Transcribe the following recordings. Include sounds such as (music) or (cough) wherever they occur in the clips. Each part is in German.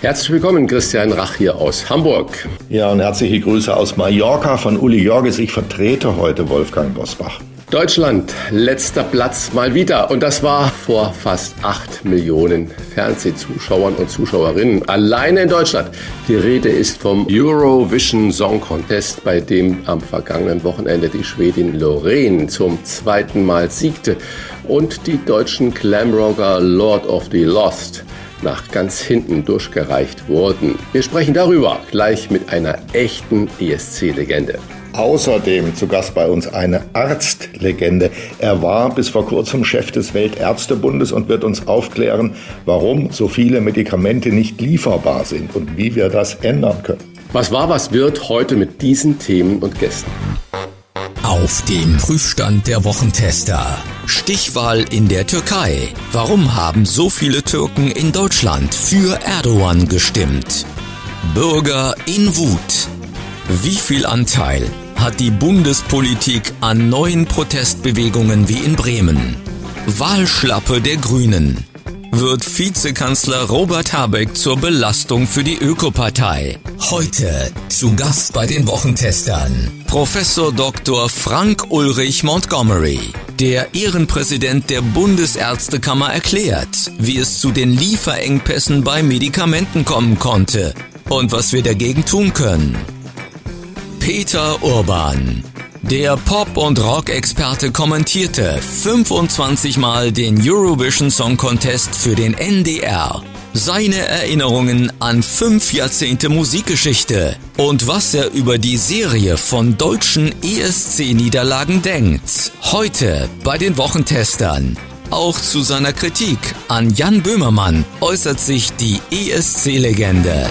Herzlich willkommen, Christian Rach hier aus Hamburg. Ja, und herzliche Grüße aus Mallorca von Uli Jorges. Ich vertrete heute Wolfgang Bosbach. Deutschland, letzter Platz mal wieder. Und das war vor fast acht Millionen Fernsehzuschauern und Zuschauerinnen. Alleine in Deutschland. Die Rede ist vom Eurovision Song Contest, bei dem am vergangenen Wochenende die Schwedin Loreen zum zweiten Mal siegte und die deutschen Glamrocker Lord of the Lost nach ganz hinten durchgereicht wurden. Wir sprechen darüber gleich mit einer echten ESC-Legende. Außerdem zu Gast bei uns eine Arztlegende. Er war bis vor kurzem Chef des Weltärztebundes und wird uns aufklären, warum so viele Medikamente nicht lieferbar sind und wie wir das ändern können. Was war, was wird heute mit diesen Themen und Gästen? Auf dem Prüfstand der Wochentester. Stichwahl in der Türkei. Warum haben so viele Türken in Deutschland für Erdogan gestimmt? Bürger in Wut. Wie viel Anteil hat die Bundespolitik an neuen Protestbewegungen wie in Bremen? Wahlschlappe der Grünen. Wird Vizekanzler Robert Habeck zur Belastung für die Ökopartei? Heute zu Gast bei den Wochentestern. Professor Dr. Frank Ulrich Montgomery. Der Ehrenpräsident der Bundesärztekammer erklärt, wie es zu den Lieferengpässen bei Medikamenten kommen konnte und was wir dagegen tun können. Peter Urban. Der Pop- und Rock-Experte kommentierte 25 Mal den Eurovision Song Contest für den NDR. Seine Erinnerungen an fünf Jahrzehnte Musikgeschichte und was er über die Serie von deutschen ESC-Niederlagen denkt. Heute bei den Wochentestern. Auch zu seiner Kritik an Jan Böhmermann äußert sich die ESC-Legende.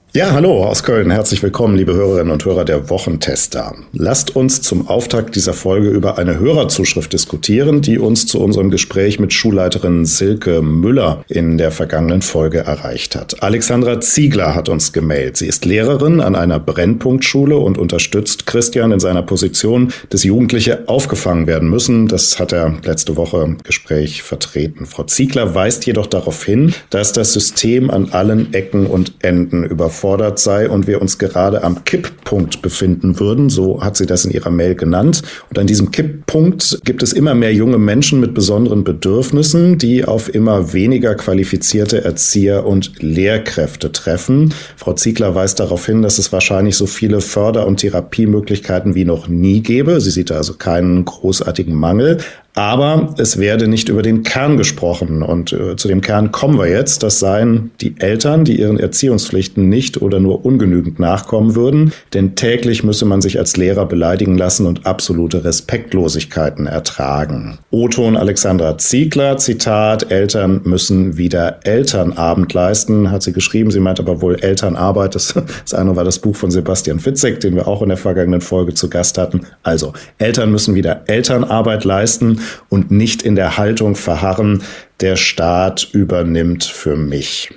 Ja, hallo aus Köln. Herzlich willkommen, liebe Hörerinnen und Hörer der Wochentester. Lasst uns zum Auftakt dieser Folge über eine Hörerzuschrift diskutieren, die uns zu unserem Gespräch mit Schulleiterin Silke Müller in der vergangenen Folge erreicht hat. Alexandra Ziegler hat uns gemailt. Sie ist Lehrerin an einer Brennpunktschule und unterstützt Christian in seiner Position, dass Jugendliche aufgefangen werden müssen. Das hat er letzte Woche im Gespräch vertreten. Frau Ziegler weist jedoch darauf hin, dass das System an allen Ecken und Enden überfordert überfordert sei und wir uns gerade am Kipppunkt befinden würden. So hat sie das in ihrer Mail genannt. Und an diesem Kipppunkt gibt es immer mehr junge Menschen mit besonderen Bedürfnissen, die auf immer weniger qualifizierte Erzieher und Lehrkräfte treffen. Frau Ziegler weist darauf hin, dass es wahrscheinlich so viele Förder- und Therapiemöglichkeiten wie noch nie gäbe. Sie sieht also keinen großartigen Mangel. Aber es werde nicht über den Kern gesprochen. Und äh, zu dem Kern kommen wir jetzt. Das seien die Eltern, die ihren Erziehungspflichten nicht oder nur ungenügend nachkommen würden. Denn täglich müsse man sich als Lehrer beleidigen lassen und absolute Respektlosigkeiten ertragen. Oton Alexandra Ziegler, Zitat, Eltern müssen wieder Elternabend leisten, hat sie geschrieben. Sie meint aber wohl Elternarbeit. Das, (laughs) das eine war das Buch von Sebastian Fitzek, den wir auch in der vergangenen Folge zu Gast hatten. Also, Eltern müssen wieder Elternarbeit leisten und nicht in der Haltung verharren, der Staat übernimmt für mich.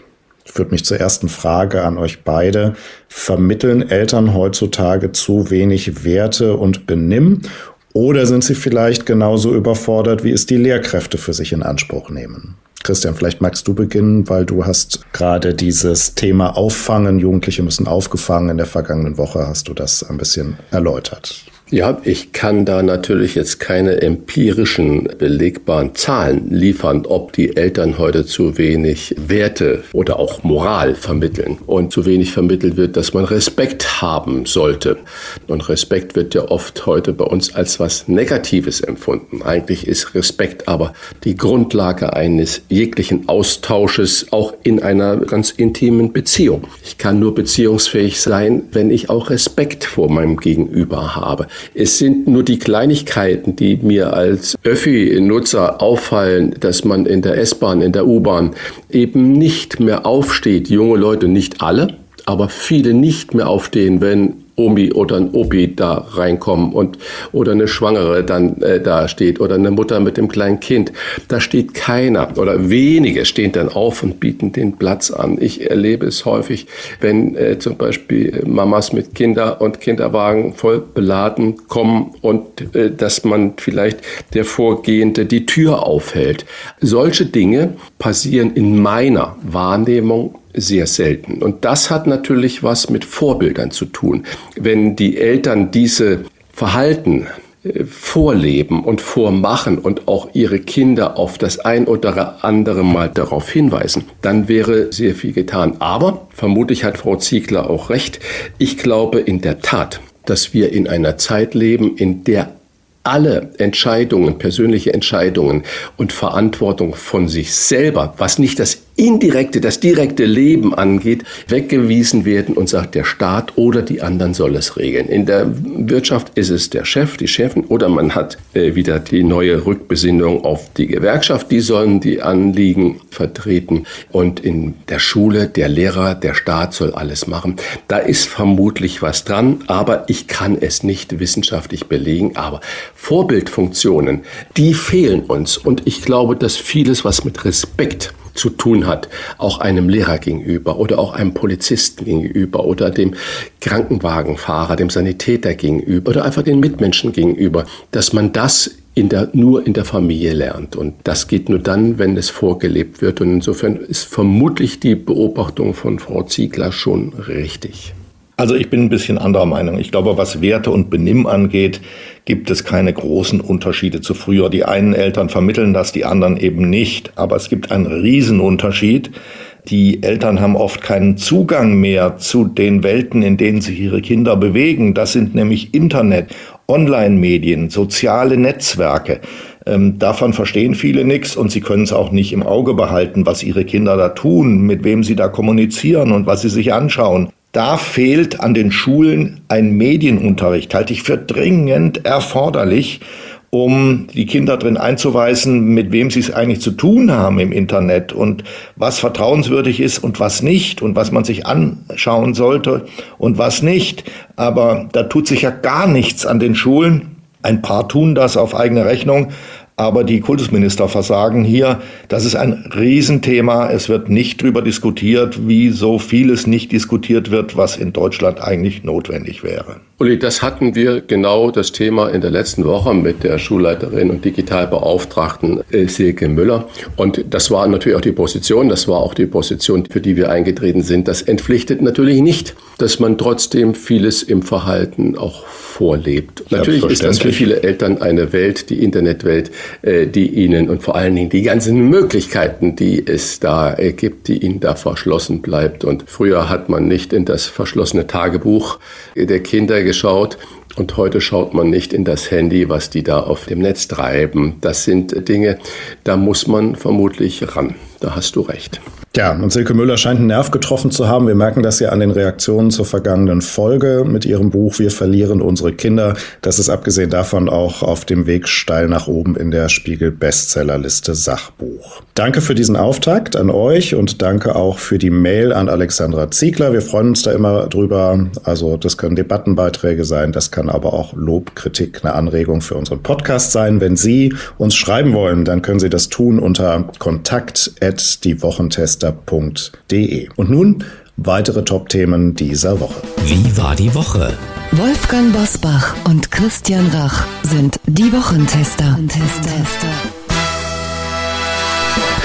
Führt mich zur ersten Frage an euch beide. Vermitteln Eltern heutzutage zu wenig Werte und Benimm oder sind sie vielleicht genauso überfordert, wie es die Lehrkräfte für sich in Anspruch nehmen? Christian, vielleicht magst du beginnen, weil du hast gerade dieses Thema Auffangen, Jugendliche müssen aufgefangen. In der vergangenen Woche hast du das ein bisschen erläutert. Ja, ich kann da natürlich jetzt keine empirischen belegbaren Zahlen liefern, ob die Eltern heute zu wenig Werte oder auch Moral vermitteln und zu wenig vermittelt wird, dass man Respekt haben sollte. Und Respekt wird ja oft heute bei uns als was Negatives empfunden. Eigentlich ist Respekt aber die Grundlage eines jeglichen Austausches, auch in einer ganz intimen Beziehung. Ich kann nur beziehungsfähig sein, wenn ich auch Respekt vor meinem Gegenüber habe. Es sind nur die Kleinigkeiten, die mir als Öffi-Nutzer auffallen, dass man in der S-Bahn, in der U-Bahn eben nicht mehr aufsteht. Junge Leute, nicht alle, aber viele nicht mehr aufstehen, wenn Omi oder ein Opi da reinkommen und oder eine Schwangere dann äh, da steht oder eine Mutter mit dem kleinen Kind. Da steht keiner oder wenige stehen dann auf und bieten den Platz an. Ich erlebe es häufig, wenn äh, zum Beispiel Mamas mit Kinder und Kinderwagen voll beladen kommen und äh, dass man vielleicht der Vorgehende die Tür aufhält. Solche Dinge passieren in meiner Wahrnehmung sehr selten. Und das hat natürlich was mit Vorbildern zu tun. Wenn die Eltern diese Verhalten äh, vorleben und vormachen und auch ihre Kinder auf das ein oder andere Mal darauf hinweisen, dann wäre sehr viel getan. Aber vermutlich hat Frau Ziegler auch recht. Ich glaube in der Tat, dass wir in einer Zeit leben, in der alle Entscheidungen, persönliche Entscheidungen und Verantwortung von sich selber, was nicht das indirekte, das direkte Leben angeht, weggewiesen werden und sagt, der Staat oder die anderen soll es regeln. In der Wirtschaft ist es der Chef, die Chefin oder man hat äh, wieder die neue Rückbesinnung auf die Gewerkschaft, die sollen die Anliegen vertreten und in der Schule der Lehrer, der Staat soll alles machen. Da ist vermutlich was dran, aber ich kann es nicht wissenschaftlich belegen, aber Vorbildfunktionen, die fehlen uns und ich glaube, dass vieles, was mit Respekt zu tun hat, auch einem Lehrer gegenüber oder auch einem Polizisten gegenüber oder dem Krankenwagenfahrer, dem Sanitäter gegenüber oder einfach den Mitmenschen gegenüber, dass man das in der, nur in der Familie lernt. Und das geht nur dann, wenn es vorgelebt wird. Und insofern ist vermutlich die Beobachtung von Frau Ziegler schon richtig. Also ich bin ein bisschen anderer Meinung. Ich glaube, was Werte und Benimm angeht, gibt es keine großen Unterschiede zu früher. Die einen Eltern vermitteln das, die anderen eben nicht. Aber es gibt einen Riesenunterschied. Die Eltern haben oft keinen Zugang mehr zu den Welten, in denen sich ihre Kinder bewegen. Das sind nämlich Internet, Online-Medien, soziale Netzwerke. Ähm, davon verstehen viele nichts und sie können es auch nicht im Auge behalten, was ihre Kinder da tun, mit wem sie da kommunizieren und was sie sich anschauen. Da fehlt an den Schulen ein Medienunterricht, halte ich für dringend erforderlich, um die Kinder drin einzuweisen, mit wem sie es eigentlich zu tun haben im Internet und was vertrauenswürdig ist und was nicht und was man sich anschauen sollte und was nicht. Aber da tut sich ja gar nichts an den Schulen. Ein paar tun das auf eigene Rechnung, aber die Kultusminister versagen hier. Das ist ein Riesenthema. Es wird nicht darüber diskutiert, wie so vieles nicht diskutiert wird, was in Deutschland eigentlich notwendig wäre. Uli, das hatten wir genau das Thema in der letzten Woche mit der Schulleiterin und Digitalbeauftragten äh, Silke Müller. Und das war natürlich auch die Position, das war auch die Position, für die wir eingetreten sind. Das entpflichtet natürlich nicht, dass man trotzdem vieles im Verhalten auch vorlebt. Natürlich ist das für viele Eltern eine Welt, die Internetwelt, äh, die ihnen und vor allen Dingen die ganzen Möglichkeiten, die es da äh, gibt, die ihnen da verschlossen bleibt. Und früher hat man nicht in das verschlossene Tagebuch der Kinder geschaut, und heute schaut man nicht in das Handy, was die da auf dem Netz treiben. Das sind Dinge, da muss man vermutlich ran. Da hast du recht. Ja, und Silke Müller scheint einen Nerv getroffen zu haben. Wir merken das ja an den Reaktionen zur vergangenen Folge mit ihrem Buch Wir verlieren unsere Kinder. Das ist abgesehen davon auch auf dem Weg steil nach oben in der Spiegel Bestsellerliste Sachbuch. Danke für diesen Auftakt an euch und danke auch für die Mail an Alexandra Ziegler. Wir freuen uns da immer drüber. Also das können Debattenbeiträge sein, das kann aber auch Lob, Kritik, eine Anregung für unseren Podcast sein. Wenn Sie uns schreiben wollen, dann können Sie das tun unter kontakt@diewochentest meister.de. Und nun weitere Top-Themen dieser Woche. Wie war die Woche? Wolfgang Bosbach und Christian Rach sind die Wochentester. Wochentester.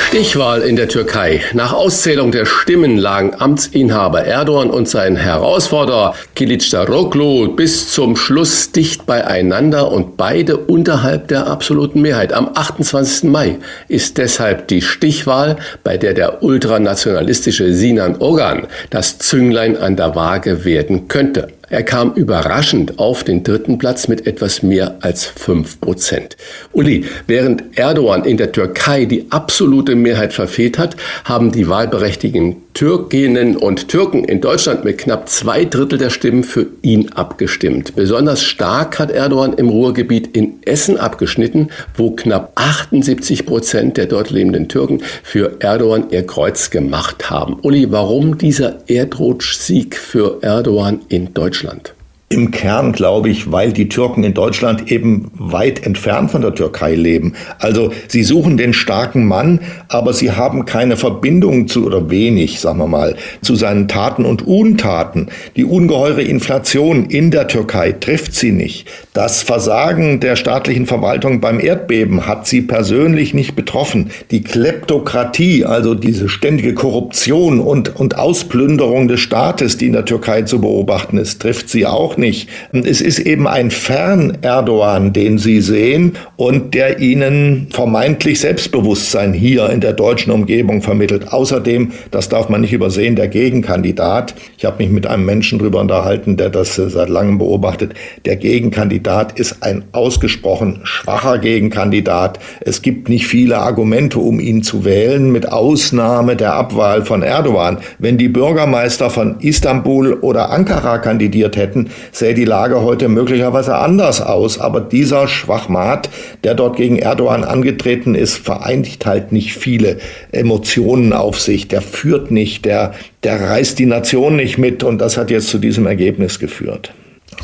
Stichwahl in der Türkei. Nach Auszählung der Stimmen lagen Amtsinhaber Erdogan und sein Herausforderer Kilicdaroglu bis zum Schluss dicht beieinander und beide unterhalb der absoluten Mehrheit. Am 28. Mai ist deshalb die Stichwahl, bei der der ultranationalistische Sinan Ogan das Zünglein an der Waage werden könnte. Er kam überraschend auf den dritten Platz mit etwas mehr als fünf Prozent. Uli, während Erdogan in der Türkei die absolute Mehrheit verfehlt hat, haben die wahlberechtigten Türkinnen und Türken in Deutschland mit knapp zwei Drittel der Stimmen für ihn abgestimmt. Besonders stark hat Erdogan im Ruhrgebiet in Essen abgeschnitten, wo knapp 78 Prozent der dort lebenden Türken für Erdogan ihr Kreuz gemacht haben. Uli, warum dieser Erdrutschsieg für Erdogan in Deutschland? Im Kern glaube ich, weil die Türken in Deutschland eben weit entfernt von der Türkei leben. Also sie suchen den starken Mann, aber sie haben keine Verbindung zu oder wenig, sagen wir mal, zu seinen Taten und Untaten. Die ungeheure Inflation in der Türkei trifft sie nicht. Das Versagen der staatlichen Verwaltung beim Erdbeben hat sie persönlich nicht betroffen. Die Kleptokratie, also diese ständige Korruption und, und Ausplünderung des Staates, die in der Türkei zu beobachten ist, trifft sie auch nicht. Es ist eben ein Fern-Erdogan, den Sie sehen und der Ihnen vermeintlich Selbstbewusstsein hier in der deutschen Umgebung vermittelt. Außerdem, das darf man nicht übersehen, der Gegenkandidat. Ich habe mich mit einem Menschen darüber unterhalten, der das seit langem beobachtet. Der Gegenkandidat ist ein ausgesprochen schwacher Gegenkandidat. Es gibt nicht viele Argumente, um ihn zu wählen, mit Ausnahme der Abwahl von Erdogan. Wenn die Bürgermeister von Istanbul oder Ankara kandidiert hätten, sähe die Lage heute möglicherweise anders aus. Aber dieser Schwachmat, der dort gegen Erdogan angetreten ist, vereinigt halt nicht viele Emotionen auf sich. Der führt nicht, der, der reißt die Nation nicht mit. Und das hat jetzt zu diesem Ergebnis geführt.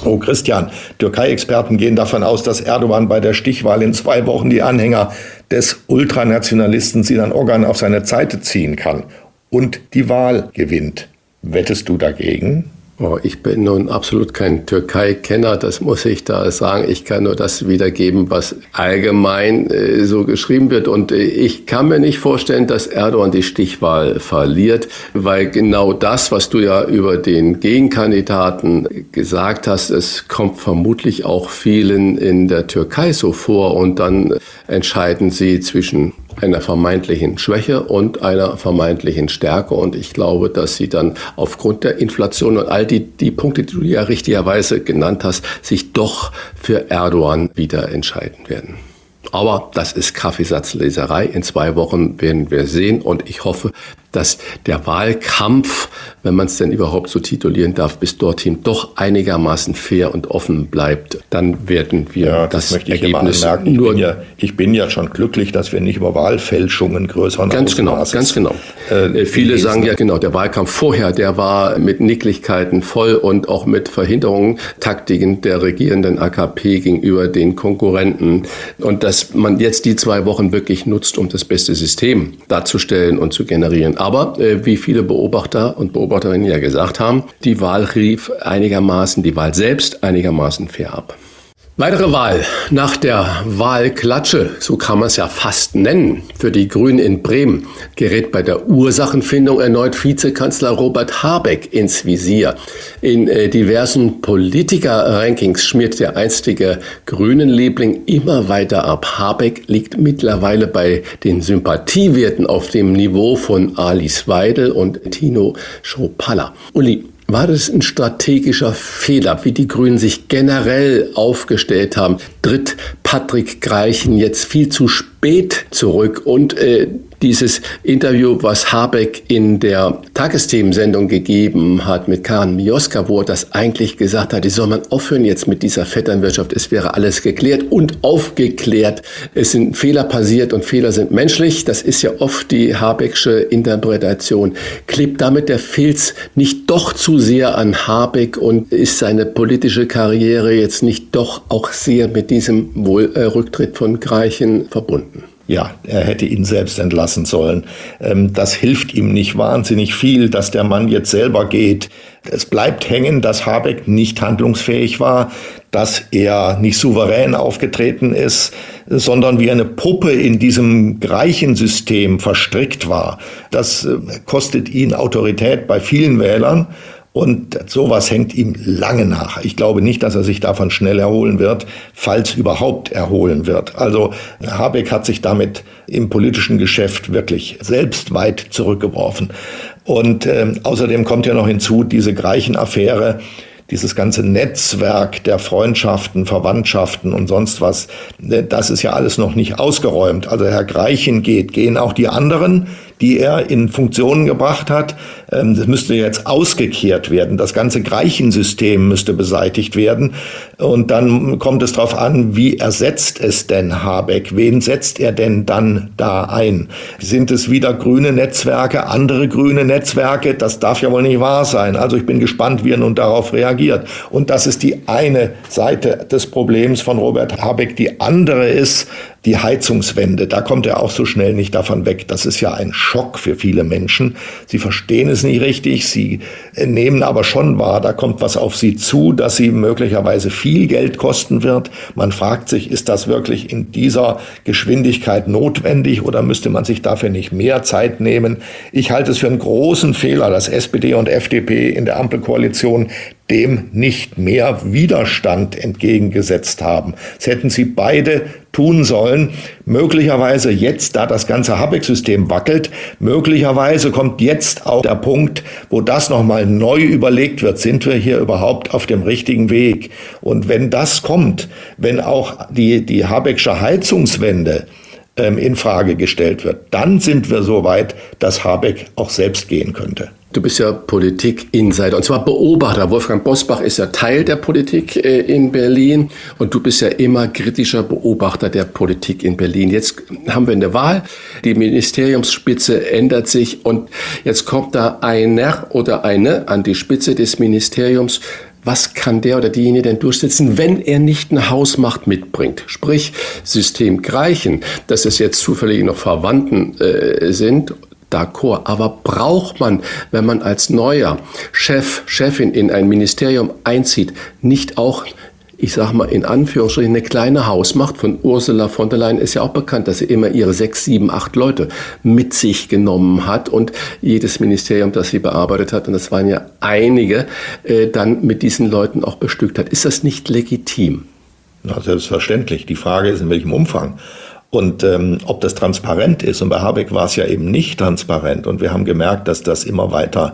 So, Christian, Türkei-Experten gehen davon aus, dass Erdogan bei der Stichwahl in zwei Wochen die Anhänger des Ultranationalisten Sinan Ogan auf seine Seite ziehen kann und die Wahl gewinnt. Wettest du dagegen? Oh, ich bin nun absolut kein Türkei-Kenner, das muss ich da sagen. Ich kann nur das wiedergeben, was allgemein äh, so geschrieben wird. Und äh, ich kann mir nicht vorstellen, dass Erdogan die Stichwahl verliert, weil genau das, was du ja über den Gegenkandidaten gesagt hast, es kommt vermutlich auch vielen in der Türkei so vor. Und dann entscheiden sie zwischen einer vermeintlichen Schwäche und einer vermeintlichen Stärke. Und ich glaube, dass sie dann aufgrund der Inflation und all die, die Punkte, die du ja richtigerweise genannt hast, sich doch für Erdogan wieder entscheiden werden. Aber das ist Kaffeesatzleserei. In zwei Wochen werden wir sehen und ich hoffe, dass der Wahlkampf, wenn man es denn überhaupt so titulieren darf, bis dorthin doch einigermaßen fair und offen bleibt, dann werden wir ja, das, das möchte ich Ergebnis anmerken. Ich bin, ja, ich bin ja schon glücklich, dass wir nicht über Wahlfälschungen größeren ganz genau, ganz genau. Äh, äh viele sagen ja genau, der Wahlkampf vorher, der war mit Nicklichkeiten voll und auch mit Verhinderungen, Taktiken der regierenden AKP gegenüber den Konkurrenten und man jetzt die zwei Wochen wirklich nutzt, um das beste System darzustellen und zu generieren. Aber äh, wie viele Beobachter und Beobachterinnen ja gesagt haben, die Wahl rief einigermaßen, die Wahl selbst einigermaßen fair ab. Weitere Wahl nach der Wahlklatsche, so kann man es ja fast nennen, für die Grünen in Bremen gerät bei der Ursachenfindung erneut Vizekanzler Robert Habeck ins Visier. In äh, diversen Politiker-Rankings schmiert der einstige Grünen-Liebling immer weiter ab. Habeck liegt mittlerweile bei den Sympathiewerten auf dem Niveau von Alice Weidel und Tino Schopalla. Uli, war das ein strategischer Fehler, wie die Grünen sich generell aufgestellt haben? Tritt Patrick Greichen jetzt viel zu spät zurück und äh, dieses Interview, was Habeck in der Tagesthemensendung gegeben hat mit Karin Mioska, wo er das eigentlich gesagt hat, die soll man aufhören jetzt mit dieser Vetternwirtschaft, es wäre alles geklärt und aufgeklärt. Es sind Fehler passiert und Fehler sind menschlich. Das ist ja oft die Habecksche Interpretation. Klebt damit der Filz nicht doch zu sehr an Habeck und ist seine politische Karriere jetzt nicht doch auch sehr mit diesem Wohl Rücktritt von Greichen verbunden? Ja, er hätte ihn selbst entlassen sollen. Ähm, das hilft ihm nicht wahnsinnig viel, dass der Mann jetzt selber geht. Es bleibt hängen, dass Habeck nicht handlungsfähig war, dass er nicht souverän aufgetreten ist, sondern wie eine Puppe in diesem Greichensystem verstrickt war. Das äh, kostet ihn Autorität bei vielen Wählern. Und sowas hängt ihm lange nach. Ich glaube nicht, dass er sich davon schnell erholen wird, falls überhaupt erholen wird. Also Habeck hat sich damit im politischen Geschäft wirklich selbst weit zurückgeworfen. Und äh, außerdem kommt ja noch hinzu diese Greichen-Affäre, dieses ganze Netzwerk der Freundschaften, Verwandtschaften und sonst was, das ist ja alles noch nicht ausgeräumt. Also Herr Greichen geht, gehen auch die anderen, die er in Funktionen gebracht hat. Ähm, das müsste jetzt ausgekehrt werden. Das ganze Greichensystem müsste beseitigt werden. Und dann kommt es darauf an, wie ersetzt es denn Habeck? Wen setzt er denn dann da ein? Sind es wieder grüne Netzwerke, andere grüne Netzwerke? Das darf ja wohl nicht wahr sein. Also ich bin gespannt, wie er nun darauf reagiert. Und das ist die eine Seite des Problems von Robert Habeck. Die andere ist, die Heizungswende, da kommt er auch so schnell nicht davon weg. Das ist ja ein Schock für viele Menschen. Sie verstehen es nicht richtig, sie nehmen aber schon wahr, da kommt was auf sie zu, dass sie möglicherweise viel Geld kosten wird. Man fragt sich, ist das wirklich in dieser Geschwindigkeit notwendig oder müsste man sich dafür nicht mehr Zeit nehmen? Ich halte es für einen großen Fehler, dass SPD und FDP in der Ampelkoalition dem nicht mehr Widerstand entgegengesetzt haben. Das hätten sie beide tun sollen. Möglicherweise jetzt, da das ganze Habeck-System wackelt, möglicherweise kommt jetzt auch der Punkt, wo das nochmal neu überlegt wird. Sind wir hier überhaupt auf dem richtigen Weg? Und wenn das kommt, wenn auch die, die Habecksche Heizungswende ähm, in Frage gestellt wird, dann sind wir so weit, dass Habeck auch selbst gehen könnte. Du bist ja Politik-Insider und zwar Beobachter. Wolfgang Bosbach ist ja Teil der Politik äh, in Berlin und du bist ja immer kritischer Beobachter der Politik in Berlin. Jetzt haben wir eine Wahl, die Ministeriumsspitze ändert sich und jetzt kommt da einer oder eine an die Spitze des Ministeriums, was kann der oder diejenige denn durchsetzen, wenn er nicht eine Hausmacht mitbringt? Sprich, System Greichen, dass es jetzt zufällig noch Verwandten äh, sind, d'accord. Aber braucht man, wenn man als neuer Chef, Chefin in ein Ministerium einzieht, nicht auch ich sage mal in Anführungsstrichen, eine kleine Hausmacht von Ursula von der Leyen ist ja auch bekannt, dass sie immer ihre sechs, sieben, acht Leute mit sich genommen hat und jedes Ministerium, das sie bearbeitet hat, und das waren ja einige, äh, dann mit diesen Leuten auch bestückt hat. Ist das nicht legitim? Na, selbstverständlich. Die Frage ist, in welchem Umfang. Und ähm, ob das transparent ist, und bei Habeck war es ja eben nicht transparent. Und wir haben gemerkt, dass das immer weiter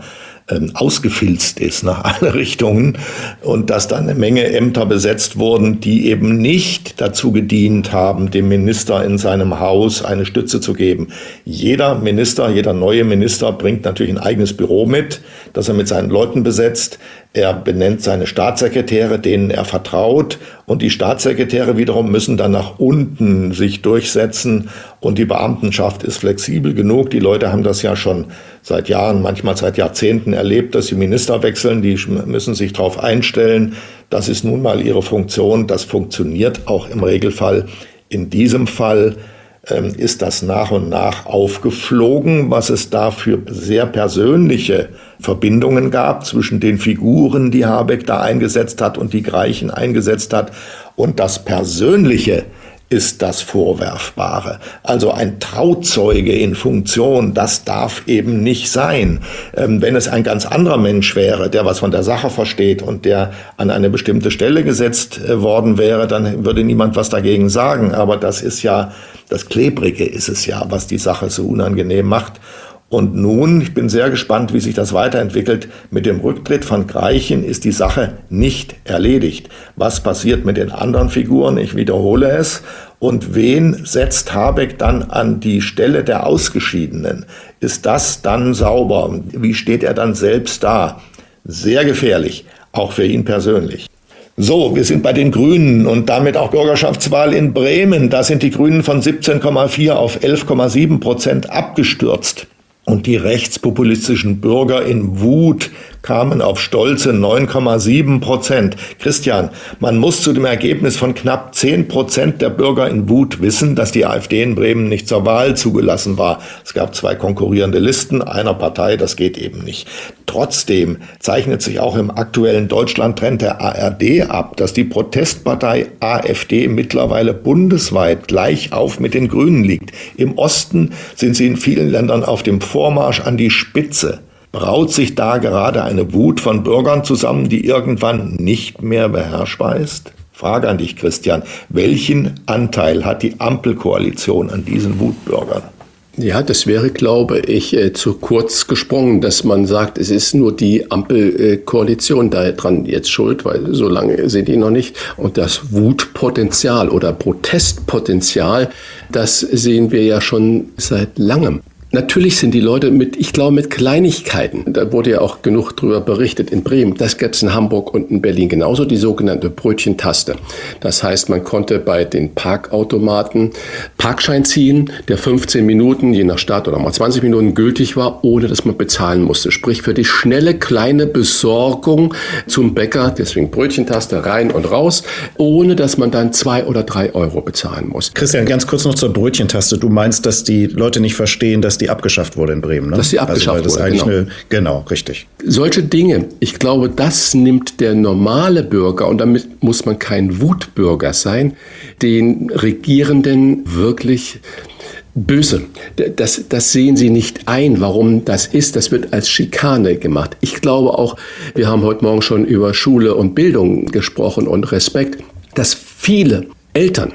ähm, ausgefilzt ist nach (laughs) alle Richtungen und dass dann eine Menge Ämter besetzt wurden, die eben nicht dazu gedient haben, dem Minister in seinem Haus eine Stütze zu geben. Jeder Minister, jeder neue Minister bringt natürlich ein eigenes Büro mit, das er mit seinen Leuten besetzt. Er benennt seine Staatssekretäre, denen er vertraut. Und die Staatssekretäre wiederum müssen dann nach unten sich durchsetzen. Und die Beamtenschaft ist flexibel genug. Die Leute haben das ja schon seit Jahren, manchmal seit Jahrzehnten erlebt, dass sie Minister wechseln. Die müssen sich darauf einstellen. Das ist nun mal ihre Funktion. Das funktioniert auch im Regelfall. In diesem Fall ist das nach und nach aufgeflogen, was es da für sehr persönliche Verbindungen gab zwischen den Figuren, die Habeck da eingesetzt hat und die Greichen eingesetzt hat. Und das Persönliche ist das Vorwerfbare. Also ein Trauzeuge in Funktion, das darf eben nicht sein. Ähm, wenn es ein ganz anderer Mensch wäre, der was von der Sache versteht und der an eine bestimmte Stelle gesetzt äh, worden wäre, dann würde niemand was dagegen sagen. Aber das ist ja, das Klebrige ist es ja, was die Sache so unangenehm macht. Und nun, ich bin sehr gespannt, wie sich das weiterentwickelt. Mit dem Rücktritt von Greichen ist die Sache nicht erledigt. Was passiert mit den anderen Figuren? Ich wiederhole es. Und wen setzt Habeck dann an die Stelle der Ausgeschiedenen? Ist das dann sauber? Wie steht er dann selbst da? Sehr gefährlich, auch für ihn persönlich. So, wir sind bei den Grünen und damit auch Bürgerschaftswahl in Bremen. Da sind die Grünen von 17,4 auf 11,7 Prozent abgestürzt. Und die rechtspopulistischen Bürger in Wut kamen auf stolze 9,7 Prozent. Christian, man muss zu dem Ergebnis von knapp 10 Prozent der Bürger in Wut wissen, dass die AfD in Bremen nicht zur Wahl zugelassen war. Es gab zwei konkurrierende Listen einer Partei, das geht eben nicht. Trotzdem zeichnet sich auch im aktuellen Deutschlandtrend der ARD ab, dass die Protestpartei AfD mittlerweile bundesweit gleich auf mit den Grünen liegt. Im Osten sind sie in vielen Ländern auf dem Vormarsch an die Spitze. Braut sich da gerade eine Wut von Bürgern zusammen, die irgendwann nicht mehr beherrschbar ist? Frage an dich, Christian. Welchen Anteil hat die Ampelkoalition an diesen Wutbürgern? Ja, das wäre, glaube ich, äh, zu kurz gesprungen, dass man sagt, es ist nur die Ampelkoalition daran jetzt schuld, weil so lange sind die noch nicht. Und das Wutpotenzial oder Protestpotenzial, das sehen wir ja schon seit langem. Natürlich sind die Leute mit, ich glaube, mit Kleinigkeiten. Da wurde ja auch genug drüber berichtet in Bremen. Das gäbe es in Hamburg und in Berlin genauso, die sogenannte Brötchentaste. Das heißt, man konnte bei den Parkautomaten Parkschein ziehen, der 15 Minuten, je nach Stadt oder mal 20 Minuten gültig war, ohne dass man bezahlen musste. Sprich, für die schnelle kleine Besorgung zum Bäcker, deswegen Brötchentaste rein und raus, ohne dass man dann zwei oder drei Euro bezahlen muss. Christian, ganz kurz noch zur Brötchentaste. Du meinst, dass die Leute nicht verstehen, dass die abgeschafft wurde in Bremen, ne? Dass die abgeschafft also, wurde, genau. Eine, genau, richtig. Solche Dinge, ich glaube, das nimmt der normale Bürger, und damit muss man kein Wutbürger sein, den Regierenden wirklich böse. Das, das sehen sie nicht ein, warum das ist. Das wird als Schikane gemacht. Ich glaube auch, wir haben heute Morgen schon über Schule und Bildung gesprochen und Respekt, dass viele Eltern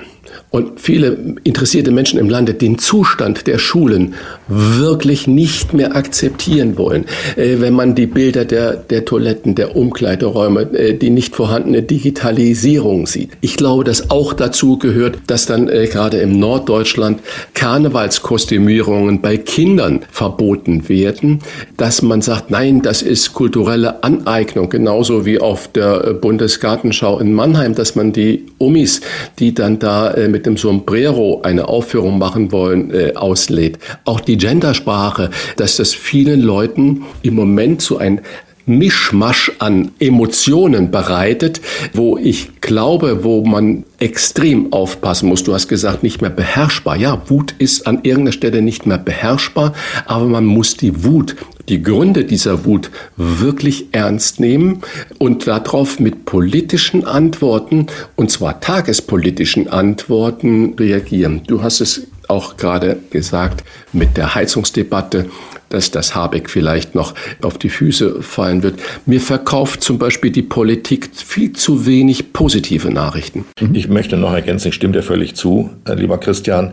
und viele interessierte Menschen im Lande den Zustand der Schulen wirklich nicht mehr akzeptieren wollen. Äh, wenn man die Bilder der, der Toiletten, der Umkleideräume, äh, die nicht vorhandene Digitalisierung sieht. Ich glaube, dass auch dazu gehört, dass dann äh, gerade im Norddeutschland Karnevalskostümierungen bei Kindern verboten werden, dass man sagt, nein, das ist kulturelle Aneignung, genauso wie auf der Bundesgartenschau in Mannheim, dass man die Umis, die dann da mit dem Sombrero eine Aufführung machen wollen, äh, auslädt. Auch die Gendersprache, dass das vielen Leuten im Moment so ein Mischmasch an Emotionen bereitet, wo ich glaube, wo man extrem aufpassen muss. Du hast gesagt, nicht mehr beherrschbar. Ja, Wut ist an irgendeiner Stelle nicht mehr beherrschbar, aber man muss die Wut, die Gründe dieser Wut wirklich ernst nehmen und darauf mit politischen Antworten, und zwar tagespolitischen Antworten reagieren. Du hast es auch gerade gesagt mit der Heizungsdebatte dass das Habeck vielleicht noch auf die Füße fallen wird. Mir verkauft zum Beispiel die Politik viel zu wenig positive Nachrichten. Ich möchte noch ergänzen, ich stimme dir völlig zu, äh, lieber Christian.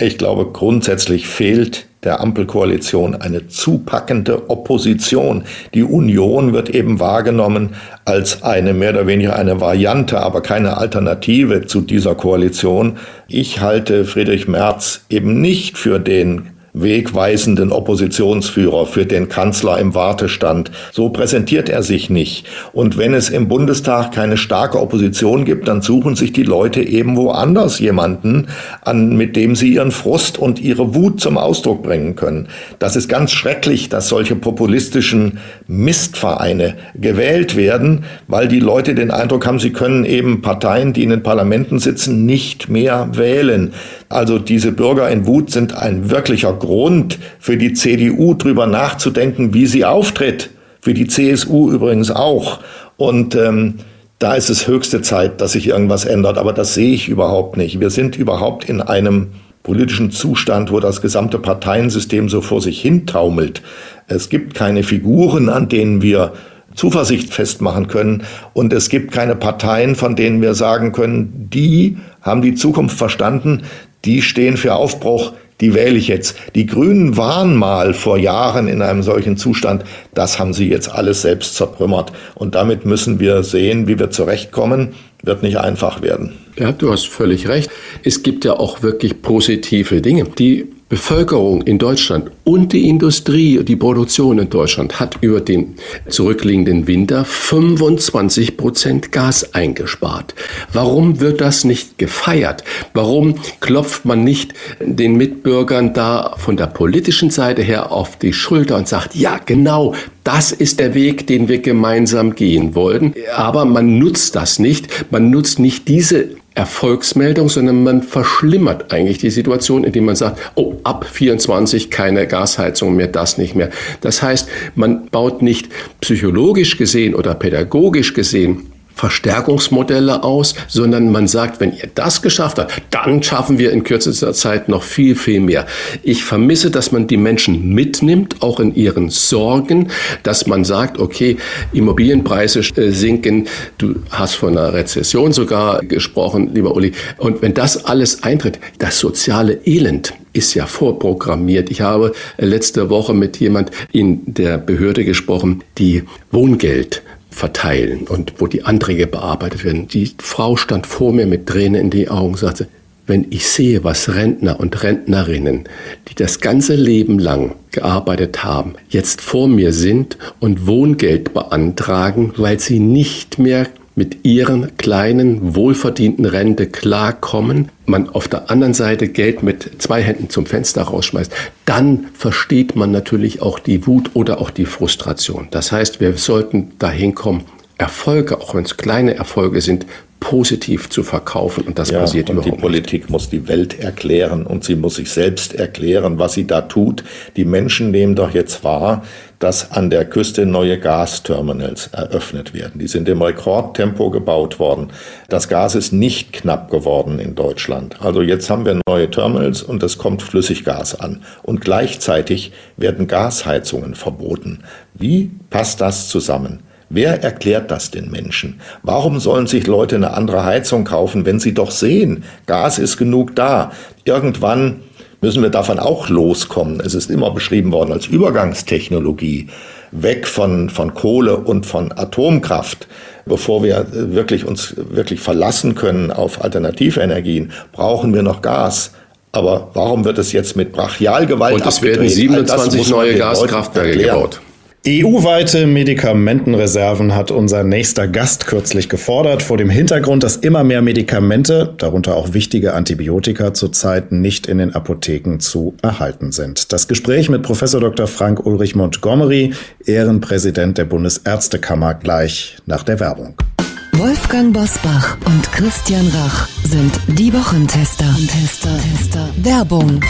Ich glaube, grundsätzlich fehlt der Ampelkoalition eine zupackende Opposition. Die Union wird eben wahrgenommen als eine mehr oder weniger eine Variante, aber keine Alternative zu dieser Koalition. Ich halte Friedrich Merz eben nicht für den wegweisenden Oppositionsführer, für den Kanzler im Wartestand. So präsentiert er sich nicht. Und wenn es im Bundestag keine starke Opposition gibt, dann suchen sich die Leute eben woanders jemanden, an, mit dem sie ihren Frust und ihre Wut zum Ausdruck bringen können. Das ist ganz schrecklich, dass solche populistischen Mistvereine gewählt werden, weil die Leute den Eindruck haben, sie können eben Parteien, die in den Parlamenten sitzen, nicht mehr wählen. Also diese Bürger in Wut sind ein wirklicher Grund für die CDU, drüber nachzudenken, wie sie auftritt. Für die CSU übrigens auch. Und ähm, da ist es höchste Zeit, dass sich irgendwas ändert. Aber das sehe ich überhaupt nicht. Wir sind überhaupt in einem politischen Zustand, wo das gesamte Parteiensystem so vor sich hintaumelt. Es gibt keine Figuren, an denen wir Zuversicht festmachen können. Und es gibt keine Parteien, von denen wir sagen können, die haben die Zukunft verstanden, die stehen für Aufbruch, die wähle ich jetzt. Die Grünen waren mal vor Jahren in einem solchen Zustand. Das haben sie jetzt alles selbst zertrümmert. Und damit müssen wir sehen, wie wir zurechtkommen. Wird nicht einfach werden. Ja, du hast völlig recht. Es gibt ja auch wirklich positive Dinge. Die Bevölkerung in Deutschland und die Industrie, die Produktion in Deutschland hat über den zurückliegenden Winter 25 Prozent Gas eingespart. Warum wird das nicht gefeiert? Warum klopft man nicht den Mitbürgern da von der politischen Seite her auf die Schulter und sagt, ja, genau, das ist der Weg, den wir gemeinsam gehen wollten. Aber man nutzt das nicht. Man nutzt nicht diese Erfolgsmeldung, sondern man verschlimmert eigentlich die Situation, indem man sagt, oh, ab 24 keine Gasheizung mehr, das nicht mehr. Das heißt, man baut nicht psychologisch gesehen oder pädagogisch gesehen Verstärkungsmodelle aus, sondern man sagt, wenn ihr das geschafft habt, dann schaffen wir in kürzester Zeit noch viel, viel mehr. Ich vermisse, dass man die Menschen mitnimmt, auch in ihren Sorgen, dass man sagt, okay, Immobilienpreise äh, sinken, du hast von einer Rezession sogar gesprochen, lieber Uli, und wenn das alles eintritt, das soziale Elend, ist ja vorprogrammiert. Ich habe letzte Woche mit jemand in der Behörde gesprochen, die Wohngeld verteilen und wo die Anträge bearbeitet werden. Die Frau stand vor mir mit Tränen in die Augen und sagte, wenn ich sehe, was Rentner und Rentnerinnen, die das ganze Leben lang gearbeitet haben, jetzt vor mir sind und Wohngeld beantragen, weil sie nicht mehr mit ihren kleinen, wohlverdienten Rente klarkommen, man auf der anderen Seite Geld mit zwei Händen zum Fenster rausschmeißt, dann versteht man natürlich auch die Wut oder auch die Frustration. Das heißt, wir sollten dahin kommen, Erfolge, auch wenn es kleine Erfolge sind, positiv zu verkaufen und das ja, passiert und überhaupt die Politik nicht. muss die Welt erklären und sie muss sich selbst erklären, was sie da tut. Die Menschen nehmen doch jetzt wahr, dass an der Küste neue Gasterminals eröffnet werden. Die sind im Rekordtempo gebaut worden. Das Gas ist nicht knapp geworden in Deutschland. Also jetzt haben wir neue Terminals und es kommt Flüssiggas an. Und gleichzeitig werden Gasheizungen verboten. Wie passt das zusammen? Wer erklärt das den Menschen? Warum sollen sich Leute eine andere Heizung kaufen, wenn sie doch sehen, Gas ist genug da? Irgendwann müssen wir davon auch loskommen. Es ist immer beschrieben worden als Übergangstechnologie, weg von, von Kohle und von Atomkraft. Bevor wir wirklich uns wirklich verlassen können auf Alternativenergien, brauchen wir noch Gas. Aber warum wird es jetzt mit Brachialgewalt Und es werden 27 neue Gaskraftwerke gebaut. EU-weite Medikamentenreserven hat unser nächster Gast kürzlich gefordert, vor dem Hintergrund, dass immer mehr Medikamente, darunter auch wichtige Antibiotika, zurzeit nicht in den Apotheken zu erhalten sind. Das Gespräch mit Professor Dr. Frank Ulrich Montgomery, Ehrenpräsident der Bundesärztekammer, gleich nach der Werbung. Wolfgang Bosbach und Christian Rach sind die Wochentester. Tester. Tester. Werbung.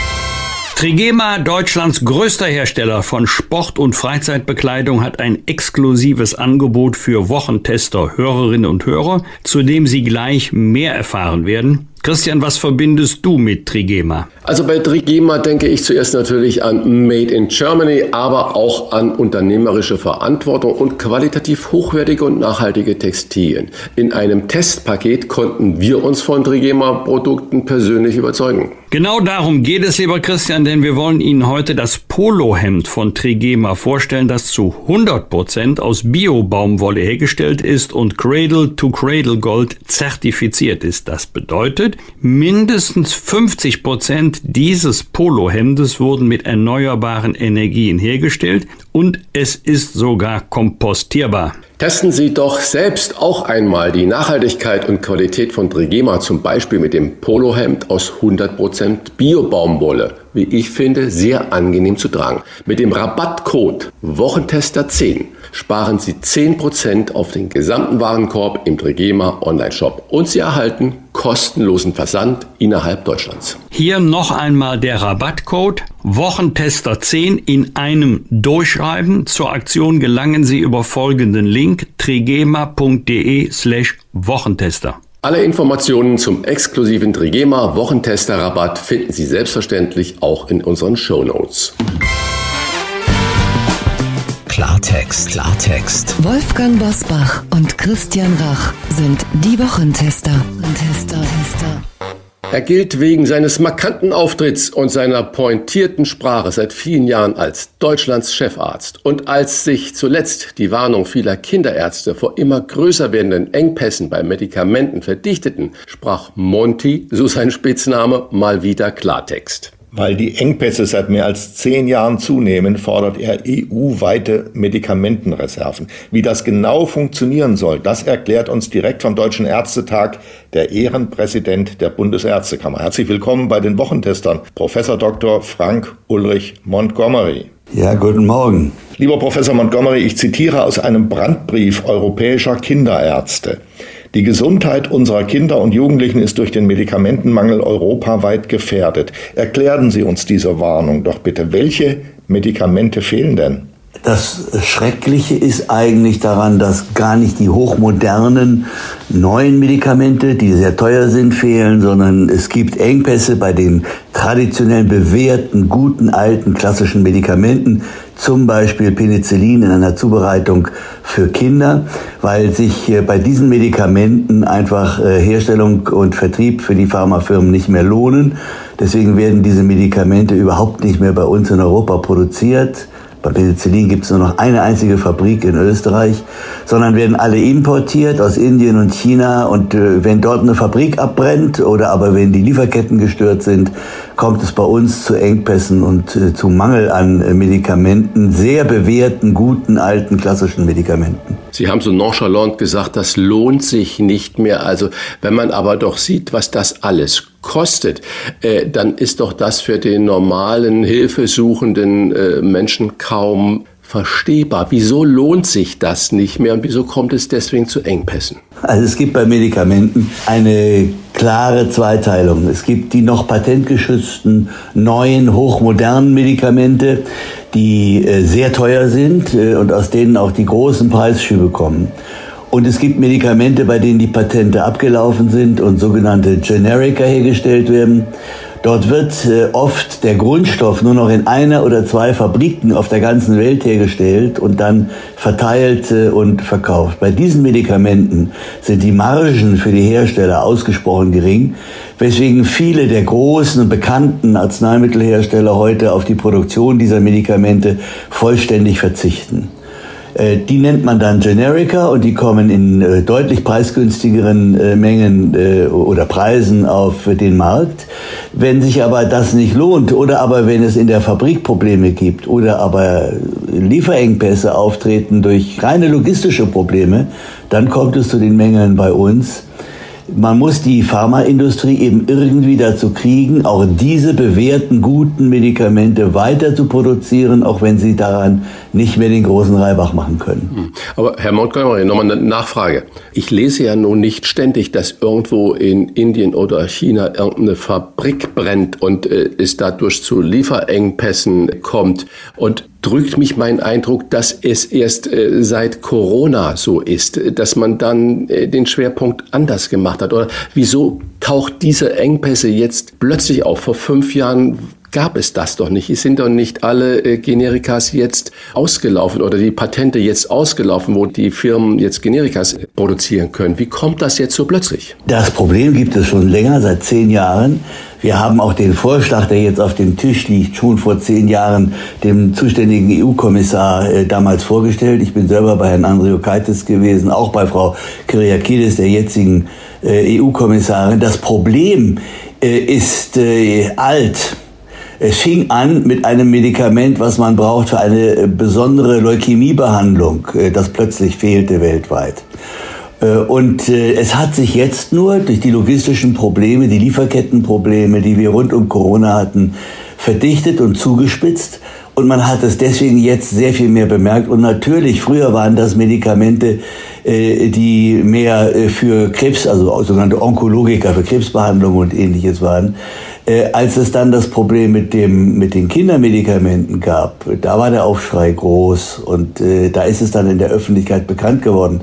Trigema, Deutschlands größter Hersteller von Sport- und Freizeitbekleidung, hat ein exklusives Angebot für Wochentester, Hörerinnen und Hörer, zu dem Sie gleich mehr erfahren werden. Christian, was verbindest du mit Trigema? Also bei Trigema denke ich zuerst natürlich an Made in Germany, aber auch an unternehmerische Verantwortung und qualitativ hochwertige und nachhaltige Textilien. In einem Testpaket konnten wir uns von Trigema-Produkten persönlich überzeugen. Genau darum geht es, lieber Christian, denn wir wollen Ihnen heute das Polohemd von Trigema vorstellen, das zu 100 Prozent aus Bio-Baumwolle hergestellt ist und Cradle to Cradle Gold zertifiziert ist. Das bedeutet, mindestens 50 Prozent dieses Polohemdes wurden mit erneuerbaren Energien hergestellt und es ist sogar kompostierbar. Testen Sie doch selbst auch einmal die Nachhaltigkeit und Qualität von Trigema, zum Beispiel mit dem Polohemd aus 100% Bio-Baumwolle. Wie ich finde, sehr angenehm zu tragen. Mit dem Rabattcode Wochentester10 sparen Sie 10% auf den gesamten Warenkorb im Trigema Online-Shop und Sie erhalten kostenlosen Versand innerhalb Deutschlands. Hier noch einmal der Rabattcode Wochentester10 in einem Durchschreiben. Zur Aktion gelangen Sie über folgenden Link trigema.de slash Wochentester. Alle Informationen zum exklusiven Trigema Wochentester Rabatt finden Sie selbstverständlich auch in unseren Show Notes. Klartext, Klartext. Wolfgang Bosbach und Christian Rach sind die Wochentester. Tester, Tester. Er gilt wegen seines markanten Auftritts und seiner pointierten Sprache seit vielen Jahren als Deutschlands Chefarzt. Und als sich zuletzt die Warnung vieler Kinderärzte vor immer größer werdenden Engpässen bei Medikamenten verdichteten, sprach Monty, so sein Spitzname, mal wieder Klartext. Weil die Engpässe seit mehr als zehn Jahren zunehmen, fordert er EU-weite Medikamentenreserven. Wie das genau funktionieren soll, das erklärt uns direkt vom Deutschen Ärztetag der Ehrenpräsident der Bundesärztekammer. Herzlich willkommen bei den Wochentestern, Professor Dr. Frank Ulrich Montgomery. Ja, guten Morgen. Lieber Professor Montgomery, ich zitiere aus einem Brandbrief europäischer Kinderärzte. Die Gesundheit unserer Kinder und Jugendlichen ist durch den Medikamentenmangel europaweit gefährdet. Erklären Sie uns diese Warnung doch bitte. Welche Medikamente fehlen denn? Das Schreckliche ist eigentlich daran, dass gar nicht die hochmodernen neuen Medikamente, die sehr teuer sind, fehlen, sondern es gibt Engpässe bei den traditionell bewährten, guten, alten, klassischen Medikamenten, zum Beispiel Penicillin in einer Zubereitung für Kinder, weil sich bei diesen Medikamenten einfach äh, Herstellung und Vertrieb für die Pharmafirmen nicht mehr lohnen. Deswegen werden diese Medikamente überhaupt nicht mehr bei uns in Europa produziert Bei Penicillin gibt es nur noch eine einzige Fabrik in Österreich, sondern werden alle importiert aus Indien und China. Und äh, wenn dort eine Fabrik abbrennt oder aber wenn die Lieferketten gestört sind, kommt es bei uns zu Engpässen und äh, zu Mangel an äh, Medikamenten, sehr bewährten, guten, alten, klassischen Medikamenten. Sie haben so nonchalant gesagt, das lohnt sich nicht mehr. Also wenn man aber doch sieht, was das alles kostet, äh, dann ist doch das für den normalen, hilfesuchenden äh, Menschen kaum verstehbar. Wieso lohnt sich das nicht mehr und wieso kommt es deswegen zu Engpässen? Also es gibt bei Medikamenten eine klare Zweiteilung. Es gibt die noch patentgeschützten, neuen, hochmodernen Medikamente, die äh, sehr teuer sind äh, und aus denen auch die großen Preisschübe kommen. Und es gibt Medikamente, bei denen die Patente abgelaufen sind und sogenannte Generika hergestellt werden. Dort wird äh, oft der Grundstoff nur noch in einer oder zwei Fabriken auf der ganzen Welt hergestellt und dann verteilt äh, und verkauft. Bei diesen Medikamenten sind die Margen für die Hersteller ausgesprochen gering, weswegen viele der großen und bekannten Arzneimittelhersteller heute auf die Produktion dieser Medikamente vollständig verzichten. Äh, die nennt man dann Generica und die kommen in äh, deutlich preisgünstigeren äh, Mengen oder Preisen auf den Markt. Wenn sich aber das nicht lohnt oder aber wenn es in der Fabrik Probleme gibt oder aber Lieferengpässe auftreten durch reine logistische Probleme, dann kommt es zu den Mängeln bei uns man muss die Pharmaindustrie eben irgendwie dazu kriegen, auch diese bewährten guten Medikamente weiter zu produzieren, auch wenn sie daran nicht mehr den großen Reibach machen können. Hm. Aber Herr Montgomery, nochmal eine Nachfrage. Ich lese ja nun nicht ständig, dass irgendwo in Indien oder China irgendeine Fabrik brennt und äh, es dadurch zu Lieferengpässen kommt. Und drückt mich mein Eindruck, dass es erst äh, seit Corona so ist, dass man dann äh, den Schwerpunkt anders gemacht hat. Oder wieso taucht diese Engpässe jetzt plötzlich auf? Vor fünf Jahren gab es das doch nicht. Es sind doch nicht alle äh, Generikas jetzt ausgelaufen oder die Patente jetzt ausgelaufen, wo die Firmen jetzt Generikas produzieren können. Wie kommt das jetzt so plötzlich? Das Problem gibt es schon länger, seit zehn Jahren. Wir haben auch den Vorschlag, der jetzt auf dem Tisch liegt, schon vor zehn Jahren dem zuständigen EU-Kommissar äh, damals vorgestellt. Ich bin selber bei Herrn Andriukaitis gewesen, auch bei Frau Kyriakides, der jetzigen äh, EU-Kommissarin. Das Problem äh, ist äh, alt. Es fing an mit einem Medikament, was man braucht für eine äh, besondere Leukämiebehandlung, äh, das plötzlich fehlte weltweit. Äh, und es hat sich jetzt nur durch die logistischen Probleme, die Lieferkettenprobleme, die wir rund um Corona hatten, verdichtet und zugespitzt. Und man hat es deswegen jetzt sehr viel mehr bemerkt. Und natürlich, früher waren das Medikamente, die mehr für Krebs, also sogenannte Onkologiker für Krebsbehandlung und ähnliches waren. Äh, als es dann das Problem mit, dem, mit den Kindermedikamenten gab, da war der Aufschrei groß und äh, da ist es dann in der Öffentlichkeit bekannt geworden.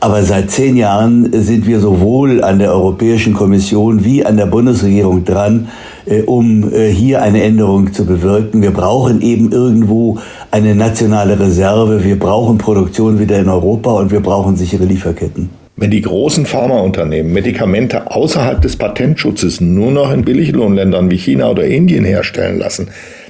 Aber seit zehn Jahren sind wir sowohl an der Europäischen Kommission wie an der Bundesregierung dran, äh, um äh, hier eine Änderung zu bewirken. Wir brauchen eben irgendwo eine nationale Reserve, wir brauchen Produktion wieder in Europa und wir brauchen sichere Lieferketten. Wenn die großen Pharmaunternehmen Medikamente außerhalb des Patentschutzes nur noch in Billiglohnländern wie China oder Indien herstellen lassen,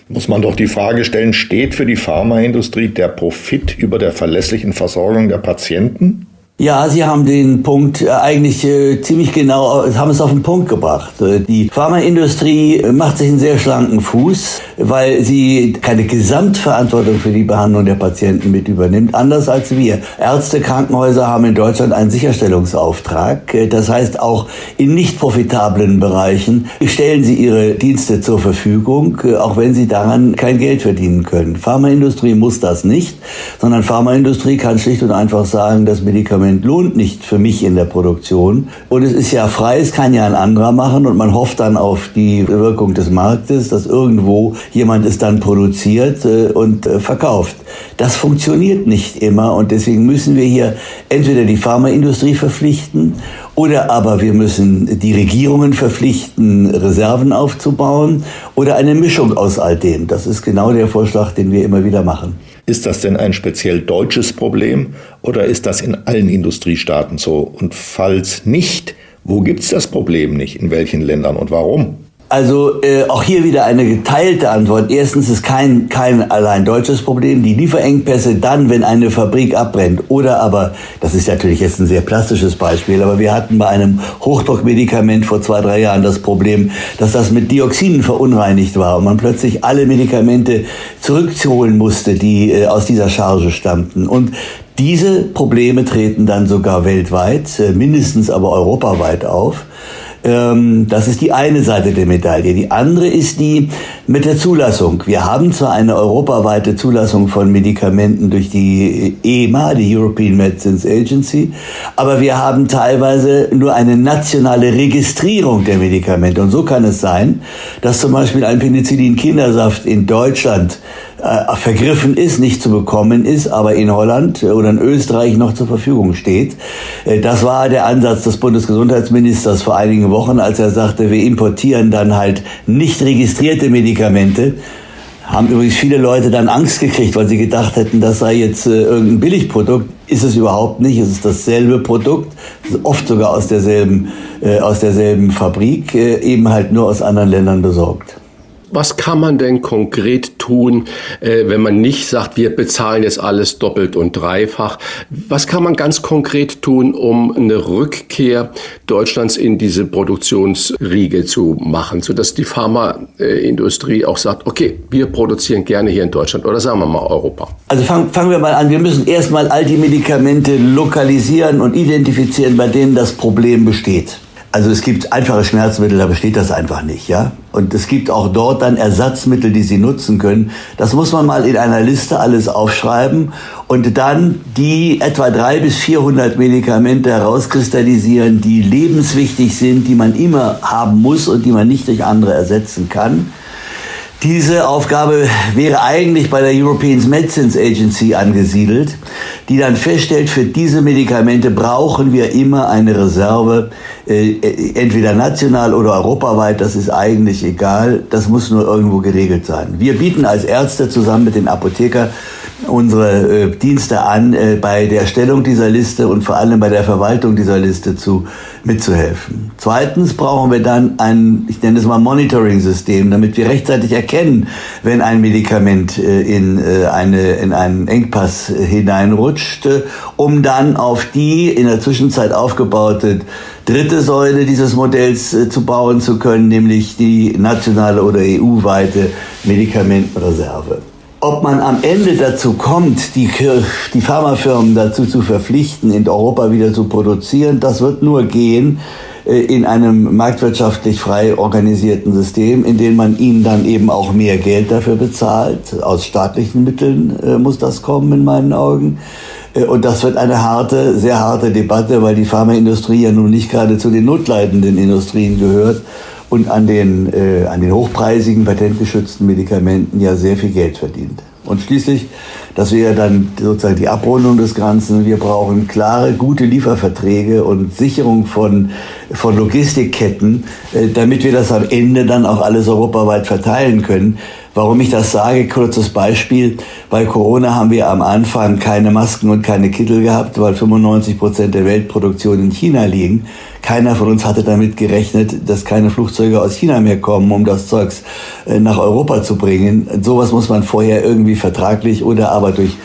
muss man doch die Frage stellen, steht für die Pharmaindustrie der Profit über der verlässlichen Versorgung der Patienten? Ja, Sie haben den Punkt äh, eigentlich äh, ziemlich genau, äh, haben es auf den Punkt gebracht. Äh, die Pharmaindustrie macht sich einen sehr schlanken Fuß, weil sie keine Gesamtverantwortung für die Behandlung der Patienten mit übernimmt, anders als wir. Ärzte, Krankenhäuser haben in Deutschland einen Sicherstellungsauftrag. Das heißt, auch in nicht profitablen Bereichen stellen sie ihre Dienste zur Verfügung, auch wenn sie daran kein Geld verdienen können. Pharmaindustrie muss das nicht, sondern Pharmaindustrie kann schlicht und einfach sagen, dass Medikamente Moment lohnt nicht für mich in der Produktion. Und es ist ja frei, es kann ja ein anderer machen und man hofft dann auf die Wirkung des Marktes, dass irgendwo jemand es dann produziert äh, und äh, verkauft. Das funktioniert nicht immer und deswegen müssen wir hier entweder die Pharmaindustrie verpflichten oder aber wir müssen die Regierungen verpflichten, Reserven aufzubauen oder eine Mischung aus all dem. Das ist genau der Vorschlag, den wir immer wieder machen. Ist das denn ein speziell deutsches Problem oder ist das in allen Industriestaaten so? Und falls nicht, wo gibt es das Problem nicht? In welchen Ländern und warum? Also äh, auch hier wieder eine geteilte Antwort. Erstens ist kein kein allein deutsches Problem. Die Lieferengpässe dann, wenn eine Fabrik abbrennt. Oder aber, das ist natürlich jetzt ein sehr plastisches Beispiel, aber wir hatten bei einem Hochdruckmedikament vor zwei, drei Jahren das Problem, dass das mit Dioxinen verunreinigt war und man plötzlich alle Medikamente zurückholen musste, die äh, aus dieser Charge stammten. Und diese Probleme treten dann sogar weltweit, äh, mindestens aber europaweit auf. Ähm, das ist die eine Seite der Medaille. Die andere ist die mit der Zulassung. Wir haben zwar eine europaweite Zulassung von Medikamenten durch die EMA, die European Medicines Agency, aber wir haben teilweise nur eine nationale Registrierung der Medikamente. Und so kann es sein, dass zum Beispiel ein Penicillin-Kindersaft in Deutschland äh, vergriffen ist, nicht zu bekommen ist, aber in Holland oder in Österreich noch zur Verfügung steht. Äh, das war der Ansatz des Bundesgesundheitsministers vor einigen Wochen, als er sagte, wir importieren dann halt nicht registrierte Medikamente. Haben übrigens viele Leute dann Angst gekriegt, weil sie gedacht hätten, das sei jetzt äh, irgendein Billigprodukt. Ist es überhaupt nicht. Es ist dasselbe Produkt, oft sogar aus derselben, äh, aus derselben Fabrik, äh, eben halt nur aus anderen Ländern besorgt. Was kann man denn konkret tun, äh, wenn man nicht sagt, wir bezahlen jetzt alles doppelt und dreifach? Was kann man ganz konkret tun, um eine Rückkehr Deutschlands in diese Produktionsriege zu machen, sodass die Pharmaindustrie auch sagt, okay, wir produzieren gerne hier in Deutschland oder sagen wir mal Europa? Also fangen, wir mal an. Wir müssen erstmal all die Medikamente lokalisieren und identifizieren, bei denen das Problem besteht. Also es gibt einfache Schmerzmittel, da besteht das einfach nicht, ja. Und es gibt auch dort dann Ersatzmittel, die Sie nutzen können. Das muss man mal in einer Liste alles aufschreiben und dann die etwa drei bis 400 Medikamente herauskristallisieren, die lebenswichtig sind, die man immer haben muss und die man nicht durch andere ersetzen kann. Diese Aufgabe wäre eigentlich bei der European Medicines Agency angesiedelt, die dann feststellt, für diese Medikamente brauchen wir immer eine Reserve, äh, entweder national oder europaweit, das ist eigentlich egal, das muss nur irgendwo geregelt sein. Wir bieten als Ärzte zusammen mit den Apotheker unsere äh, Dienste an, äh, bei der Erstellung dieser Liste und vor allem bei der Verwaltung dieser Liste zu mitzuhelfen. Zweitens brauchen wir dann ein, ich nenne es mal Monitoring-System, damit wir rechtzeitig erkennen, wenn ein Medikament äh, in, äh, eine, in einen Engpass hineinrutscht, äh, um dann auf die in der Zwischenzeit aufgebaute dritte Säule dieses Modells äh, zu bauen zu können, nämlich die nationale oder EU-weite Medikamentenreserve. Ob man am Ende dazu kommt, die, die Pharmafirmen dazu zu verpflichten, in Europa wieder zu produzieren, das wird nur gehen äh, in einem marktwirtschaftlich frei organisierten System, in dem man ihnen dann eben auch mehr Geld dafür bezahlt. Aus staatlichen Mitteln äh, muss das kommen in meinen Augen. Äh, und das wird eine harte, sehr harte Debatte, weil die Pharmaindustrie ja nun nicht gerade zu den notleidenden Industrien gehört und an den, äh, an den hochpreisigen, patentgeschützten Medikamenten ja sehr viel Geld verdient. Und schließlich, das wäre dann sozusagen die Abrundung des Ganzen, wir brauchen klare, gute Lieferverträge und Sicherung von, von Logistikketten, äh, damit wir das am Ende dann auch alles europaweit verteilen können. Warum ich das sage, kurzes Beispiel. Bei Corona haben wir am Anfang keine Masken und keine Kittel gehabt, weil 95 Prozent der Weltproduktion in China liegen. Keiner von uns hatte damit gerechnet, dass keine Flugzeuge aus China mehr kommen, um das Zeugs äh, nach Europa zu bringen. Sowas muss man vorher irgendwie vertraglich oder aber durch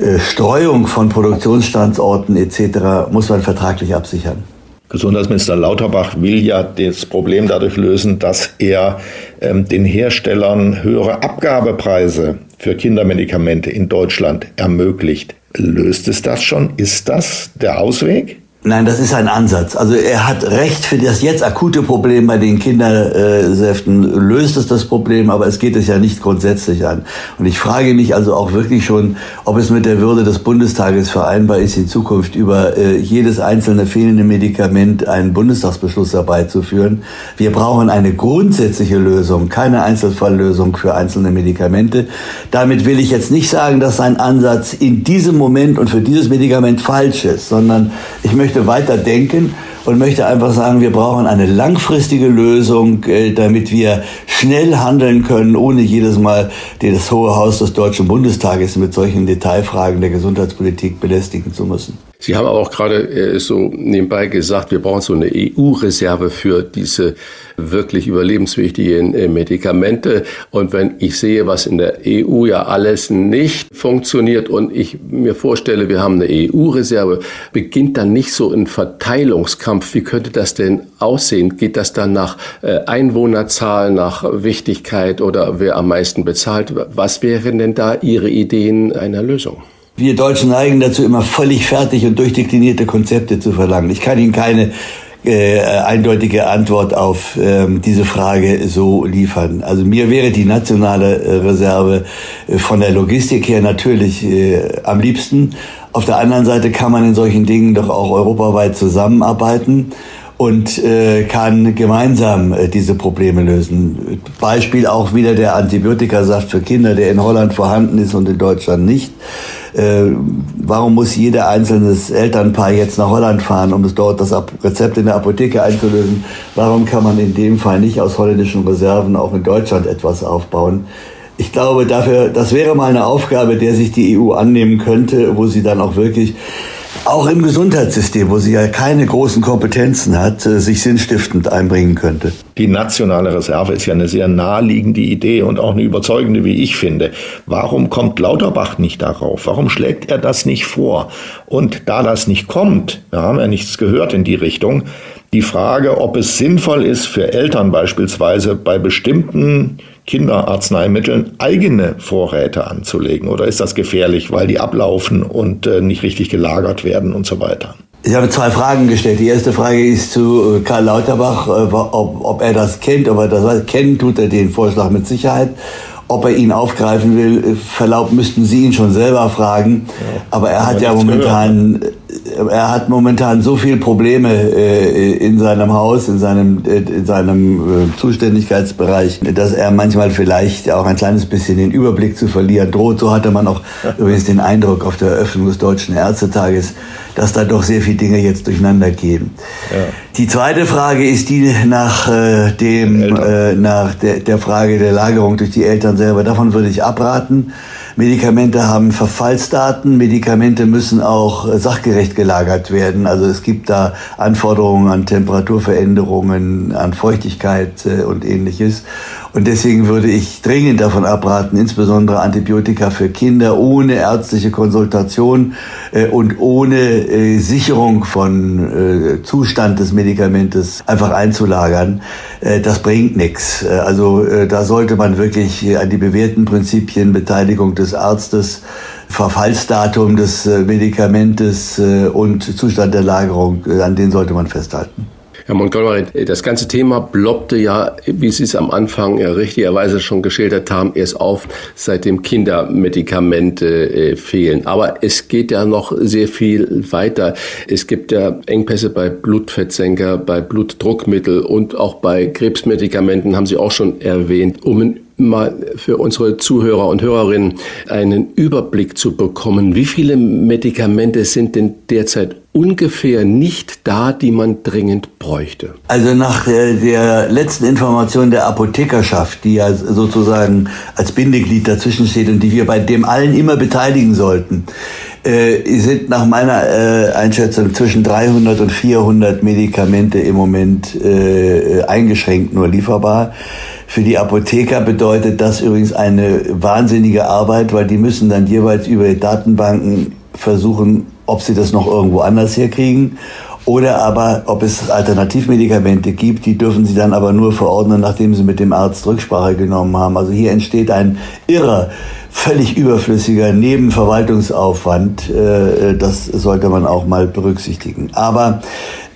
äh, Streuung von Produktionsstandorten etc. muss man vertraglich absichern. Gesundheitsminister Lauterbach will ja das Problem dadurch lösen, dass er ähm, den Herstellern höhere Abgabepreise für Kindermedikamente in Deutschland ermöglicht. Löst es das schon? Ist das der Ausweg? Nein, das ist ein Ansatz. Also er hat recht für das jetzt akute Problem bei den Kindersäften löst es das Problem, aber es geht es ja nicht grundsätzlich an. Und ich frage mich also auch wirklich schon, ob es mit der Würde des Bundestages vereinbar ist, in Zukunft über äh, jedes einzelne fehlende Medikament einen Bundestagsbeschluss herbeizuführen. Wir brauchen eine grundsätzliche Lösung, keine Einzelfalllösung für einzelne Medikamente. Damit will ich jetzt nicht sagen, dass sein Ansatz in diesem Moment und für dieses Medikament falsch ist, sondern ich möchte möchte weiter denken und möchte einfach sagen, wir brauchen eine langfristige Lösung, äh, damit wir schnell handeln können, ohne jedes Mal das Hohe Haus des Deutschen Bundestages mit solchen Detailfragen der Gesundheitspolitik belästigen zu müssen. Sie haben aber auch gerade äh, so nebenbei gesagt, wir brauchen so eine EU-Reserve für diese wirklich überlebenswichtigen äh, Medikamente. Und wenn ich sehe, was in der EU ja alles nicht funktioniert und ich mir vorstelle, wir haben eine EU-Reserve, beginnt dann nicht so ein Verteilungskampf. Wie könnte das denn aussehen? Geht das dann nach äh, Einwohnerzahl, nach Wichtigkeit oder wer am meisten bezahlt? Was wären denn da Ihre Ideen einer Lösung? Wir Deutschen neigen dazu, immer völlig fertig und durchdeklinierte Konzepte zu verlangen. Ich kann Ihnen keine äh, eindeutige Antwort auf ähm, diese Frage so liefern. Also mir wäre die nationale äh, Reserve äh, von der Logistik her natürlich äh, am liebsten. Auf der anderen Seite kann man in solchen Dingen doch auch europaweit zusammenarbeiten und äh, kann gemeinsam äh, diese Probleme lösen. Beispiel auch wieder der Antibiotikasaft für Kinder, der in Holland vorhanden ist und in Deutschland nicht. Äh, warum muss jeder einzelne Elternpaar jetzt nach Holland fahren, um es dort das Rezept in der Apotheke einzulösen? Warum kann man in dem Fall nicht aus holländischen Reserven auch in Deutschland etwas aufbauen? Ich glaube, dafür, das wäre mal eine Aufgabe, der sich die EU annehmen könnte, wo sie dann auch wirklich auch im Gesundheitssystem, wo sie ja keine großen Kompetenzen hat, äh, sich sinnstiftend einbringen könnte. Die nationale Reserve ist ja eine sehr naheliegende Idee und auch eine überzeugende, wie ich finde. Warum kommt Lauterbach nicht darauf? Warum schlägt er das nicht vor? Und da das nicht kommt, wir haben ja nichts gehört in die Richtung, die Frage, ob es sinnvoll ist für Eltern beispielsweise bei bestimmten Kinderarzneimitteln eigene Vorräte anzulegen? Oder ist das gefährlich, weil die ablaufen und äh, nicht richtig gelagert werden und so weiter? Ich habe zwei Fragen gestellt. Die erste Frage ist zu äh, Karl Lauterbach, äh, ob, ob er das kennt, ob er das weiß. Kennen tut er den Vorschlag mit Sicherheit. Ob er ihn aufgreifen will, verlaubt, müssten Sie ihn schon selber fragen. Ja, Aber er hat ja momentan, er hat momentan so viele Probleme äh, in seinem Haus, in seinem, äh, in seinem äh, Zuständigkeitsbereich, dass er manchmal vielleicht auch ein kleines bisschen den Überblick zu verlieren droht. So hatte man auch (laughs) übrigens den Eindruck auf der Eröffnung des Deutschen Ärztetages, dass da doch sehr viele Dinge jetzt durcheinander gehen. Ja. Die zweite Frage ist die nach äh, dem äh, nach der, der Frage der Lagerung durch die Eltern selber. Davon würde ich abraten. Medikamente haben Verfallsdaten. Medikamente müssen auch äh, sachgerecht gelagert werden. Also es gibt da Anforderungen an Temperaturveränderungen, an Feuchtigkeit äh, und ähnliches. Und deswegen würde ich dringend davon abraten, insbesondere Antibiotika für Kinder ohne ärztliche Konsultation äh, und ohne äh, Sicherung von äh, Zustand des Medikamentes einfach einzulagern. Äh, das bringt nichts. Äh, also äh, da sollte man wirklich an die bewährten Prinzipien Beteiligung des Arztes Verfallsdatum des Medikamentes und Zustand der Lagerung, an den sollte man festhalten. Herr Montgomery, das ganze Thema ploppte ja, wie Sie es am Anfang ja richtigerweise schon geschildert haben, erst auf, seitdem Kindermedikamente äh, fehlen. Aber es geht ja noch sehr viel weiter. Es gibt ja Engpässe bei Blutfettsenker, bei Blutdruckmittel und auch bei Krebsmedikamenten, haben Sie auch schon erwähnt, um ein mal für unsere Zuhörer und Hörerinnen einen Überblick zu bekommen. Wie viele Medikamente sind denn derzeit ungefähr nicht da, die man dringend bräuchte? Also nach der, der letzten Information der Apothekerschaft, die ja sozusagen als Bindeglied dazwischen steht und die wir bei dem allen immer beteiligen sollten, äh, sind nach meiner äh, Einschätzung zwischen 300 und 400 Medikamente im Moment äh, eingeschränkt nur lieferbar. Für die Apotheker bedeutet das übrigens eine wahnsinnige Arbeit, weil die müssen dann jeweils über Datenbanken versuchen, ob sie das noch irgendwo anders herkriegen. Oder aber, ob es Alternativmedikamente gibt, die dürfen sie dann aber nur verordnen, nachdem sie mit dem Arzt Rücksprache genommen haben. Also hier entsteht ein irrer, völlig überflüssiger Nebenverwaltungsaufwand. Äh, das sollte man auch mal berücksichtigen. Aber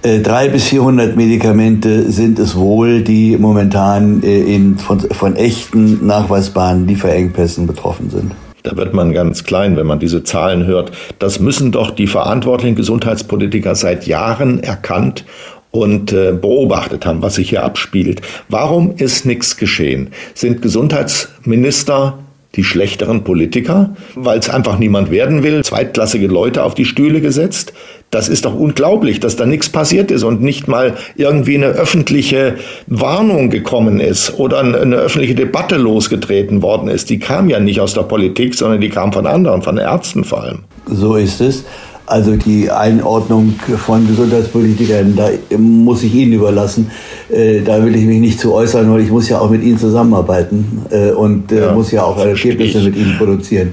drei bis 400 Medikamente sind es wohl, die momentan äh, in, von, von echten nachweisbaren Lieferengpässen betroffen sind. Da wird man ganz klein, wenn man diese Zahlen hört. Das müssen doch die verantwortlichen Gesundheitspolitiker seit Jahren erkannt und äh, beobachtet haben, was sich hier abspielt. Warum ist nichts geschehen? Sind Gesundheitsminister die schlechteren Politiker, weil es einfach niemand werden will, zweitklassige Leute auf die Stühle gesetzt. Das ist doch unglaublich, dass da nichts passiert ist und nicht mal irgendwie eine öffentliche Warnung gekommen ist oder eine öffentliche Debatte losgetreten worden ist. Die kam ja nicht aus der Politik, sondern die kam von anderen, von Ärzten vor allem. So ist es. Also die Einordnung von Gesundheitspolitikern, da muss ich Ihnen überlassen. Äh, da will ich mich nicht zu äußern, weil ich muss ja auch mit Ihnen zusammenarbeiten äh, und äh, ja, muss ja auch Ergebnisse mit Ihnen produzieren.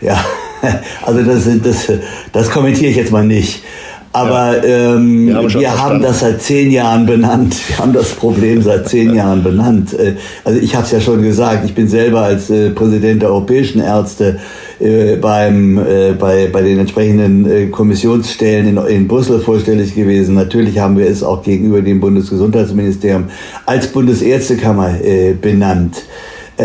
Ja, (laughs) also das, das, das kommentiere ich jetzt mal nicht. Aber ähm, wir, haben, wir haben, das seit zehn Jahren benannt. (laughs) Wir haben das Problem seit zehn Jahren benannt. Äh, also ich habe es ja schon gesagt, ich bin selber als äh, Präsident der europäischen Ärzte äh, beim, äh, bei, bei den entsprechenden äh, Kommissionsstellen in, in Brüssel vorstellig gewesen. Natürlich haben wir es auch gegenüber dem Bundesgesundheitsministerium als Bundesärztekammer äh, benannt.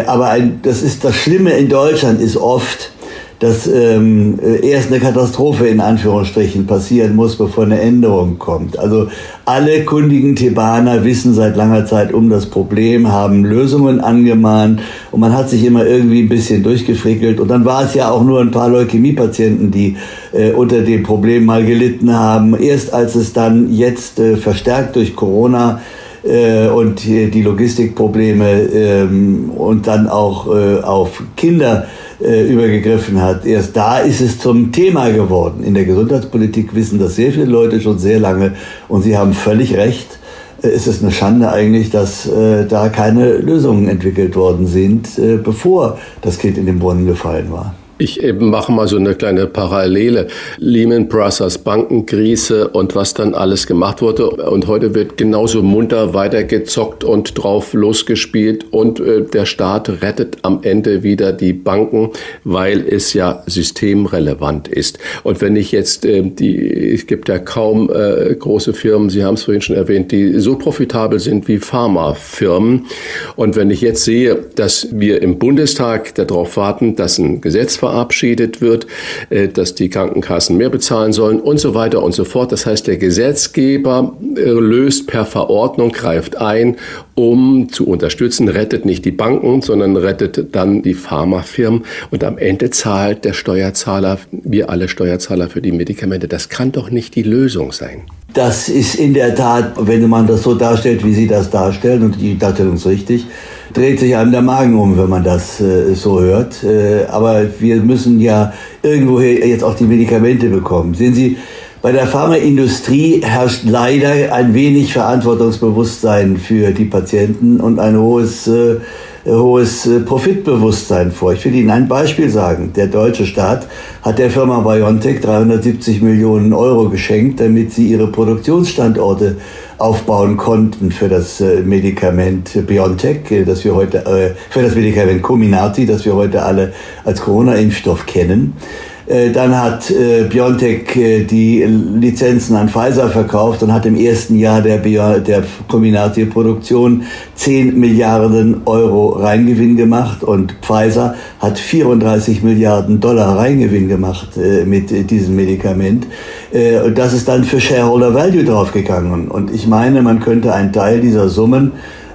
Aber ein, das ist das Schlimme in Deutschland ist oft, dass ähm, erst eine Katastrophe in Anführungsstrichen passieren muss, bevor eine Änderung kommt. Also alle kundigen Thebaner wissen seit langer Zeit um das Problem, haben Lösungen angemahnt und man hat sich immer irgendwie ein bisschen durchgefrickelt. Und dann war es ja auch nur ein paar Leukämiepatienten, die äh, unter dem Problem mal gelitten haben. Erst als es dann jetzt äh, verstärkt durch Corona äh, und die Logistikprobleme ähm, und dann auch äh, auf Kinder äh, übergegriffen hat. Erst da ist es zum Thema geworden. In der Gesundheitspolitik wissen das sehr viele Leute schon sehr lange und sie haben völlig recht. Äh, es ist eine Schande eigentlich, dass äh, da keine Lösungen entwickelt worden sind, äh, bevor das Kind in den Brunnen gefallen war. Ich eben mache mal so eine kleine Parallele. Lehman Brothers Bankenkrise und was dann alles gemacht wurde. Und heute wird genauso munter weitergezockt und drauf losgespielt. Und äh, der Staat rettet am Ende wieder die Banken, weil es ja systemrelevant ist. Und wenn ich jetzt äh, die, es gibt ja kaum äh, große Firmen, Sie haben es vorhin schon erwähnt, die so profitabel sind wie Pharmafirmen. Und wenn ich jetzt sehe, dass wir im Bundestag darauf warten, dass ein Gesetz wird, äh, dass die Krankenkassen mehr bezahlen sollen und so weiter und so fort. Das heißt, der Gesetzgeber äh, löst per Verordnung, greift ein, um zu unterstützen, rettet nicht die Banken, sondern rettet dann die Pharmafirmen und am Ende zahlt der Steuerzahler, wir alle Steuerzahler für die Medikamente. Das kann doch nicht die Lösung sein. Das ist in der Tat, wenn man das so darstellt, wie Sie das darstellen, und die Darstellung ist richtig, dreht sich einem der Magen um, wenn man das äh, so hört. Äh, aber wir müssen ja irgendwo jetzt auch die Medikamente bekommen. Sehen Sie, bei der Pharmaindustrie herrscht leider ein wenig Verantwortungsbewusstsein für die Patienten und ein hohes äh, hohes äh, Profitbewusstsein vor. Ich will Ihnen ein Beispiel sagen. Der deutsche Staat hat der Firma BioNTech 370 Millionen Euro geschenkt, damit sie ihre Produktionsstandorte aufbauen konnten für das äh, Medikament BioNTech, äh, das wir heute, für das Medikament Comirnaty, das wir heute alle als Corona-Impfstoff kennen. Äh, dann hat äh, BioNTech äh, die Lizenzen an Pfizer verkauft und hat im ersten Jahr der, Bio, der Combinati-Produktion 10 Milliarden Euro Reingewinn gemacht und Pfizer hat 34 Milliarden Dollar Reingewinn gemacht mit diesem Medikament. Und das ist dann für Shareholder Value draufgegangen. Und ich meine, man könnte einen Teil dieser Summen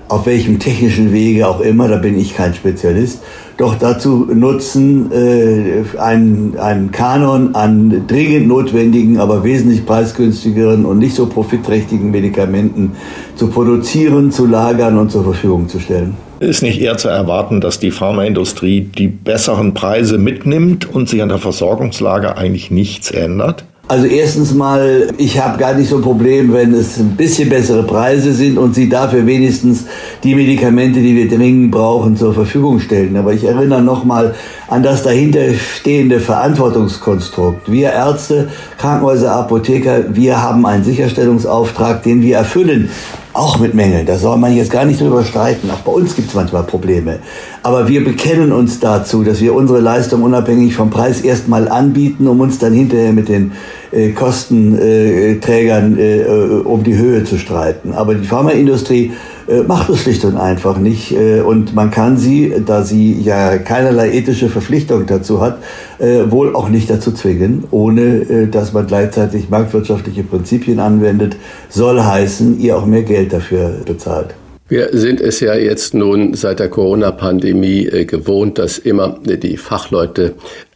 auf welchem technischen Wege auch immer, da bin ich kein Spezialist, doch dazu nutzen, äh, einen, einen Kanon an dringend notwendigen, aber wesentlich preisgünstigeren und nicht so profitträchtigen Medikamenten zu produzieren, zu lagern und zur Verfügung zu stellen. Ist nicht eher zu erwarten, dass die Pharmaindustrie die besseren Preise mitnimmt und sich an der Versorgungslage eigentlich nichts ändert? Also erstens mal, ich habe gar nicht so ein Problem, wenn es ein bisschen bessere Preise sind und sie dafür wenigstens die Medikamente, die wir dringend brauchen, zur Verfügung stellen. Aber ich erinnere nochmal an das dahinterstehende Verantwortungskonstrukt. Wir Ärzte, Krankenhäuser, Apotheker, wir haben einen Sicherstellungsauftrag, den wir erfüllen. Auch mit Mängeln, da soll man jetzt gar nicht drüber streiten. Auch bei uns gibt es manchmal Probleme. Aber wir bekennen uns dazu, dass wir unsere Leistung unabhängig vom Preis erstmal anbieten, um uns dann hinterher mit den äh, Kostenträgern äh, äh, um die Höhe zu streiten. Aber die Pharmaindustrie äh, macht es schlicht und einfach nicht. Äh, und man kann sie, da sie ja keinerlei ethische Verpflichtung dazu hat, äh, wohl auch nicht dazu zwingen, ohne dass man gleichzeitig marktwirtschaftliche Prinzipien anwendet, soll heißen, ihr auch mehr Geld dafür bezahlt. Wir sind es ja jetzt nun seit der Corona-Pandemie gewohnt, dass immer die Fachleute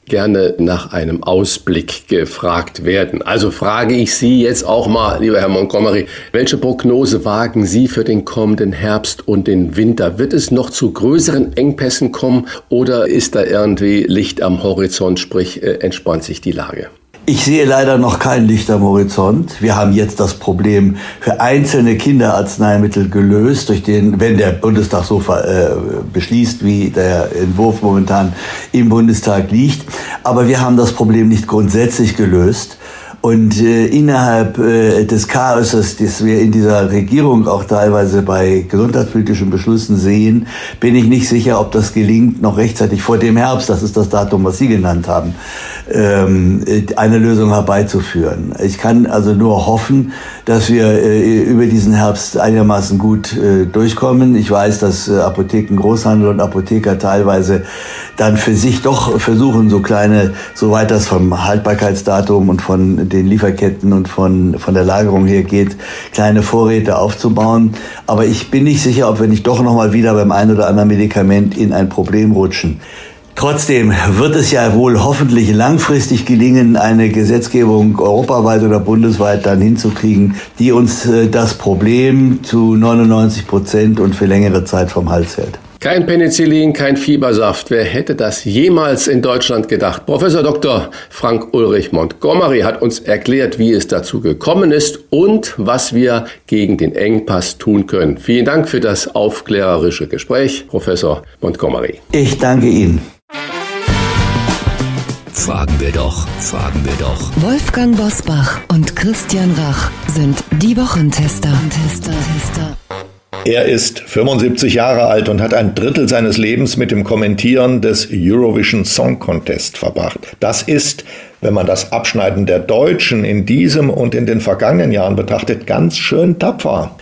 gerne nach einem Ausblick gefragt werden. Also frage ich Sie jetzt auch mal, lieber Herr Montgomery, welche Prognose wagen Sie für den kommenden Herbst und den Winter? Wird es noch zu größeren Engpässen kommen oder ist da irgendwie Licht am Horizont, sprich äh, entspannt sich die Lage? Ich sehe leider noch kein Licht am Horizont. Wir haben jetzt das Problem für einzelne Kinderarzneimittel gelöst, durch den, wenn der Bundestag so äh, beschließt, wie der Entwurf momentan im Bundestag liegt. Aber wir haben das Problem nicht grundsätzlich gelöst. Und äh, innerhalb äh, des Chaoses, das wir in dieser Regierung auch teilweise bei gesundheitspolitischen Beschlüssen sehen, bin ich nicht sicher, ob das gelingt, noch rechtzeitig vor dem Herbst, das ist das Datum, was Sie genannt haben, ähm, eine Lösung herbeizuführen. Ich kann also nur hoffen, dass wir äh, über diesen Herbst einigermaßen gut äh, durchkommen. Ich weiß, dass äh, Apotheken, Großhandel und Apotheker teilweise dann für sich doch versuchen, so kleine, soweit das vom Haltbarkeitsdatum und von den Lieferketten und von, von der Lagerung her geht, kleine Vorräte aufzubauen. Aber ich bin nicht sicher, ob wir nicht doch nochmal wieder beim ein oder anderen Medikament in ein Problem rutschen. Trotzdem wird es ja wohl hoffentlich langfristig gelingen, eine Gesetzgebung europaweit oder bundesweit dann hinzukriegen, die uns äh, das Problem zu 99 Prozent und für längere Zeit vom Hals hält. Kein Penicillin, kein Fiebersaft. Wer hätte das jemals in Deutschland gedacht? Professor Dr. Frank Ulrich Montgomery hat uns erklärt, wie es dazu gekommen ist und was wir gegen den Engpass tun können. Vielen Dank für das aufklärerische Gespräch, Professor Montgomery. Ich danke Ihnen. Fragen wir doch, fragen wir doch. Wolfgang Bosbach und Christian Rach sind die Wochentester. Tester, Tester. Er ist 75 Jahre alt und hat ein Drittel seines Lebens mit dem Kommentieren des Eurovision Song Contest verbracht. Das ist, wenn man das Abschneiden der Deutschen in diesem und in den vergangenen Jahren betrachtet, ganz schön tapfer.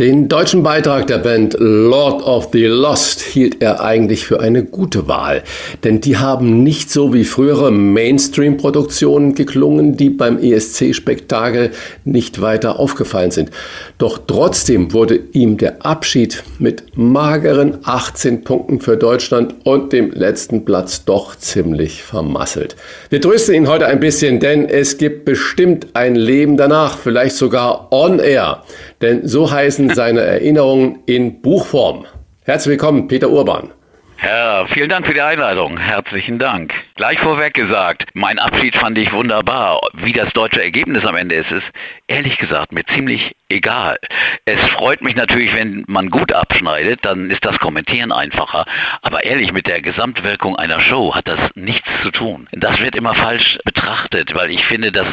Den deutschen Beitrag der Band Lord of the Lost hielt er eigentlich für eine gute Wahl, denn die haben nicht so wie frühere Mainstream-Produktionen geklungen, die beim ESC-Spektakel nicht weiter aufgefallen sind. Doch trotzdem wurde ihm der Abschied mit mageren 18 Punkten für Deutschland und dem letzten Platz doch ziemlich vermasselt. Wir trösten ihn heute ein bisschen, denn es gibt bestimmt ein Leben danach, vielleicht sogar on air. Denn so heißen (laughs) seine Erinnerungen in Buchform. Herzlich willkommen, Peter Urban. Herr, vielen Dank für die Einladung. Herzlichen Dank. Gleich vorweg gesagt, mein Abschied fand ich wunderbar. Wie das deutsche Ergebnis am Ende ist, ist ehrlich gesagt mir ziemlich egal. Es freut mich natürlich, wenn man gut abschneidet, dann ist das Kommentieren einfacher. Aber ehrlich, mit der Gesamtwirkung einer Show hat das nichts zu tun. Das wird immer falsch betrachtet, weil ich finde, dass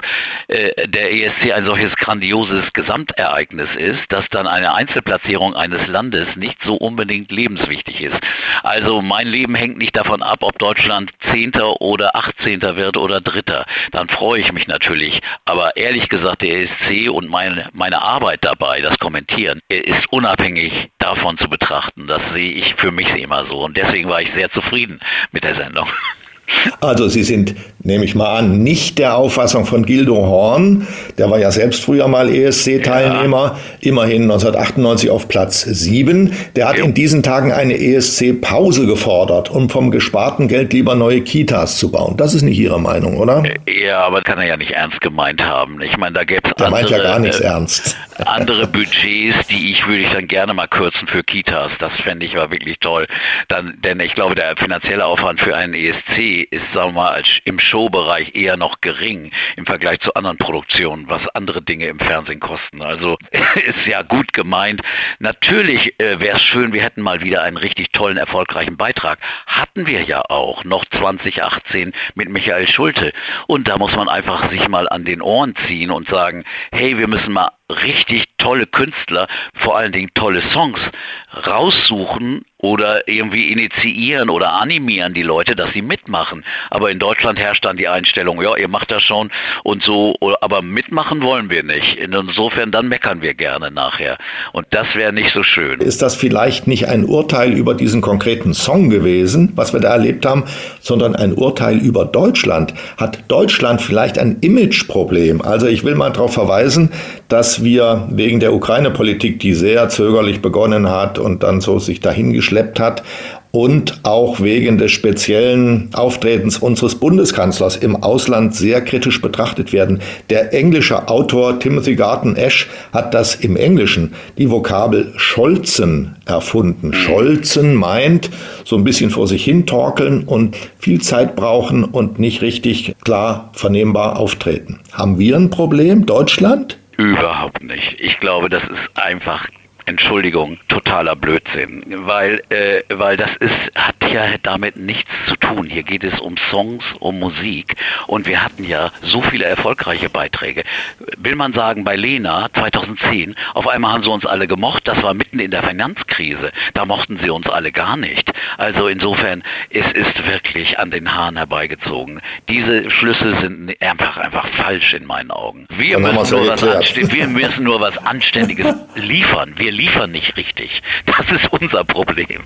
äh, der ESC ein solches grandioses Gesamtereignis ist, dass dann eine Einzelplatzierung eines Landes nicht so unbedingt lebenswichtig ist. Also mein Leben hängt nicht davon ab, ob Deutschland Zehnter oder Achtzehnter wird oder Dritter. Dann freue ich mich natürlich. Aber ehrlich gesagt, der ESC und meine, meine Arbeit Arbeit dabei, das Kommentieren, ist unabhängig davon zu betrachten. Das sehe ich für mich immer so. Und deswegen war ich sehr zufrieden mit der Sendung. (laughs) Also Sie sind, nehme ich mal an, nicht der Auffassung von Gildo Horn, der war ja selbst früher mal ESC-Teilnehmer, ja. immerhin 1998 auf Platz 7. Der hat jo. in diesen Tagen eine ESC-Pause gefordert, um vom gesparten Geld lieber neue Kitas zu bauen. Das ist nicht Ihre Meinung, oder? Ja, aber kann er ja nicht ernst gemeint haben. Ich meine, da gäbe es andere, meint ja gar nichts äh, ernst. Andere Budgets, die ich würde ich dann gerne mal kürzen für Kitas. Das fände ich aber wirklich toll. Dann, denn ich glaube, der finanzielle Aufwand für einen ESC ist, sagen wir mal, im Showbereich eher noch gering im Vergleich zu anderen Produktionen, was andere Dinge im Fernsehen kosten. Also (laughs) ist ja gut gemeint. Natürlich äh, wäre es schön, wir hätten mal wieder einen richtig tollen, erfolgreichen Beitrag. Hatten wir ja auch noch 2018 mit Michael Schulte. Und da muss man einfach sich mal an den Ohren ziehen und sagen, hey, wir müssen mal richtig tolle Künstler, vor allen Dingen tolle Songs raussuchen oder irgendwie initiieren oder animieren die Leute, dass sie mitmachen. Aber in Deutschland herrscht dann die Einstellung, ja, ihr macht das schon und so, aber mitmachen wollen wir nicht. Insofern dann meckern wir gerne nachher. Und das wäre nicht so schön. Ist das vielleicht nicht ein Urteil über diesen konkreten Song gewesen, was wir da erlebt haben, sondern ein Urteil über Deutschland? Hat Deutschland vielleicht ein Imageproblem? Also ich will mal darauf verweisen, dass wir wegen der Ukraine-Politik, die sehr zögerlich begonnen hat und dann so sich dahingeschleppt hat, und auch wegen des speziellen Auftretens unseres Bundeskanzlers im Ausland sehr kritisch betrachtet werden. Der englische Autor Timothy Garton Ash hat das im Englischen die Vokabel Scholzen erfunden. Scholzen meint so ein bisschen vor sich hin torkeln und viel Zeit brauchen und nicht richtig klar vernehmbar auftreten. Haben wir ein Problem, Deutschland? Überhaupt nicht. Ich glaube, das ist einfach Entschuldigung, totaler Blödsinn, weil, äh, weil das ist, hat ja damit nichts zu tun. Hier geht es um Songs, um Musik und wir hatten ja so viele erfolgreiche Beiträge. Will man sagen, bei Lena 2010, auf einmal haben sie uns alle gemocht, das war mitten in der Finanzkrise, da mochten sie uns alle gar nicht. Also insofern, es ist wirklich an den Haaren herbeigezogen. Diese Schlüsse sind einfach, einfach falsch in meinen Augen. Wir, müssen nur, was wir müssen nur was Anständiges (laughs) liefern. Wir liefern nicht richtig. Das ist unser Problem.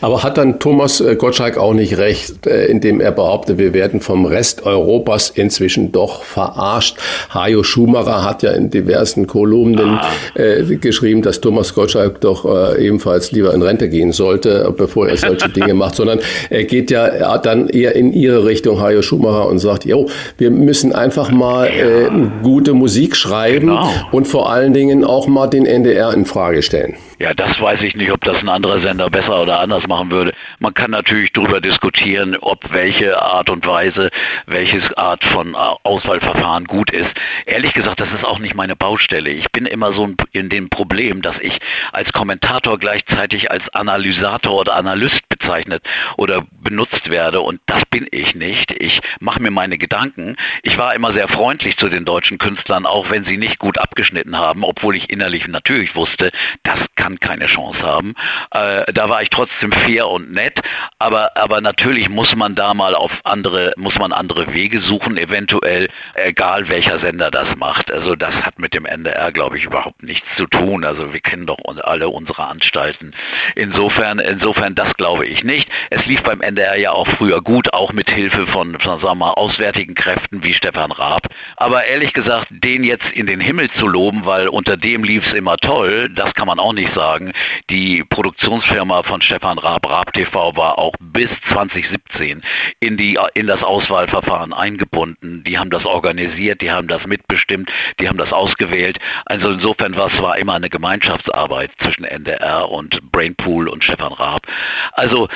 Aber hat dann Thomas äh, Gottschalk auch nicht recht, äh, indem er behauptet, wir werden vom Rest Europas inzwischen doch verarscht? Hajo Schumacher hat ja in diversen Kolumnen ah. äh, geschrieben, dass Thomas Gottschalk doch äh, ebenfalls lieber in Rente gehen sollte, bevor er solche (laughs) Dinge macht, sondern er geht ja dann eher in ihre Richtung, Hajo Schumacher, und sagt, jo, wir müssen einfach mal äh, gute Musik schreiben genau. und vor allen Dingen auch mal den NDR in Frage stellen. Ja, das weiß ich nicht, ob das ein anderer Sender besser oder anders machen würde. Man kann natürlich darüber diskutieren, ob welche Art und Weise, welches Art von Auswahlverfahren gut ist. Ehrlich gesagt, das ist auch nicht meine Baustelle. Ich bin immer so in dem Problem, dass ich als Kommentator gleichzeitig als Analysator oder Analyst bezeichnet oder benutzt werde und das bin ich nicht. Ich mache mir meine Gedanken. Ich war immer sehr freundlich zu den deutschen Künstlern, auch wenn sie nicht gut abgeschnitten haben, obwohl ich innerlich natürlich wusste, das kann keine Chance haben. Äh, da war ich trotzdem fair und nett, aber, aber natürlich muss man da mal auf andere, muss man andere Wege suchen, eventuell, egal welcher Sender das macht. Also das hat mit dem NDR, glaube ich, überhaupt nichts zu tun. Also wir kennen doch alle unsere Anstalten. Insofern, insofern, das glaube ich nicht. Es lief beim NDR ja auch früher gut, auch mit Hilfe von, sagen wir mal, auswärtigen Kräften wie Stefan Raab. Aber ehrlich gesagt, den jetzt in den Himmel zu loben, weil unter dem lief es immer toll, das kann man auch nicht sagen. Die Produktionsfirma von Stefan Raab, Raab TV, war auch bis 2017 in, die, in das Auswahlverfahren eingebunden. Die haben das organisiert, die haben das mitbestimmt, die haben das ausgewählt. Also insofern war es war immer eine Gemeinschaftsarbeit zwischen NDR und Brainpool und Stefan Raab. Also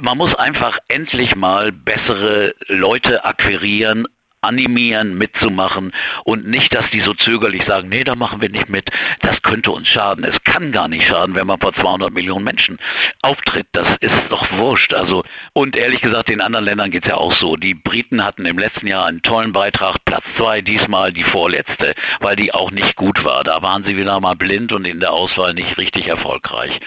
man muss einfach endlich mal bessere Leute akquirieren, animieren, mitzumachen und nicht, dass die so zögerlich sagen, nee, da machen wir nicht mit, das könnte uns schaden. Es kann gar nicht schaden, wenn man vor 200 Millionen Menschen auftritt. Das ist doch wurscht. Also, und ehrlich gesagt, in anderen Ländern geht es ja auch so. Die Briten hatten im letzten Jahr einen tollen Beitrag, Platz zwei, diesmal die vorletzte, weil die auch nicht gut war. Da waren sie wieder mal blind und in der Auswahl nicht richtig erfolgreich.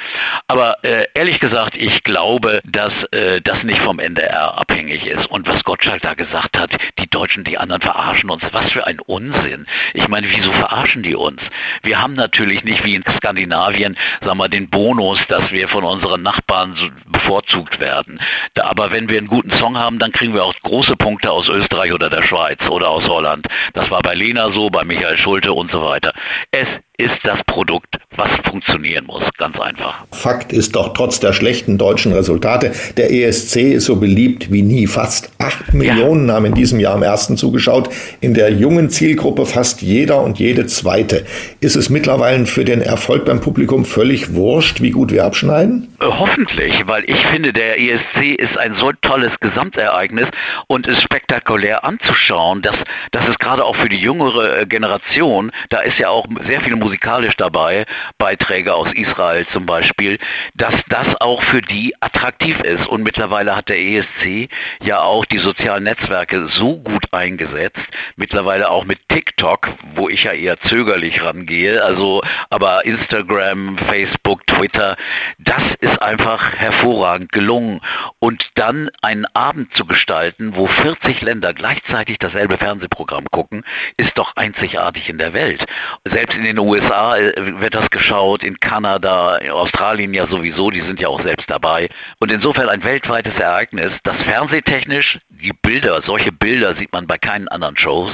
Aber äh, ehrlich gesagt, ich glaube, dass äh, das nicht vom NDR abhängig ist. Und was Gottschalk da gesagt hat, die Deutschen die anderen verarschen uns. Was für ein Unsinn. Ich meine, wieso verarschen die uns? Wir haben natürlich nicht wie in Skandinavien, sagen wir, den Bonus, dass wir von unseren Nachbarn bevorzugt werden. Da, aber wenn wir einen guten Song haben, dann kriegen wir auch große Punkte aus Österreich oder der Schweiz oder aus Holland. Das war bei Lena so, bei Michael Schulte und so weiter. Es ist das Produkt, was funktionieren muss, ganz einfach. Fakt ist doch, trotz der schlechten deutschen Resultate, der ESC ist so beliebt wie nie. Fast acht Millionen ja. haben in diesem Jahr am ersten zugeschaut. In der jungen Zielgruppe fast jeder und jede zweite. Ist es mittlerweile für den Erfolg beim Publikum völlig wurscht, wie gut wir abschneiden? Äh, hoffentlich, weil ich finde, der ESC ist ein so tolles Gesamtereignis und ist spektakulär anzuschauen, dass, dass es gerade auch für die jüngere äh, Generation, da ist ja auch sehr viel musikalisch dabei, Beiträge aus Israel zum Beispiel, dass das auch für die attraktiv ist. Und mittlerweile hat der ESC ja auch die sozialen Netzwerke so gut eingesetzt, mittlerweile auch mit TikTok, wo ich ja eher zögerlich rangehe, also aber Instagram, Facebook, Twitter, das ist einfach hervorragend gelungen. Und dann einen Abend zu gestalten, wo 40 Länder gleichzeitig dasselbe Fernsehprogramm gucken, ist doch einzigartig in der Welt. Selbst in den USA USA äh, wird das geschaut, in Kanada, in Australien ja sowieso, die sind ja auch selbst dabei. Und insofern ein weltweites Ereignis, das fernsehtechnisch, die Bilder, solche Bilder sieht man bei keinen anderen Shows,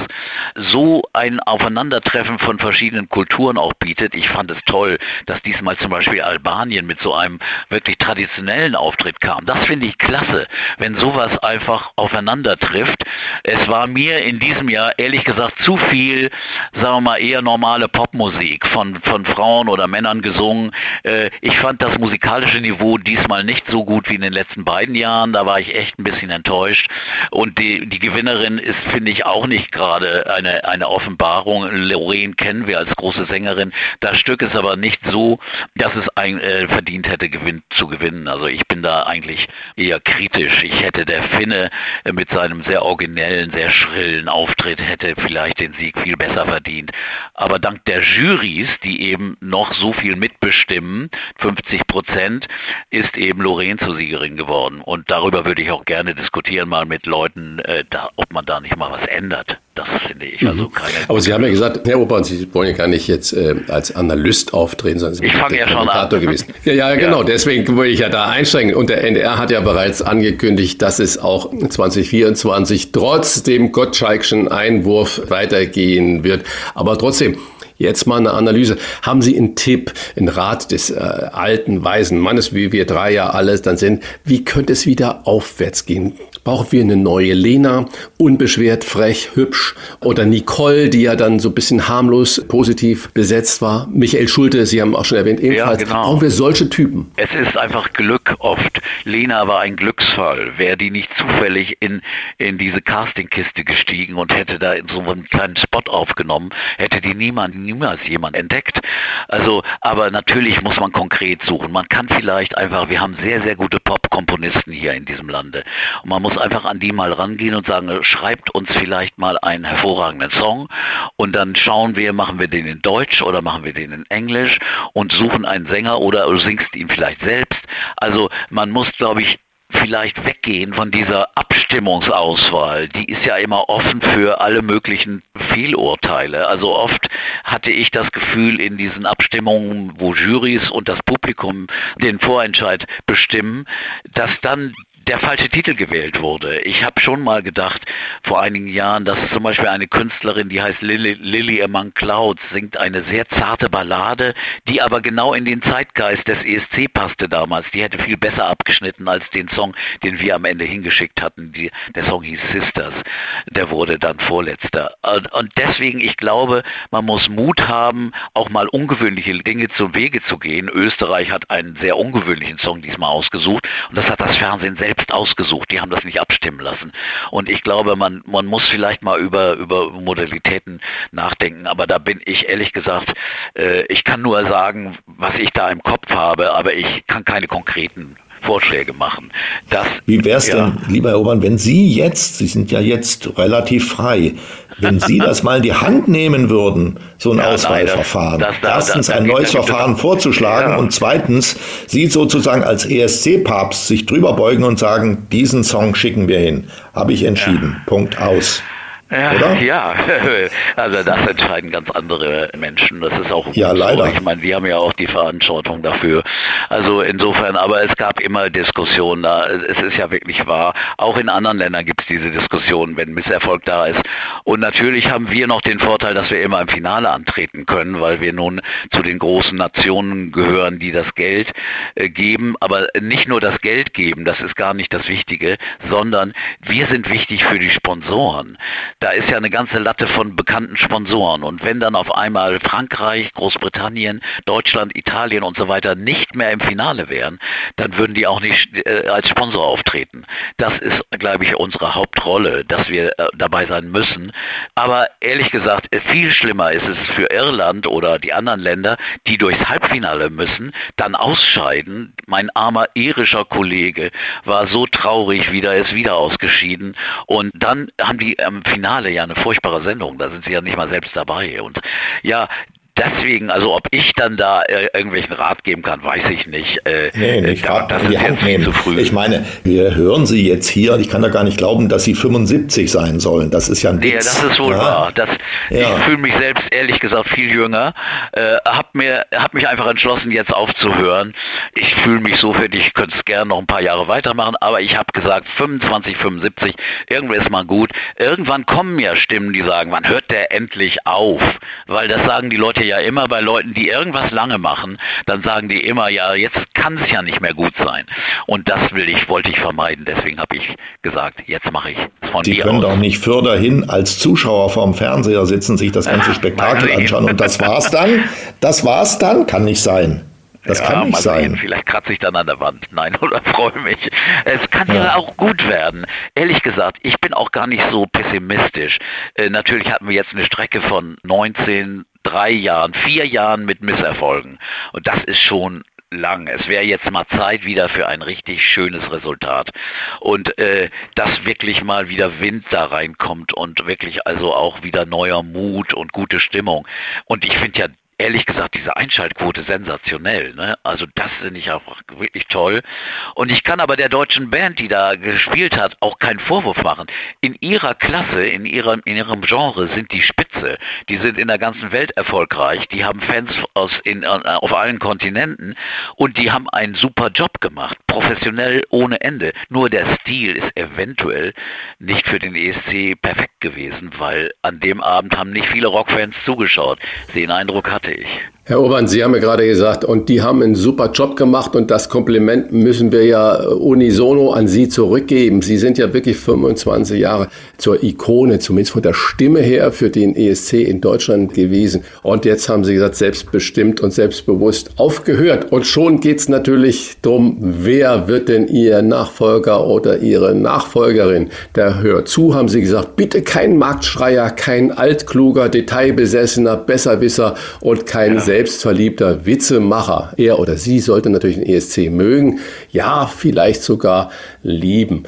so ein Aufeinandertreffen von verschiedenen Kulturen auch bietet. Ich fand es toll, dass diesmal zum Beispiel Albanien mit so einem wirklich traditionellen Auftritt kam. Das finde ich klasse, wenn sowas einfach aufeinander trifft. Es war mir in diesem Jahr ehrlich gesagt zu viel, sagen wir mal, eher normale Popmusik von, von Frauen oder Männern gesungen. Äh, ich fand das musikalische Niveau diesmal nicht so gut wie in den letzten beiden Jahren. Da war ich echt ein bisschen enttäuscht. Und die, die Gewinnerin ist, finde ich, auch nicht gerade eine, eine Offenbarung. Lorraine kennen wir als große Sängerin. Das Stück ist aber nicht so, dass es ein, äh, verdient hätte, gewinn, zu gewinnen. Also ich bin da eigentlich eher kritisch. Ich hätte der Finne mit seinem sehr originellen, sehr schrillen Auftritt hätte vielleicht den Sieg viel besser verdient. Aber dank der Jurys, die eben noch so viel mitbestimmen, 50 Prozent, ist eben Lorraine zur Siegerin geworden. Und darüber würde ich auch gerne diskutieren mal mit Leuten, äh, da, ob man da nicht mal was ändert. Das finde ich also mhm. keine. Aber Sie haben ja gesagt, Herr Obern, Sie wollen ja gar nicht jetzt äh, als Analyst auftreten, sondern Sie sind ich fange ja schon an. gewesen. (laughs) Ja, ja, genau. Ja. Deswegen wollte ich ja da einsteigen. Und der NDR hat ja bereits angekündigt, dass es auch 2024 trotz dem Gottschalkschen Einwurf weitergehen wird. Aber trotzdem, Jetzt mal eine Analyse. Haben Sie einen Tipp, einen Rat des äh, alten, weisen Mannes, wie wir drei ja alles dann sind? Wie könnte es wieder aufwärts gehen? Brauchen wir eine neue Lena, unbeschwert, frech, hübsch? Oder Nicole, die ja dann so ein bisschen harmlos positiv besetzt war? Michael Schulte, Sie haben auch schon erwähnt, ebenfalls. Ja, genau. Brauchen wir solche Typen? Es ist einfach Glück oft. Lena war ein Glücksfall. Wäre die nicht zufällig in, in diese Castingkiste gestiegen und hätte da in so einen kleinen Spot aufgenommen, hätte die niemand, niemals jemand entdeckt. Also, aber natürlich muss man konkret suchen. Man kann vielleicht einfach, wir haben sehr, sehr gute Pop-Komponisten hier in diesem Lande. Und man muss einfach an die mal rangehen und sagen, schreibt uns vielleicht mal einen hervorragenden Song und dann schauen wir, machen wir den in Deutsch oder machen wir den in Englisch und suchen einen Sänger oder du singst ihn vielleicht selbst. Also man muss, glaube ich, vielleicht weggehen von dieser Abstimmungsauswahl. Die ist ja immer offen für alle möglichen Fehlurteile. Also oft hatte ich das Gefühl in diesen Abstimmungen, wo Jurys und das Publikum den Vorentscheid bestimmen, dass dann der falsche Titel gewählt wurde. Ich habe schon mal gedacht, vor einigen Jahren, dass zum Beispiel eine Künstlerin, die heißt Lily, Lily Among Clouds, singt eine sehr zarte Ballade, die aber genau in den Zeitgeist des ESC passte damals. Die hätte viel besser abgeschnitten als den Song, den wir am Ende hingeschickt hatten. Die, der Song hieß Sisters. Der wurde dann vorletzter. Und, und deswegen, ich glaube, man muss Mut haben, auch mal ungewöhnliche Dinge zum Wege zu gehen. Österreich hat einen sehr ungewöhnlichen Song diesmal ausgesucht und das hat das Fernsehen selbst selbst ausgesucht. Die haben das nicht abstimmen lassen. Und ich glaube, man, man muss vielleicht mal über, über Modalitäten nachdenken. Aber da bin ich ehrlich gesagt, äh, ich kann nur sagen, was ich da im Kopf habe, aber ich kann keine konkreten Vorschläge machen. Das, Wie wäre es ja, denn, lieber Herr Obern, wenn Sie jetzt, Sie sind ja jetzt relativ frei, wenn Sie (laughs) das mal in die Hand nehmen würden, so ein ja, Auswahlverfahren. Das, das, Erstens ein neues Verfahren vorzuschlagen ja. und zweitens Sie sozusagen als ESC-Papst sich drüber beugen und sagen, diesen Song schicken wir hin. Habe ich entschieden. Punkt aus. Ja, Oder? (laughs) ja, also das entscheiden ganz andere Menschen. Das ist auch ja, leider. Ich meine, wir haben ja auch die Verantwortung dafür. Also insofern, aber es gab immer Diskussionen da. Es ist ja wirklich wahr. Auch in anderen Ländern gibt es diese Diskussionen, wenn Misserfolg da ist. Und natürlich haben wir noch den Vorteil, dass wir immer im Finale antreten können, weil wir nun zu den großen Nationen gehören, die das Geld äh, geben. Aber nicht nur das Geld geben, das ist gar nicht das Wichtige, sondern wir sind wichtig für die Sponsoren da ist ja eine ganze Latte von bekannten Sponsoren. Und wenn dann auf einmal Frankreich, Großbritannien, Deutschland, Italien und so weiter nicht mehr im Finale wären, dann würden die auch nicht äh, als Sponsor auftreten. Das ist, glaube ich, unsere Hauptrolle, dass wir äh, dabei sein müssen. Aber ehrlich gesagt, viel schlimmer ist es für Irland oder die anderen Länder, die durchs Halbfinale müssen, dann ausscheiden. Mein armer irischer Kollege war so traurig wieder, ist wieder ausgeschieden. Und dann haben die am Finale Finale ja eine furchtbare Sendung. Da sind sie ja nicht mal selbst dabei. Und ja, deswegen, also ob ich dann da äh, irgendwelchen Rat geben kann, weiß ich nicht. Äh, nee, nicht da, das ist jetzt viel zu früh. Ich meine, wir hören Sie jetzt hier ich kann da gar nicht glauben, dass Sie 75 sein sollen. Das ist ja ein Witz. Nee, das ist wohl ja. wahr. Das, ja. Ich fühle mich selbst ehrlich gesagt viel jünger. Äh, hab mir, hab mich einfach entschlossen, jetzt aufzuhören. Ich fühle mich so fit, ich könnte es gerne noch ein paar Jahre weitermachen, aber ich habe gesagt, 25, 75, irgendwann ist mal gut. Irgendwann kommen ja Stimmen, die sagen, wann hört der endlich auf? Weil das sagen die Leute ja immer bei Leuten, die irgendwas lange machen, dann sagen die immer, ja, jetzt kann es ja nicht mehr gut sein. Und das will ich, wollte ich vermeiden. Deswegen habe ich gesagt, jetzt mache ich von Die können aus. doch nicht fürder hin als Zuschauer vorm Fernseher sitzen, sich das ganze Spektakel anschauen und das war's dann. Das war's dann, kann nicht sein. Das ja, kann nicht sein. Vielleicht kratze ich dann an der Wand. Nein, (laughs) oder freue mich. Es kann ja. ja. auch gut werden. Ehrlich gesagt, ich bin auch gar nicht so pessimistisch. Äh, natürlich hatten wir jetzt eine Strecke von 19, drei Jahren, vier Jahren mit Misserfolgen. Und das ist schon lang. Es wäre jetzt mal Zeit wieder für ein richtig schönes Resultat. Und äh, dass wirklich mal wieder Wind da reinkommt und wirklich also auch wieder neuer Mut und gute Stimmung. Und ich finde ja ehrlich gesagt diese Einschaltquote sensationell. Ne? Also das finde ich einfach wirklich toll. Und ich kann aber der deutschen Band, die da gespielt hat, auch keinen Vorwurf machen. In ihrer Klasse, in ihrem, in ihrem Genre sind die Spitze. Die sind in der ganzen Welt erfolgreich. Die haben Fans aus in, auf allen Kontinenten und die haben einen super Job gemacht. Professionell ohne Ende. Nur der Stil ist eventuell nicht für den ESC perfekt gewesen, weil an dem Abend haben nicht viele Rockfans zugeschaut. Den Eindruck hatte ich. Herr Obern, Sie haben ja gerade gesagt, und die haben einen super Job gemacht und das Kompliment müssen wir ja unisono an Sie zurückgeben. Sie sind ja wirklich 25 Jahre zur Ikone, zumindest von der Stimme her, für den ESC in Deutschland gewesen. Und jetzt haben Sie gesagt, selbstbestimmt und selbstbewusst aufgehört. Und schon geht es natürlich darum, wer wird denn Ihr Nachfolger oder Ihre Nachfolgerin? Der hört zu, haben Sie gesagt, bitte kein Marktschreier, kein altkluger, detailbesessener Besserwisser und kein ja selbstverliebter Witzemacher. Er oder sie sollte natürlich den ESC mögen, ja, vielleicht sogar lieben.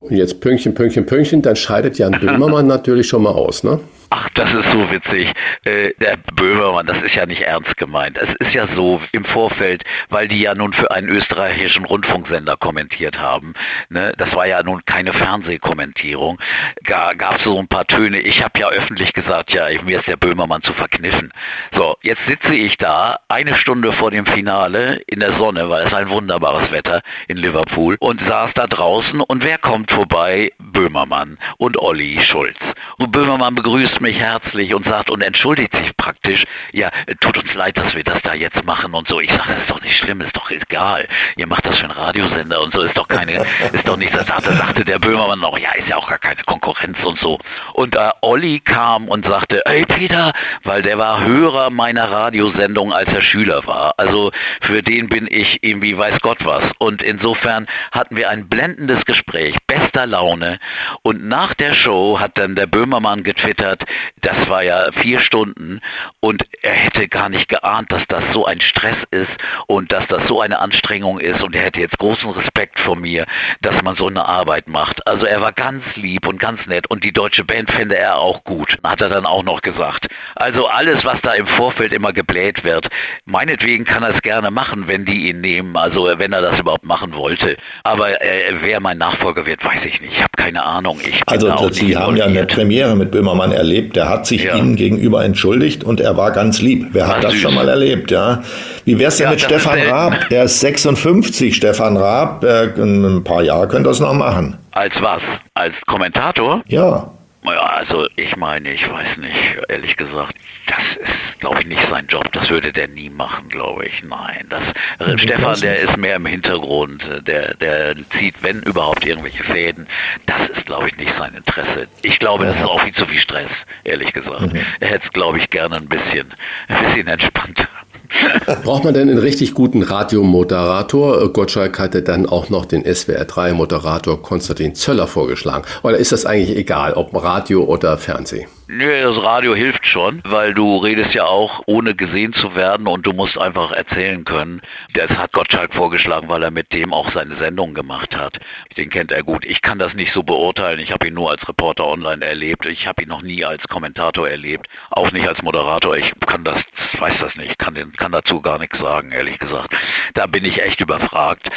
Und jetzt Pünktchen, Pünktchen, Pünktchen, dann scheidet Jan (laughs) Böhmermann natürlich schon mal aus, ne? Ach, das ist so witzig. Äh, der Böhmermann, das ist ja nicht ernst gemeint. Es ist ja so im Vorfeld, weil die ja nun für einen österreichischen Rundfunksender kommentiert haben. Ne? Das war ja nun keine Fernsehkommentierung. Gab es so ein paar Töne. Ich habe ja öffentlich gesagt, ja, mir ist der Böhmermann zu verkniffen. So, jetzt sitze ich da, eine Stunde vor dem Finale in der Sonne, weil es ein wunderbares Wetter in Liverpool und saß da draußen und wer kommt vorbei? Böhmermann und Olli Schulz. Und Böhmermann begrüßt mich herzlich und sagt und entschuldigt sich praktisch, ja, tut uns leid, dass wir das da jetzt machen und so. Ich sage, das ist doch nicht schlimm, ist doch egal. Ihr macht das für einen Radiosender und so, ist doch keine, ist doch nicht, das sagte, sagte der Böhmermann noch, ja, ist ja auch gar keine Konkurrenz und so. Und äh, Olli kam und sagte, ey Peter, weil der war Hörer meiner Radiosendung, als er Schüler war. Also für den bin ich irgendwie weiß Gott was. Und insofern hatten wir ein blendendes Gespräch, bester Laune. Und nach der Show hat dann der Böhmermann getwittert, das war ja vier Stunden und er hätte gar nicht geahnt, dass das so ein Stress ist und dass das so eine Anstrengung ist und er hätte jetzt großen Respekt vor mir, dass man so eine Arbeit macht. Also er war ganz lieb und ganz nett und die deutsche Band fände er auch gut, hat er dann auch noch gesagt. Also alles, was da im Vorfeld immer gebläht wird, meinetwegen kann er es gerne machen, wenn die ihn nehmen, also wenn er das überhaupt machen wollte. Aber äh, wer mein Nachfolger wird, weiß ich nicht. Ich habe keine Ahnung. also Sie haben ja eine Premiere mit Böhmermann erlebt erlebt. Der hat sich ja. Ihnen gegenüber entschuldigt und er war ganz lieb. Wer hat das süß. schon mal erlebt, ja? Wie wär's denn ja, mit Stefan Raab? Der ist 56, Stefan Raab. Äh, in ein paar Jahren könnte das noch machen. Als was? Als Kommentator? Ja. Ja, also ich meine, ich weiß nicht, ehrlich gesagt, das ist, glaube ich, nicht sein Job. Das würde der nie machen, glaube ich. Nein, das äh, Stefan, der ist mehr im Hintergrund. Der, der zieht, wenn überhaupt, irgendwelche Fäden. Das ist, glaube ich, nicht sein Interesse. Ich glaube, das ist auch viel zu viel Stress, ehrlich gesagt. Mhm. Er hätte es, glaube ich, gerne ein bisschen, ein bisschen entspannter. (laughs) Braucht man denn einen richtig guten Radiomoderator? Gottschalk hatte dann auch noch den SWR3-Moderator Konstantin Zöller vorgeschlagen. Oder ist das eigentlich egal, ob Radio oder Fernsehen? Nö, das Radio hilft schon, weil du redest ja auch, ohne gesehen zu werden und du musst einfach erzählen können. Das hat Gottschalk vorgeschlagen, weil er mit dem auch seine Sendung gemacht hat. Den kennt er gut. Ich kann das nicht so beurteilen. Ich habe ihn nur als Reporter online erlebt. Ich habe ihn noch nie als Kommentator erlebt, auch nicht als Moderator. Ich kann das, weiß das nicht, kann, kann dazu gar nichts sagen, ehrlich gesagt. Da bin ich echt überfragt.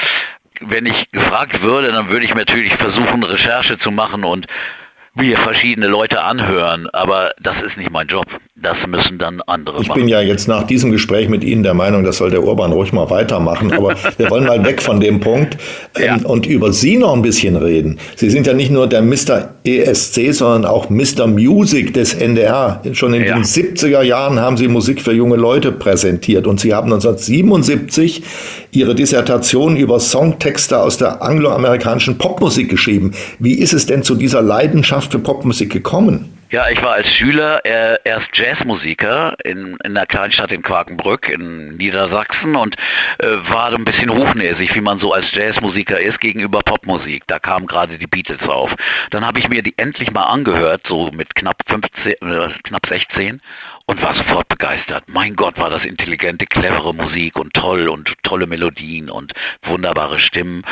Wenn ich gefragt würde, dann würde ich natürlich versuchen, Recherche zu machen und mir verschiedene Leute anhören, aber das ist nicht mein Job. Das müssen dann andere ich machen. Ich bin ja jetzt nach diesem Gespräch mit Ihnen der Meinung, das soll der Urban ruhig mal weitermachen, aber (laughs) wir wollen mal weg von dem Punkt ähm, ja. und über Sie noch ein bisschen reden. Sie sind ja nicht nur der Mr. ESC, sondern auch Mr. Music des NDR. Schon in ja. den 70er Jahren haben Sie Musik für junge Leute präsentiert und Sie haben 1977 Ihre Dissertation über Songtexte aus der angloamerikanischen Popmusik geschrieben. Wie ist es denn zu dieser Leidenschaft für Popmusik gekommen? Ja, ich war als Schüler äh, erst Jazzmusiker in, in einer Kleinstadt in Quakenbrück in Niedersachsen und äh, war ein bisschen hochnäsig, wie man so als Jazzmusiker ist gegenüber Popmusik. Da kamen gerade die Beatles auf. Dann habe ich mir die endlich mal angehört, so mit knapp 15, äh, knapp 16 und war sofort begeistert. Mein Gott, war das intelligente, clevere Musik und toll und tolle Melodien und wunderbare Stimmen.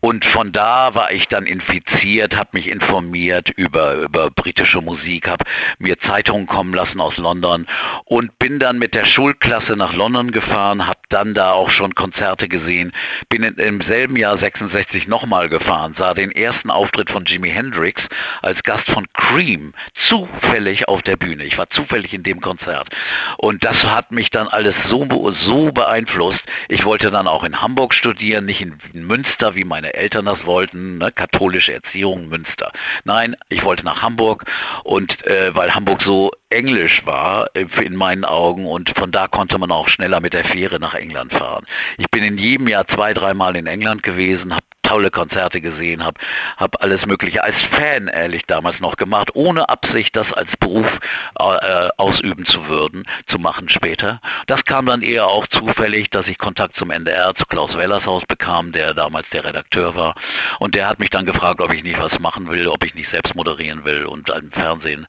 Und von da war ich dann infiziert, habe mich informiert über, über britische Musik, habe mir Zeitungen kommen lassen aus London und bin dann mit der Schulklasse nach London gefahren, habe dann da auch schon Konzerte gesehen, bin in, im selben Jahr 66 nochmal gefahren, sah den ersten Auftritt von Jimi Hendrix als Gast von Cream zufällig auf der Bühne. Ich war zufällig in dem Konzert Konzert. Und das hat mich dann alles so, so beeinflusst. Ich wollte dann auch in Hamburg studieren, nicht in, Münster, wie meine Eltern das wollten, ne? katholische Erziehung Münster. Nein, ich wollte nach Hamburg und äh, weil Hamburg so englisch war äh, in meinen Augen und von da konnte man auch schneller mit der Fähre nach England fahren. Ich bin in jedem Jahr zwei, dreimal in England gewesen, habe tolle Konzerte gesehen, habe hab alles Mögliche als Fan ehrlich damals noch gemacht, ohne Absicht, das als Beruf äh, ausüben zu würden, zu machen später. Das kam dann eher auch zufällig, dass ich Kontakt zum NDR, zu Klaus Wellershaus bekam, der damals der Redakteur war. Und der hat mich dann gefragt, ob ich nicht was machen will, ob ich nicht selbst moderieren will und im Fernsehen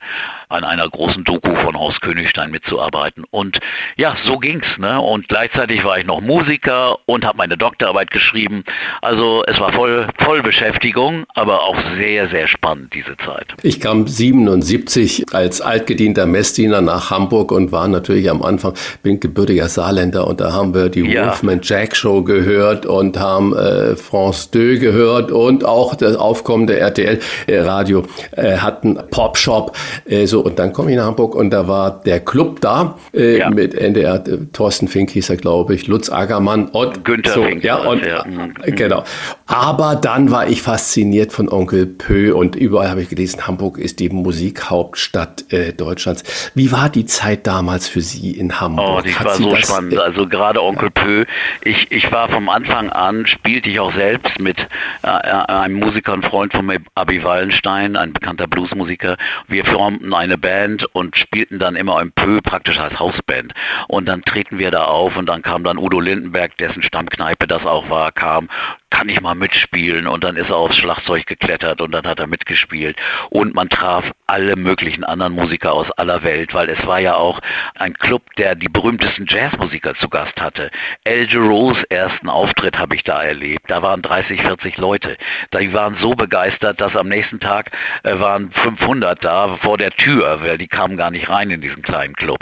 an einer großen Doku von Horst Königstein mitzuarbeiten. Und ja, so ging's. Ne? Und gleichzeitig war ich noch Musiker und habe meine Doktorarbeit geschrieben. Also es war voll, Beschäftigung, aber auch sehr, sehr spannend diese Zeit. Ich kam 77 als altgedienter Messdiener nach Hamburg und war natürlich am Anfang, bin gebürtiger Saarländer und da haben wir die ja. Wolfman Jack Show gehört und haben äh, France 2 gehört und auch das aufkommende RTL äh, Radio äh, hatten Pop Shop äh, so und dann komme ich nach Hamburg und da war der Club da äh, ja. mit NDR äh, Thorsten Fink hieß er glaube ich Lutz Agermann und Günther so, Fink ja und ja. Mhm. genau aber dann war ich fasziniert von Onkel Pö und überall habe ich gelesen, Hamburg ist die Musikhauptstadt äh, Deutschlands. Wie war die Zeit damals für Sie in Hamburg? Oh, die Hat war Sie so spannend. Äh, also gerade Onkel Pö. Ich, ich war vom Anfang an, spielte ich auch selbst mit äh, einem Musiker und Freund von mir, Abi Wallenstein, ein bekannter Bluesmusiker. Wir formten eine Band und spielten dann immer im Pö praktisch als Hausband. Und dann treten wir da auf und dann kam dann Udo Lindenberg, dessen Stammkneipe das auch war, kam kann ich mal mitspielen und dann ist er aufs Schlagzeug geklettert und dann hat er mitgespielt und man traf alle möglichen anderen Musiker aus aller Welt, weil es war ja auch ein Club, der die berühmtesten Jazzmusiker zu Gast hatte. El Giroux ersten Auftritt habe ich da erlebt. Da waren 30, 40 Leute. Die waren so begeistert, dass am nächsten Tag äh, waren 500 da vor der Tür, weil die kamen gar nicht rein in diesen kleinen Club.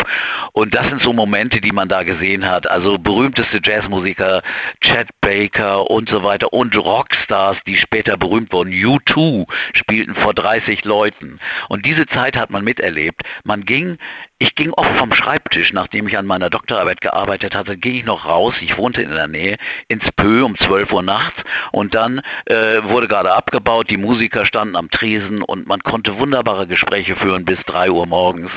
Und das sind so Momente, die man da gesehen hat. Also berühmteste Jazzmusiker, Chad Baker und so weiter und Rockstars, die später berühmt wurden. U2 spielten vor 30 Leuten. Und diese Zeit hat man miterlebt. Man ging ich ging oft vom Schreibtisch, nachdem ich an meiner Doktorarbeit gearbeitet hatte, ging ich noch raus, ich wohnte in der Nähe, ins Pö um 12 Uhr nachts und dann äh, wurde gerade abgebaut, die Musiker standen am Tresen und man konnte wunderbare Gespräche führen bis 3 Uhr morgens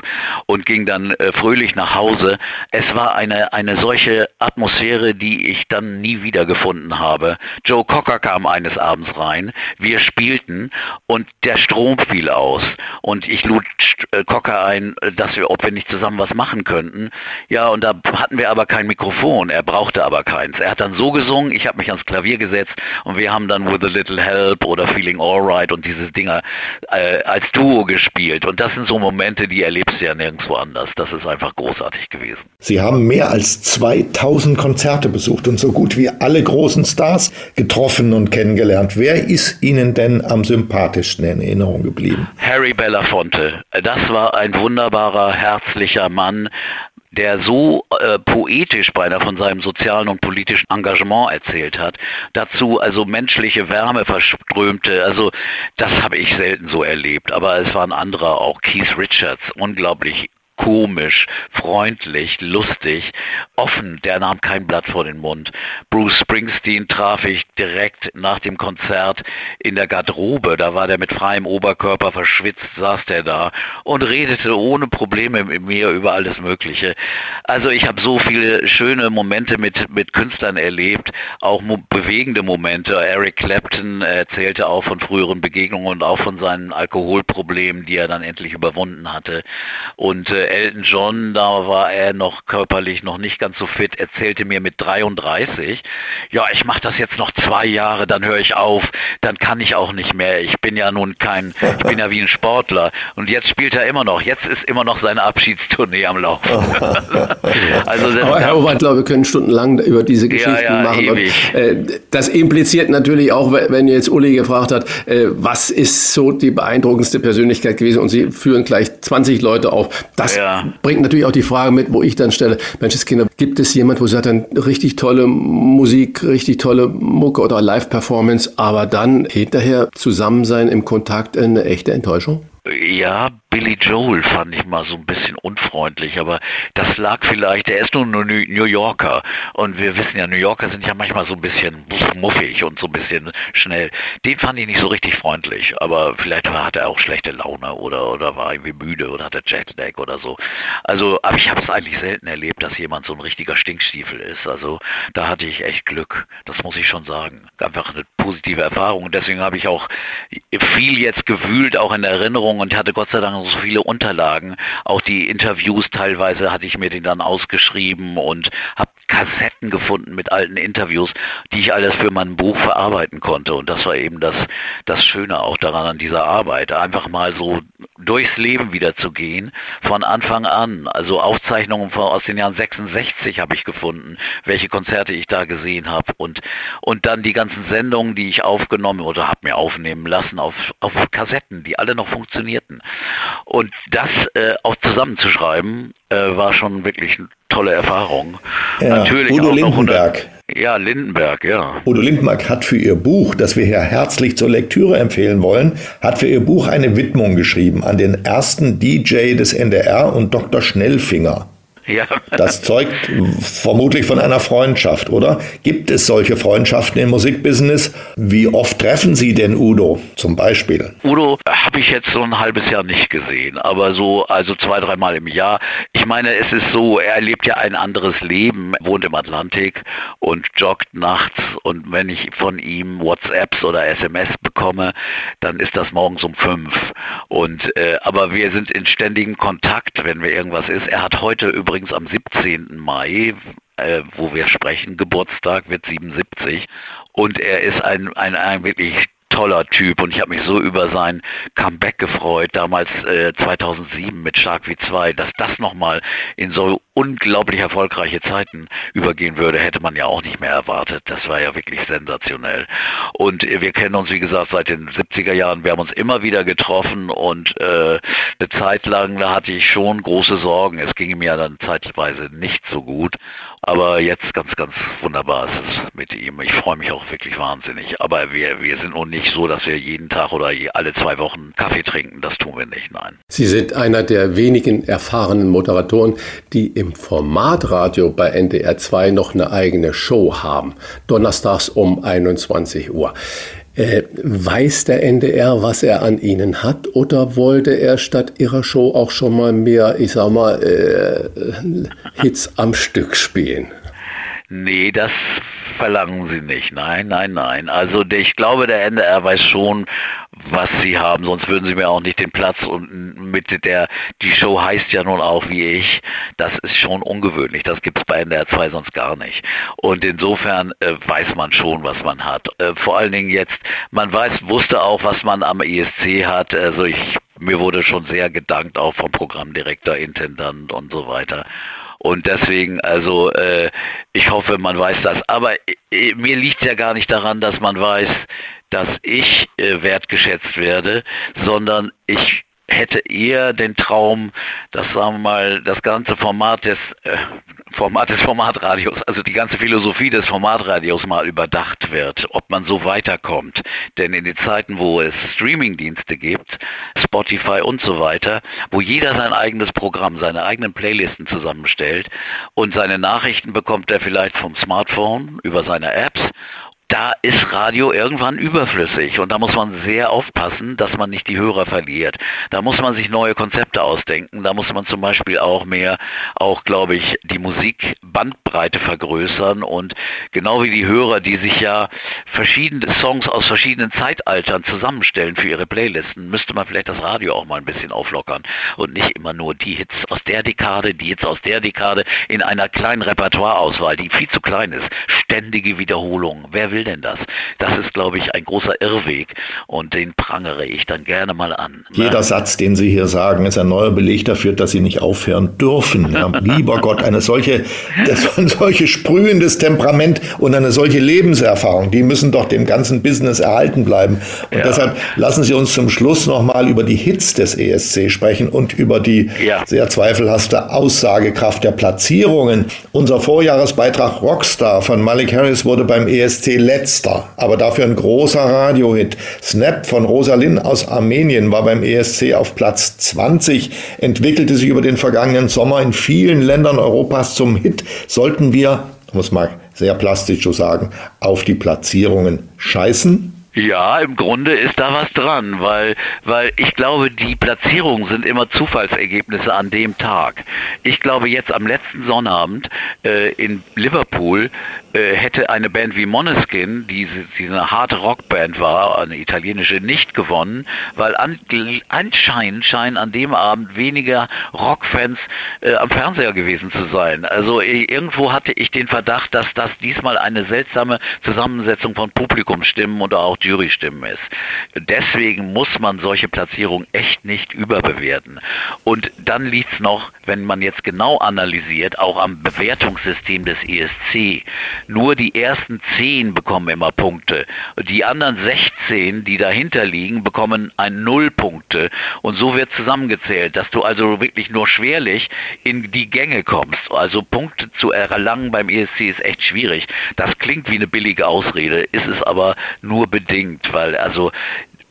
und ging dann äh, fröhlich nach Hause. Es war eine, eine solche Atmosphäre, die ich dann nie wiedergefunden habe. Joe Cocker kam eines Abends rein, wir spielten und der Strom fiel aus. Und ich lud äh, Cocker ein, dass wir, ob wir nicht zusammen was machen könnten. Ja, und da hatten wir aber kein Mikrofon, er brauchte aber keins. Er hat dann so gesungen, ich habe mich ans Klavier gesetzt und wir haben dann With a Little Help oder Feeling Alright und diese Dinger äh, als Duo gespielt. Und das sind so Momente, die erlebst du ja nirgendwo anders. Das ist einfach großartig gewesen. Sie haben mehr als 2000 Konzerte besucht und so gut wie alle großen Stars getroffen und kennengelernt. Wer ist Ihnen denn am sympathischsten in Erinnerung geblieben? Harry Belafonte. Das war ein wunderbarer, herzlicher Mann, der so äh, poetisch beinahe von seinem sozialen und politischen Engagement erzählt hat, dazu also menschliche Wärme verströmte, also das habe ich selten so erlebt, aber es waren andere auch, Keith Richards, unglaublich komisch, freundlich, lustig, offen, der nahm kein Blatt vor den Mund. Bruce Springsteen traf ich direkt nach dem Konzert in der Garderobe, da war der mit freiem Oberkörper verschwitzt, saß der da und redete ohne Probleme mit mir über alles Mögliche. Also ich habe so viele schöne Momente mit, mit Künstlern erlebt, auch bewegende Momente. Eric Clapton erzählte auch von früheren Begegnungen und auch von seinen Alkoholproblemen, die er dann endlich überwunden hatte. Und äh, Elton John, da war er noch körperlich noch nicht ganz so fit, erzählte mir mit 33, ja, ich mache das jetzt noch zwei Jahre, dann höre ich auf, dann kann ich auch nicht mehr. Ich bin ja nun kein, ich bin ja wie ein Sportler. Und jetzt spielt er immer noch. Jetzt ist immer noch seine Abschiedstournee am Laufen. (laughs) also das, Aber Herr Obert, glaube wir können stundenlang über diese Geschichten ja, ja, machen. Und, äh, das impliziert natürlich auch, wenn jetzt Uli gefragt hat, äh, was ist so die beeindruckendste Persönlichkeit gewesen? Und Sie führen gleich 20 Leute auf. Das ja. bringt natürlich auch die Frage mit, wo ich dann stelle, Menschenskinder, gibt es jemand, wo sie sagt, dann richtig tolle Musik, richtig tolle Mucke oder Live-Performance, aber dann hinterher zusammen sein im Kontakt eine echte Enttäuschung? Ja, Billy Joel fand ich mal so ein bisschen unfreundlich, aber das lag vielleicht, er ist nur ein New Yorker und wir wissen ja, New Yorker sind ja manchmal so ein bisschen muffig und so ein bisschen schnell. Den fand ich nicht so richtig freundlich, aber vielleicht hat er auch schlechte Laune oder, oder war irgendwie müde oder hatte Jetlag oder so. Also, aber ich habe es eigentlich selten erlebt, dass jemand so ein richtiger Stinkstiefel ist. Also da hatte ich echt Glück, das muss ich schon sagen. Einfach eine positive Erfahrung und deswegen habe ich auch viel jetzt gewühlt, auch in Erinnerung und hatte Gott sei Dank so viele Unterlagen. Auch die Interviews teilweise hatte ich mir den dann ausgeschrieben und habe Kassetten gefunden mit alten Interviews, die ich alles für mein Buch verarbeiten konnte. Und das war eben das, das Schöne auch daran an dieser Arbeit. Einfach mal so durchs Leben wieder zu gehen, von Anfang an. Also Aufzeichnungen von, aus den Jahren 66 habe ich gefunden, welche Konzerte ich da gesehen habe. Und, und dann die ganzen Sendungen, die ich aufgenommen oder habe mir aufnehmen lassen auf, auf Kassetten, die alle noch funktionierten. Und das äh, auch zusammenzuschreiben, äh, war schon wirklich tolle Erfahrung. Ja, Natürlich Udo Lindenberg. Ja, Lindenberg, ja. Udo Lindenberg hat für ihr Buch, das wir hier herzlich zur Lektüre empfehlen wollen, hat für ihr Buch eine Widmung geschrieben an den ersten DJ des NDR und Dr. Schnellfinger. Ja. Das zeugt vermutlich von einer Freundschaft, oder? Gibt es solche Freundschaften im Musikbusiness? Wie oft treffen Sie denn Udo zum Beispiel? Udo habe ich jetzt so ein halbes Jahr nicht gesehen, aber so, also zwei, dreimal im Jahr. Ich meine, es ist so, er lebt ja ein anderes Leben, wohnt im Atlantik und joggt nachts und wenn ich von ihm WhatsApps oder SMS bekomme, dann ist das morgens um fünf. Und äh, aber wir sind in ständigem Kontakt, wenn wir irgendwas ist. Er hat heute übrigens übrigens am 17. Mai, äh, wo wir sprechen, Geburtstag wird 77 und er ist ein, ein, ein wirklich toller Typ und ich habe mich so über sein Comeback gefreut, damals äh, 2007 mit Shark V2, dass das nochmal in so unglaublich erfolgreiche Zeiten übergehen würde, hätte man ja auch nicht mehr erwartet. Das war ja wirklich sensationell. Und äh, wir kennen uns, wie gesagt, seit den 70er Jahren. Wir haben uns immer wieder getroffen und äh, eine Zeit lang, da hatte ich schon große Sorgen. Es ging mir dann zeitweise nicht so gut. Aber jetzt ganz, ganz wunderbar ist es mit ihm. Ich freue mich auch wirklich wahnsinnig. Aber wir, wir sind nun nicht so, dass wir jeden Tag oder alle zwei Wochen Kaffee trinken. Das tun wir nicht, nein. Sie sind einer der wenigen erfahrenen Moderatoren, die im Formatradio bei NDR 2 noch eine eigene Show haben. Donnerstags um 21 Uhr. Äh, weiß der NDR, was er an Ihnen hat, oder wollte er statt Ihrer Show auch schon mal mehr, ich sag mal, äh, Hits am Stück spielen? Nee, das verlangen sie nicht. Nein, nein, nein. Also ich glaube, der NDR weiß schon, was sie haben, sonst würden sie mir auch nicht den Platz und mit der, die Show heißt ja nun auch wie ich, das ist schon ungewöhnlich. Das gibt es bei NDR 2 sonst gar nicht. Und insofern äh, weiß man schon, was man hat. Äh, vor allen Dingen jetzt, man weiß, wusste auch, was man am ESC hat. Also ich mir wurde schon sehr gedankt, auch vom Programmdirektor, Intendant und so weiter. Und deswegen, also äh, ich hoffe, man weiß das. Aber äh, mir liegt ja gar nicht daran, dass man weiß, dass ich äh, wertgeschätzt werde, sondern ich hätte eher den Traum, dass sagen wir mal das ganze Format des äh, Format des Formatradios, also die ganze Philosophie des Formatradios mal überdacht wird, ob man so weiterkommt. Denn in den Zeiten, wo es Streamingdienste gibt, Spotify und so weiter, wo jeder sein eigenes Programm, seine eigenen Playlisten zusammenstellt und seine Nachrichten bekommt er vielleicht vom Smartphone über seine Apps da ist Radio irgendwann überflüssig und da muss man sehr aufpassen, dass man nicht die Hörer verliert. Da muss man sich neue Konzepte ausdenken. Da muss man zum Beispiel auch mehr, auch glaube ich, die Musikbandbreite vergrößern und genau wie die Hörer, die sich ja verschiedene Songs aus verschiedenen Zeitaltern zusammenstellen für ihre Playlisten, müsste man vielleicht das Radio auch mal ein bisschen auflockern und nicht immer nur die Hits aus der Dekade, die Hits aus der Dekade in einer kleinen Repertoireauswahl, die viel zu klein ist. Ständige Wiederholung. Wer will will denn das? Das ist, glaube ich, ein großer Irrweg und den prangere ich dann gerne mal an. Jeder Satz, den Sie hier sagen, ist ein neuer Beleg dafür, dass Sie nicht aufhören dürfen. Ja, (laughs) lieber Gott, eine solche, das, ein solche sprühendes Temperament und eine solche Lebenserfahrung, die müssen doch dem ganzen Business erhalten bleiben. Und ja. deshalb lassen Sie uns zum Schluss nochmal über die Hits des ESC sprechen und über die ja. sehr zweifelhafte Aussagekraft der Platzierungen. Unser Vorjahresbeitrag Rockstar von Malik Harris wurde beim ESC letzter, aber dafür ein großer Radiohit. Snap von Rosalyn aus Armenien war beim ESC auf Platz 20, entwickelte sich über den vergangenen Sommer in vielen Ländern Europas zum Hit. Sollten wir, muss man sehr plastisch so sagen, auf die Platzierungen scheißen? Ja, im Grunde ist da was dran, weil, weil ich glaube, die Platzierungen sind immer Zufallsergebnisse an dem Tag. Ich glaube, jetzt am letzten Sonnabend äh, in Liverpool äh, hätte eine Band wie Moneskin, die, die eine harte Rockband war, eine italienische, nicht gewonnen, weil an, anscheinend scheinen an dem Abend weniger Rockfans äh, am Fernseher gewesen zu sein. Also irgendwo hatte ich den Verdacht, dass das diesmal eine seltsame Zusammensetzung von Publikumsstimmen und auch Jurystimmen ist. Deswegen muss man solche Platzierungen echt nicht überbewerten. Und dann liegt es noch, wenn man jetzt genau analysiert, auch am Bewertungssystem des ESC. Nur die ersten zehn bekommen immer Punkte. Die anderen 16, die dahinter liegen, bekommen ein Nullpunkte. Und so wird zusammengezählt, dass du also wirklich nur schwerlich in die Gänge kommst. Also Punkte zu erlangen beim ESC ist echt schwierig. Das klingt wie eine billige Ausrede, ist es aber nur bedingt unbedingt, weil also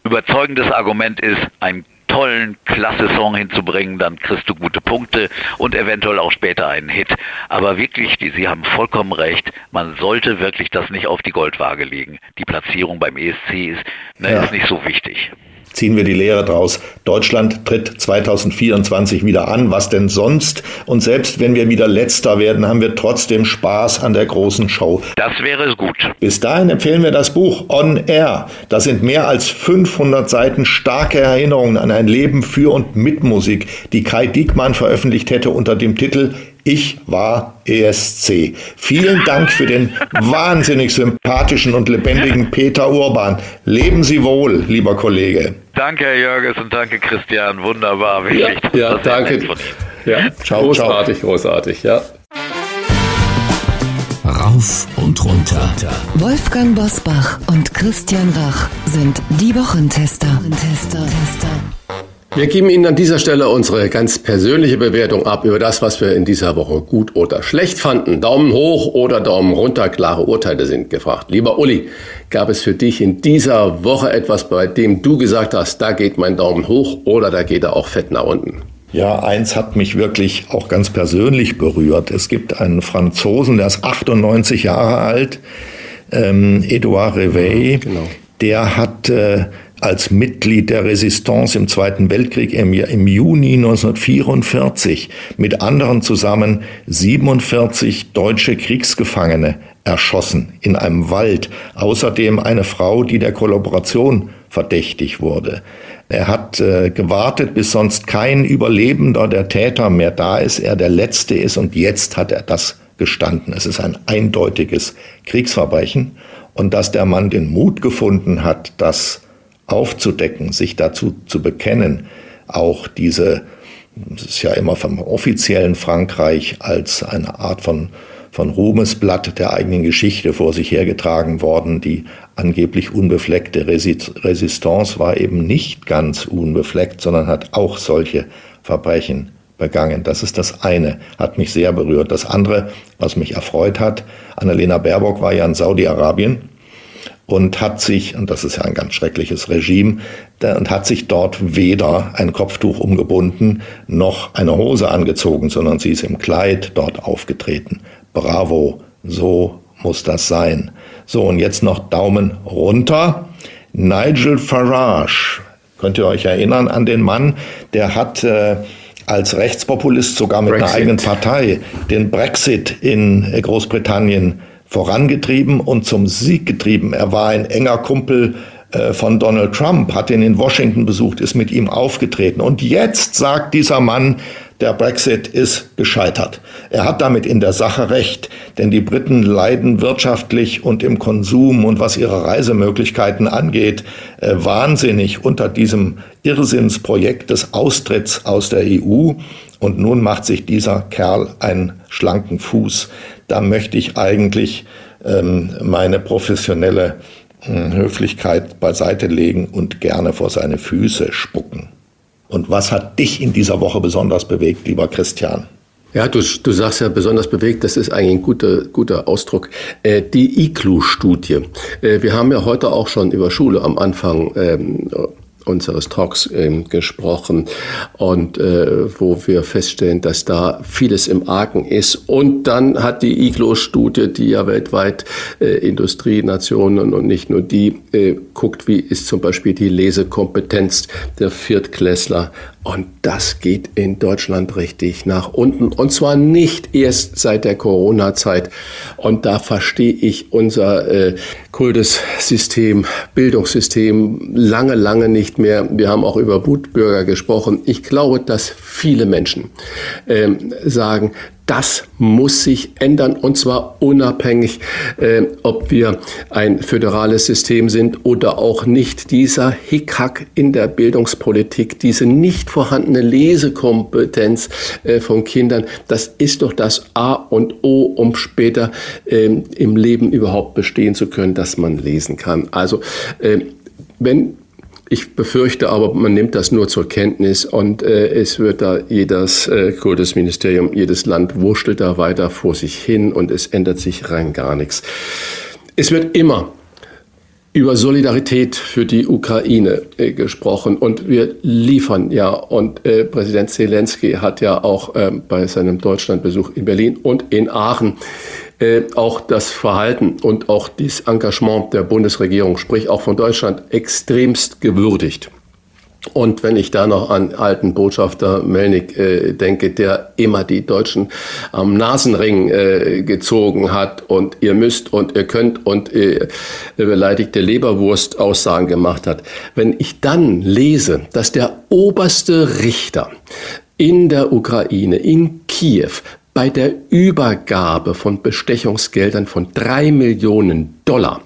überzeugendes Argument ist, einen tollen, klasse Song hinzubringen, dann kriegst du gute Punkte und eventuell auch später einen Hit. Aber wirklich, die, Sie haben vollkommen recht, man sollte wirklich das nicht auf die Goldwaage legen. Die Platzierung beim ESC ist, ne, ja. ist nicht so wichtig ziehen wir die Lehre draus. Deutschland tritt 2024 wieder an. Was denn sonst? Und selbst wenn wir wieder letzter werden, haben wir trotzdem Spaß an der großen Show. Das wäre gut. Bis dahin empfehlen wir das Buch On Air. Das sind mehr als 500 Seiten starke Erinnerungen an ein Leben für und mit Musik, die Kai Diekmann veröffentlicht hätte unter dem Titel ich war ESC. Vielen Dank für den wahnsinnig sympathischen und lebendigen Peter Urban. Leben Sie wohl, lieber Kollege. Danke, Herr Jörges, und danke, Christian. Wunderbar, wirklich. Ja, ja danke. Ja, ciao, großartig, ciao. großartig, ja. Rauf und runter. Wolfgang Bosbach und Christian Rach sind die Wochentester. Wochentester. Wir geben Ihnen an dieser Stelle unsere ganz persönliche Bewertung ab über das, was wir in dieser Woche gut oder schlecht fanden. Daumen hoch oder Daumen runter, klare Urteile sind gefragt. Lieber Uli, gab es für dich in dieser Woche etwas, bei dem du gesagt hast, da geht mein Daumen hoch oder da geht er auch fett nach unten? Ja, eins hat mich wirklich auch ganz persönlich berührt. Es gibt einen Franzosen, der ist 98 Jahre alt, ähm, Edouard Reveil. Genau. Der hat äh, als Mitglied der Resistance im Zweiten Weltkrieg im, im, Juni 1944 mit anderen zusammen 47 deutsche Kriegsgefangene erschossen in einem Wald. Außerdem eine Frau, die der Kollaboration verdächtig wurde. Er hat äh, gewartet, bis sonst kein Überlebender der Täter mehr da ist, er der Letzte ist und jetzt hat er das gestanden. Es ist ein eindeutiges Kriegsverbrechen und dass der Mann den Mut gefunden hat, das aufzudecken, sich dazu zu bekennen, auch diese, das ist ja immer vom offiziellen Frankreich als eine Art von von Ruhmesblatt der eigenen Geschichte vor sich hergetragen worden. Die angeblich unbefleckte Resistance war eben nicht ganz unbefleckt, sondern hat auch solche Verbrechen begangen. Das ist das eine, hat mich sehr berührt. Das andere, was mich erfreut hat, Annalena Baerbock war ja in Saudi-Arabien und hat sich, und das ist ja ein ganz schreckliches Regime, und hat sich dort weder ein Kopftuch umgebunden noch eine Hose angezogen, sondern sie ist im Kleid dort aufgetreten. Bravo, so muss das sein. So, und jetzt noch Daumen runter. Nigel Farage, könnt ihr euch erinnern an den Mann, der hat äh, als Rechtspopulist sogar mit Brexit. einer eigenen Partei den Brexit in Großbritannien vorangetrieben und zum Sieg getrieben. Er war ein enger Kumpel äh, von Donald Trump, hat ihn in Washington besucht, ist mit ihm aufgetreten. Und jetzt sagt dieser Mann, der Brexit ist gescheitert. Er hat damit in der Sache recht, denn die Briten leiden wirtschaftlich und im Konsum und was ihre Reisemöglichkeiten angeht, äh, wahnsinnig unter diesem Irrsinnsprojekt des Austritts aus der EU. Und nun macht sich dieser Kerl einen schlanken Fuß. Da möchte ich eigentlich ähm, meine professionelle äh, Höflichkeit beiseite legen und gerne vor seine Füße spucken. Und was hat dich in dieser Woche besonders bewegt, lieber Christian? Ja, du, du sagst ja besonders bewegt, das ist eigentlich ein guter, guter Ausdruck. Äh, die ICLU-Studie. Äh, wir haben ja heute auch schon über Schule am Anfang ähm, unseres Talks äh, gesprochen und äh, wo wir feststellen, dass da vieles im Argen ist. Und dann hat die IGLO-Studie, die ja weltweit äh, Industrienationen und nicht nur die äh, guckt, wie ist zum Beispiel die Lesekompetenz der Viertklässler und das geht in Deutschland richtig nach unten. Und zwar nicht erst seit der Corona-Zeit. Und da verstehe ich unser äh, Kultussystem, Bildungssystem lange, lange nicht mehr. Wir haben auch über Wutbürger gesprochen. Ich glaube, dass viele Menschen äh, sagen, das muss sich ändern und zwar unabhängig, äh, ob wir ein föderales System sind oder auch nicht. Dieser Hickhack in der Bildungspolitik, diese nicht vorhandene Lesekompetenz äh, von Kindern, das ist doch das A und O, um später äh, im Leben überhaupt bestehen zu können, dass man lesen kann. Also äh, wenn ich befürchte aber, man nimmt das nur zur Kenntnis und äh, es wird da jedes äh, Kultusministerium, jedes Land wurschtelt da weiter vor sich hin und es ändert sich rein gar nichts. Es wird immer über Solidarität für die Ukraine äh, gesprochen und wir liefern ja und äh, Präsident Zelensky hat ja auch äh, bei seinem Deutschlandbesuch in Berlin und in Aachen äh, auch das Verhalten und auch das Engagement der Bundesregierung, sprich auch von Deutschland, extremst gewürdigt. Und wenn ich da noch an alten Botschafter Melnik äh, denke, der immer die Deutschen am Nasenring äh, gezogen hat und ihr müsst und ihr könnt und äh, beleidigte Leberwurst Aussagen gemacht hat. Wenn ich dann lese, dass der oberste Richter in der Ukraine, in Kiew, bei der Übergabe von Bestechungsgeldern von drei Millionen Dollar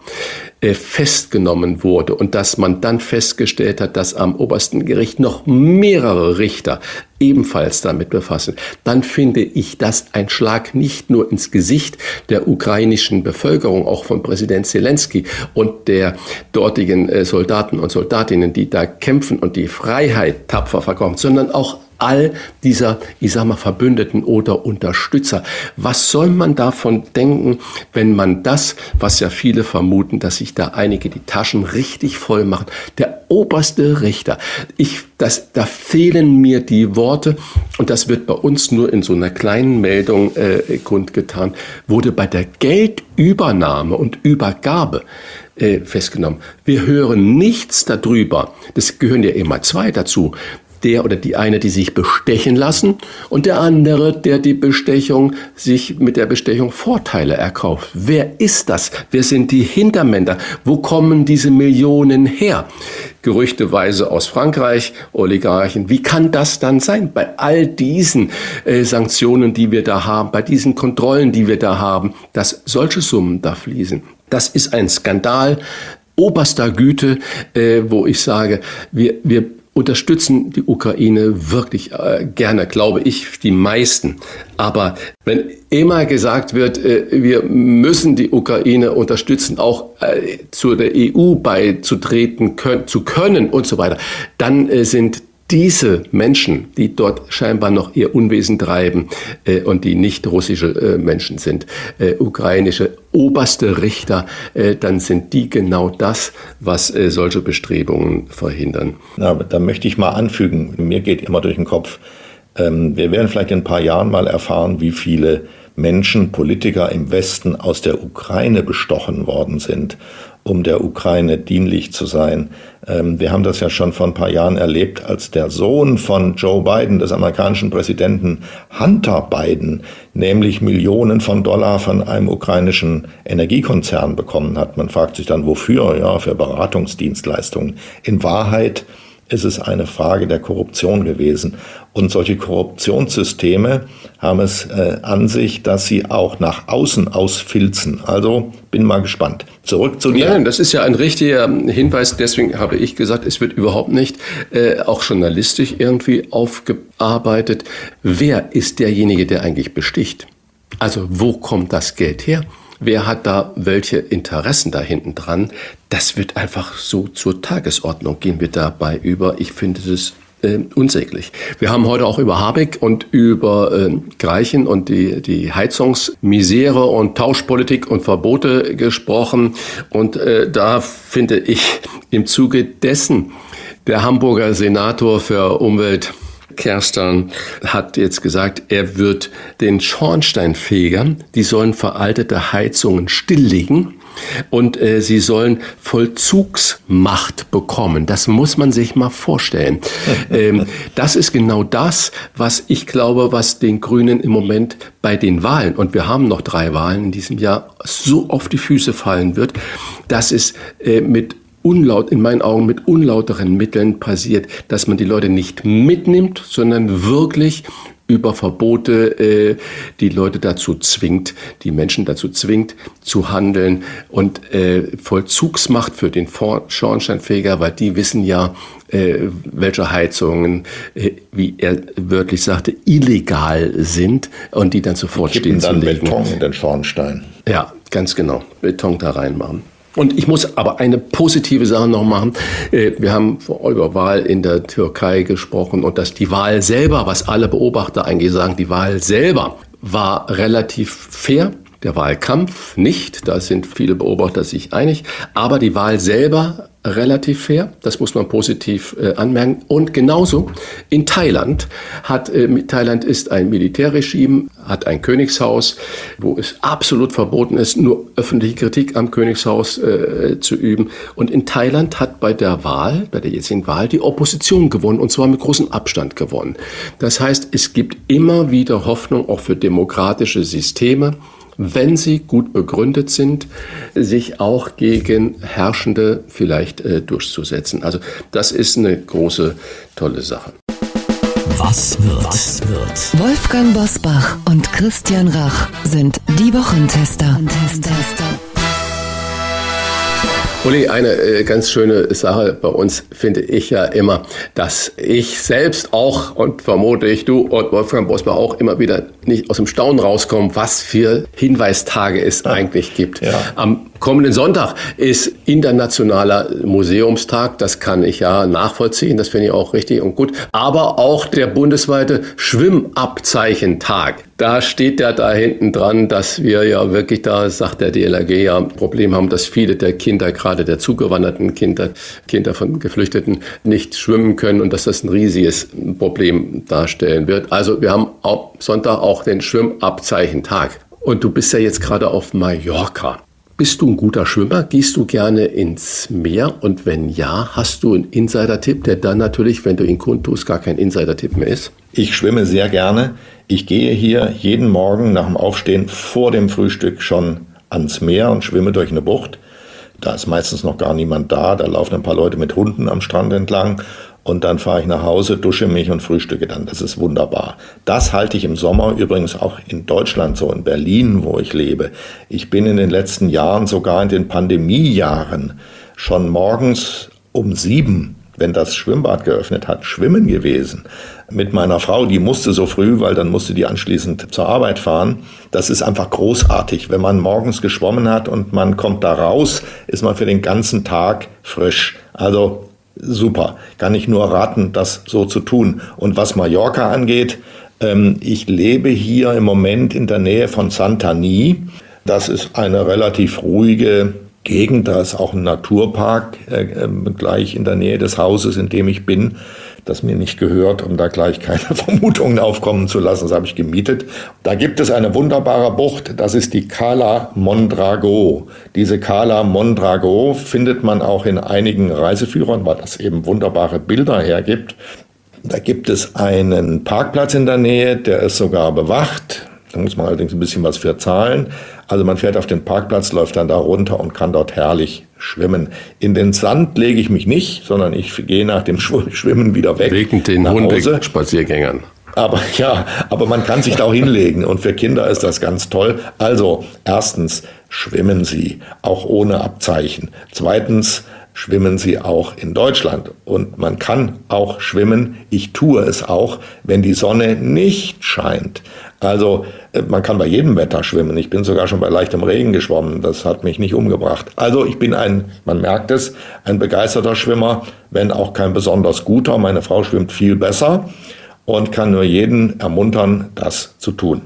äh, festgenommen wurde und dass man dann festgestellt hat, dass am obersten Gericht noch mehrere Richter ebenfalls damit befassen, dann finde ich das ein Schlag nicht nur ins Gesicht der ukrainischen Bevölkerung, auch von Präsident Zelensky und der dortigen äh, Soldaten und Soldatinnen, die da kämpfen und die Freiheit tapfer verkommen, sondern auch all dieser, ich sag mal, Verbündeten oder Unterstützer. Was soll man davon denken, wenn man das, was ja viele vermuten, dass sich da einige die Taschen richtig voll machen, der oberste Richter, ich, das, da fehlen mir die Worte und das wird bei uns nur in so einer kleinen Meldung äh, kundgetan, wurde bei der Geldübernahme und Übergabe äh, festgenommen. Wir hören nichts darüber. Das gehören ja immer zwei dazu der oder die eine, die sich bestechen lassen und der andere, der die Bestechung sich mit der Bestechung Vorteile erkauft. Wer ist das? Wer sind die Hintermänner? Wo kommen diese Millionen her? Gerüchteweise aus Frankreich, Oligarchen. Wie kann das dann sein? Bei all diesen äh, Sanktionen, die wir da haben, bei diesen Kontrollen, die wir da haben, dass solche Summen da fließen. Das ist ein Skandal oberster Güte, äh, wo ich sage, wir, wir unterstützen die Ukraine wirklich äh, gerne, glaube ich, die meisten. Aber wenn immer gesagt wird, äh, wir müssen die Ukraine unterstützen, auch äh, zu der EU beizutreten können, zu können und so weiter, dann äh, sind diese Menschen, die dort scheinbar noch ihr Unwesen treiben äh, und die nicht russische äh, Menschen sind, äh, ukrainische oberste Richter, äh, dann sind die genau das, was äh, solche Bestrebungen verhindern. Na, da möchte ich mal anfügen, mir geht immer durch den Kopf, ähm, wir werden vielleicht in ein paar Jahren mal erfahren, wie viele Menschen, Politiker im Westen aus der Ukraine bestochen worden sind um der Ukraine dienlich zu sein. Ähm, wir haben das ja schon vor ein paar Jahren erlebt, als der Sohn von Joe Biden, des amerikanischen Präsidenten Hunter Biden, nämlich Millionen von Dollar von einem ukrainischen Energiekonzern bekommen hat. Man fragt sich dann, wofür? Ja, für Beratungsdienstleistungen. In Wahrheit ist es eine Frage der Korruption gewesen. Und solche Korruptionssysteme haben es äh, an sich, dass sie auch nach außen ausfilzen. Also bin mal gespannt. Zurück zu dir. Nein, das ist ja ein richtiger Hinweis. Deswegen habe ich gesagt, es wird überhaupt nicht äh, auch journalistisch irgendwie aufgearbeitet. Wer ist derjenige, der eigentlich besticht? Also wo kommt das Geld her? Wer hat da welche Interessen da hinten dran? Das wird einfach so zur Tagesordnung gehen wir dabei über. Ich finde das äh, unsäglich. Wir haben heute auch über Habeck und über äh, Greichen und die, die Heizungsmisere und Tauschpolitik und Verbote gesprochen. Und äh, da finde ich im Zuge dessen der Hamburger Senator für Umwelt Kerstan hat jetzt gesagt, er wird den Schornsteinfegern, die sollen veraltete Heizungen stilllegen und äh, sie sollen Vollzugsmacht bekommen. Das muss man sich mal vorstellen. (laughs) ähm, das ist genau das, was ich glaube, was den Grünen im Moment bei den Wahlen, und wir haben noch drei Wahlen in diesem Jahr, so auf die Füße fallen wird, dass es äh, mit unlaut, in meinen Augen mit unlauteren Mitteln passiert, dass man die Leute nicht mitnimmt, sondern wirklich über Verbote äh, die Leute dazu zwingt, die Menschen dazu zwingt, zu handeln und äh, Vollzugsmacht für den Schornsteinfeger, weil die wissen ja, äh, welche Heizungen, äh, wie er wörtlich sagte, illegal sind und die dann sofort die stehen dann zu legen. Beton in den Schornstein. Ja, ganz genau. Beton da reinmachen. Und ich muss aber eine positive Sache noch machen. Äh, wir haben über Wahl in der Türkei gesprochen und dass die Wahl selber, was alle Beobachter eigentlich sagen, die Wahl selber war relativ fair. Der Wahlkampf nicht, da sind viele Beobachter sich einig, aber die Wahl selber relativ fair, das muss man positiv äh, anmerken. Und genauso in Thailand hat, äh, Thailand ist ein Militärregime, hat ein Königshaus, wo es absolut verboten ist, nur öffentliche Kritik am Königshaus äh, zu üben. Und in Thailand hat bei der Wahl, bei der jetzigen Wahl, die Opposition gewonnen und zwar mit großem Abstand gewonnen. Das heißt, es gibt immer wieder Hoffnung auch für demokratische Systeme wenn sie gut begründet sind, sich auch gegen Herrschende vielleicht äh, durchzusetzen. Also das ist eine große, tolle Sache. Was wird? Was wird? Wolfgang Bosbach und Christian Rach sind die Wochentester. Wochentester. Uli, eine äh, ganz schöne Sache bei uns finde ich ja immer, dass ich selbst auch und vermute ich du und Wolfgang Bosbach auch immer wieder nicht aus dem Staunen rauskommen, was für Hinweistage es eigentlich gibt. Ja. Am kommenden Sonntag ist internationaler Museumstag. Das kann ich ja nachvollziehen. Das finde ich auch richtig und gut. Aber auch der bundesweite Schwimmabzeichentag. Da steht ja da hinten dran, dass wir ja wirklich da, sagt der DLRG, ja ein Problem haben, dass viele der Kinder, gerade der zugewanderten Kinder, Kinder von Geflüchteten, nicht schwimmen können und dass das ein riesiges Problem darstellen wird. Also wir haben am Sonntag auch den Schwimmabzeichentag. Und du bist ja jetzt gerade auf Mallorca. Bist du ein guter Schwimmer? Gehst du gerne ins Meer? Und wenn ja, hast du einen Insider-Tipp, der dann natürlich, wenn du ihn kundtust, gar kein Insider-Tipp mehr ist? Ich schwimme sehr gerne. Ich gehe hier jeden Morgen nach dem Aufstehen vor dem Frühstück schon ans Meer und schwimme durch eine Bucht. Da ist meistens noch gar niemand da. Da laufen ein paar Leute mit Hunden am Strand entlang. Und dann fahre ich nach Hause, dusche mich und frühstücke dann. Das ist wunderbar. Das halte ich im Sommer übrigens auch in Deutschland so, in Berlin, wo ich lebe. Ich bin in den letzten Jahren, sogar in den Pandemiejahren, schon morgens um sieben wenn das Schwimmbad geöffnet hat, schwimmen gewesen. Mit meiner Frau, die musste so früh, weil dann musste die anschließend zur Arbeit fahren. Das ist einfach großartig. Wenn man morgens geschwommen hat und man kommt da raus, ist man für den ganzen Tag frisch. Also super. Kann ich nur raten, das so zu tun. Und was Mallorca angeht, ähm, ich lebe hier im Moment in der Nähe von Santani. Das ist eine relativ ruhige Gegend. Da ist auch ein Naturpark äh, ähm, gleich in der Nähe des Hauses, in dem ich bin, das mir nicht gehört, um da gleich keine (laughs) Vermutungen aufkommen zu lassen. Das habe ich gemietet. Da gibt es eine wunderbare Bucht, das ist die Cala Mondrago. Diese Cala Mondrago findet man auch in einigen Reiseführern, weil das eben wunderbare Bilder hergibt. Da gibt es einen Parkplatz in der Nähe, der ist sogar bewacht. Da muss man allerdings ein bisschen was für zahlen. Also man fährt auf den Parkplatz, läuft dann da runter und kann dort herrlich schwimmen. In den Sand lege ich mich nicht, sondern ich gehe nach dem Schwimmen wieder weg. Wegen den Hundespaziergängern. Aber ja, aber man kann sich da auch hinlegen und für Kinder ist das ganz toll. Also erstens schwimmen Sie auch ohne Abzeichen. Zweitens schwimmen Sie auch in Deutschland und man kann auch schwimmen. Ich tue es auch, wenn die Sonne nicht scheint. Also äh, man kann bei jedem Wetter schwimmen. Ich bin sogar schon bei leichtem Regen geschwommen. Das hat mich nicht umgebracht. Also ich bin ein, man merkt es, ein begeisterter Schwimmer, wenn auch kein besonders guter. Meine Frau schwimmt viel besser und kann nur jeden ermuntern, das zu tun.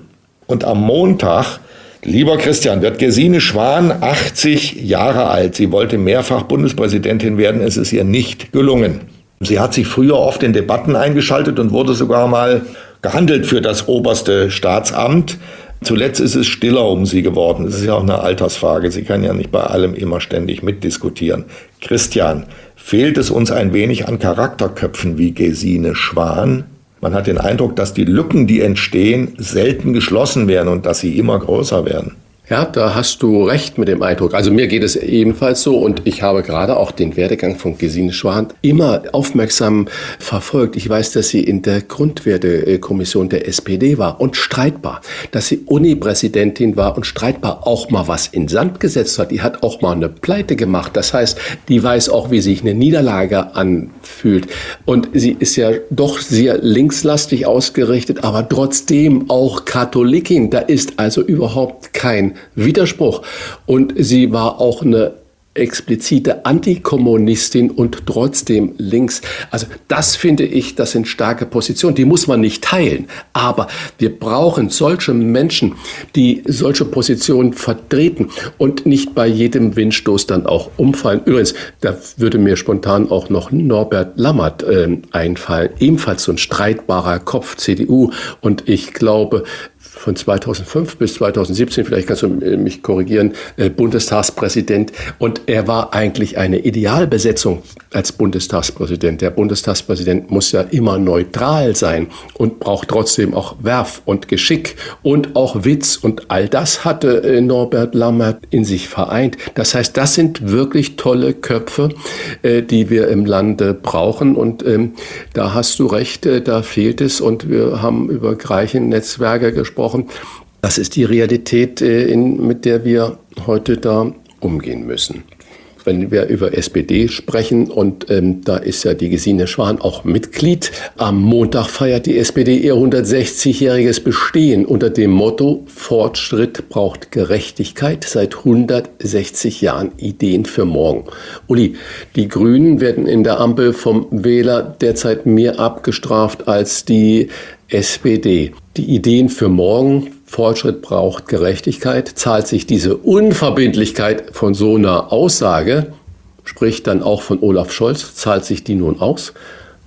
Und am Montag, lieber Christian, wird Gesine Schwan 80 Jahre alt. Sie wollte mehrfach Bundespräsidentin werden. Es ist ihr nicht gelungen. Sie hat sich früher oft in Debatten eingeschaltet und wurde sogar mal gehandelt für das oberste Staatsamt. Zuletzt ist es stiller um sie geworden. Es ist ja auch eine Altersfrage. Sie kann ja nicht bei allem immer ständig mitdiskutieren. Christian, fehlt es uns ein wenig an Charakterköpfen wie Gesine Schwan? Man hat den Eindruck, dass die Lücken, die entstehen, selten geschlossen werden und dass sie immer größer werden. Ja, da hast du recht mit dem Eindruck. Also mir geht es ebenfalls so und ich habe gerade auch den Werdegang von Gesine Schwan immer aufmerksam verfolgt. Ich weiß, dass sie in der Grundwertekommission der SPD war und streitbar, dass sie Uni-Präsidentin war und streitbar auch mal was in Sand gesetzt hat. Die hat auch mal eine Pleite gemacht. Das heißt, die weiß auch, wie sich eine Niederlage anfühlt. Und sie ist ja doch sehr linkslastig ausgerichtet, aber trotzdem auch Katholikin. Da ist also überhaupt kein Widerspruch. Und sie war auch eine explizite Antikommunistin und trotzdem links. Also das finde ich, das sind starke Positionen. Die muss man nicht teilen. Aber wir brauchen solche Menschen, die solche Positionen vertreten und nicht bei jedem Windstoß dann auch umfallen. Übrigens, da würde mir spontan auch noch Norbert Lammert äh, einfallen. Ebenfalls so ein streitbarer Kopf CDU. Und ich glaube, von 2005 bis 2017, vielleicht kannst du mich korrigieren, äh, Bundestagspräsident. Und er war eigentlich eine Idealbesetzung als Bundestagspräsident. Der Bundestagspräsident muss ja immer neutral sein und braucht trotzdem auch Werf und Geschick und auch Witz. Und all das hatte äh, Norbert Lammert in sich vereint. Das heißt, das sind wirklich tolle Köpfe, äh, die wir im Lande brauchen. Und ähm, da hast du recht, da fehlt es. Und wir haben über Greichen-Netzwerke gesprochen gesprochen. Das ist die Realität, äh, in, mit der wir heute da umgehen müssen. Wenn wir über SPD sprechen, und ähm, da ist ja die Gesine Schwan auch Mitglied, am Montag feiert die SPD ihr 160-jähriges Bestehen unter dem Motto Fortschritt braucht Gerechtigkeit, seit 160 Jahren Ideen für morgen. Uli, die Grünen werden in der Ampel vom Wähler derzeit mehr abgestraft als die SPD. Die Ideen für morgen, Fortschritt braucht Gerechtigkeit, zahlt sich diese Unverbindlichkeit von so einer Aussage, sprich dann auch von Olaf Scholz, zahlt sich die nun aus?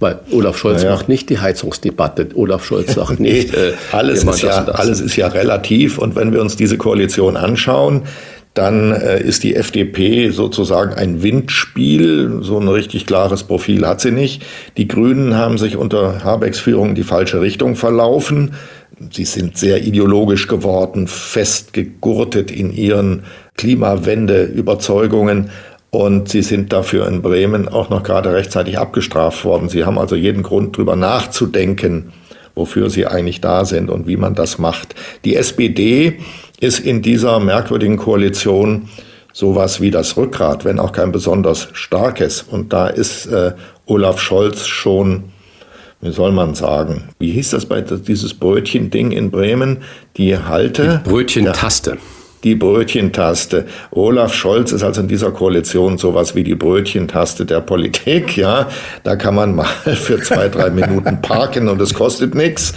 Weil Olaf Scholz naja. macht nicht die Heizungsdebatte. Olaf Scholz (laughs) sagt nicht. Äh, alles, ist ja, alles ist ja relativ. Und wenn wir uns diese Koalition anschauen, dann äh, ist die FDP sozusagen ein Windspiel. So ein richtig klares Profil hat sie nicht. Die Grünen haben sich unter Habecks Führung in die falsche Richtung verlaufen. Sie sind sehr ideologisch geworden, festgegurtet in ihren Klimawende-Überzeugungen. Und sie sind dafür in Bremen auch noch gerade rechtzeitig abgestraft worden. Sie haben also jeden Grund, drüber nachzudenken, wofür sie eigentlich da sind und wie man das macht. Die SPD ist in dieser merkwürdigen Koalition sowas wie das Rückgrat, wenn auch kein besonders starkes. Und da ist äh, Olaf Scholz schon, wie soll man sagen, wie hieß das bei dieses Brötchen-Ding in Bremen? Die Halte. Die Brötchentaste. Die Brötchentaste. Olaf Scholz ist also in dieser Koalition sowas wie die Brötchentaste der Politik, (laughs) ja. Da kann man mal für zwei, drei (laughs) Minuten parken und es kostet nichts.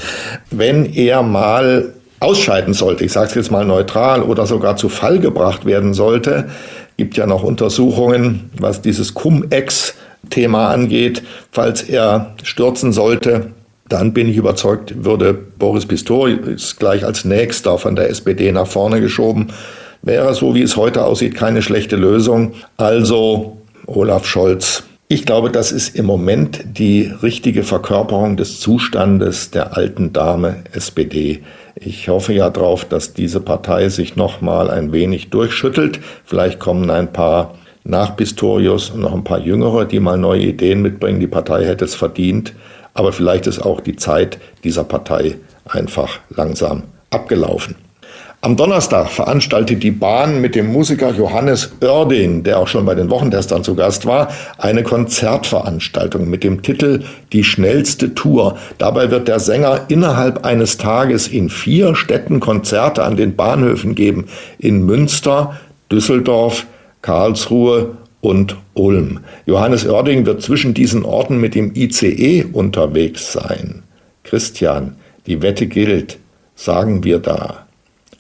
Wenn er mal ausscheiden sollte, ich sage es jetzt mal neutral, oder sogar zu Fall gebracht werden sollte, gibt ja noch Untersuchungen, was dieses Cum-Ex-Thema angeht. Falls er stürzen sollte, dann bin ich überzeugt, würde Boris Pistorius gleich als nächster von der SPD nach vorne geschoben. Wäre so, wie es heute aussieht, keine schlechte Lösung. Also Olaf Scholz. Ich glaube, das ist im Moment die richtige Verkörperung des Zustandes der alten Dame SPD. Ich hoffe ja darauf, dass diese Partei sich noch mal ein wenig durchschüttelt. Vielleicht kommen ein paar nach Pistorius und noch ein paar Jüngere, die mal neue Ideen mitbringen. Die Partei hätte es verdient. Aber vielleicht ist auch die Zeit dieser Partei einfach langsam abgelaufen. Am Donnerstag veranstaltet die Bahn mit dem Musiker Johannes Oerding, der auch schon bei den Wochentestern zu Gast war, eine Konzertveranstaltung mit dem Titel Die schnellste Tour. Dabei wird der Sänger innerhalb eines Tages in vier Städten Konzerte an den Bahnhöfen geben. In Münster, Düsseldorf, Karlsruhe und Ulm. Johannes Oerding wird zwischen diesen Orten mit dem ICE unterwegs sein. Christian, die Wette gilt, sagen wir da.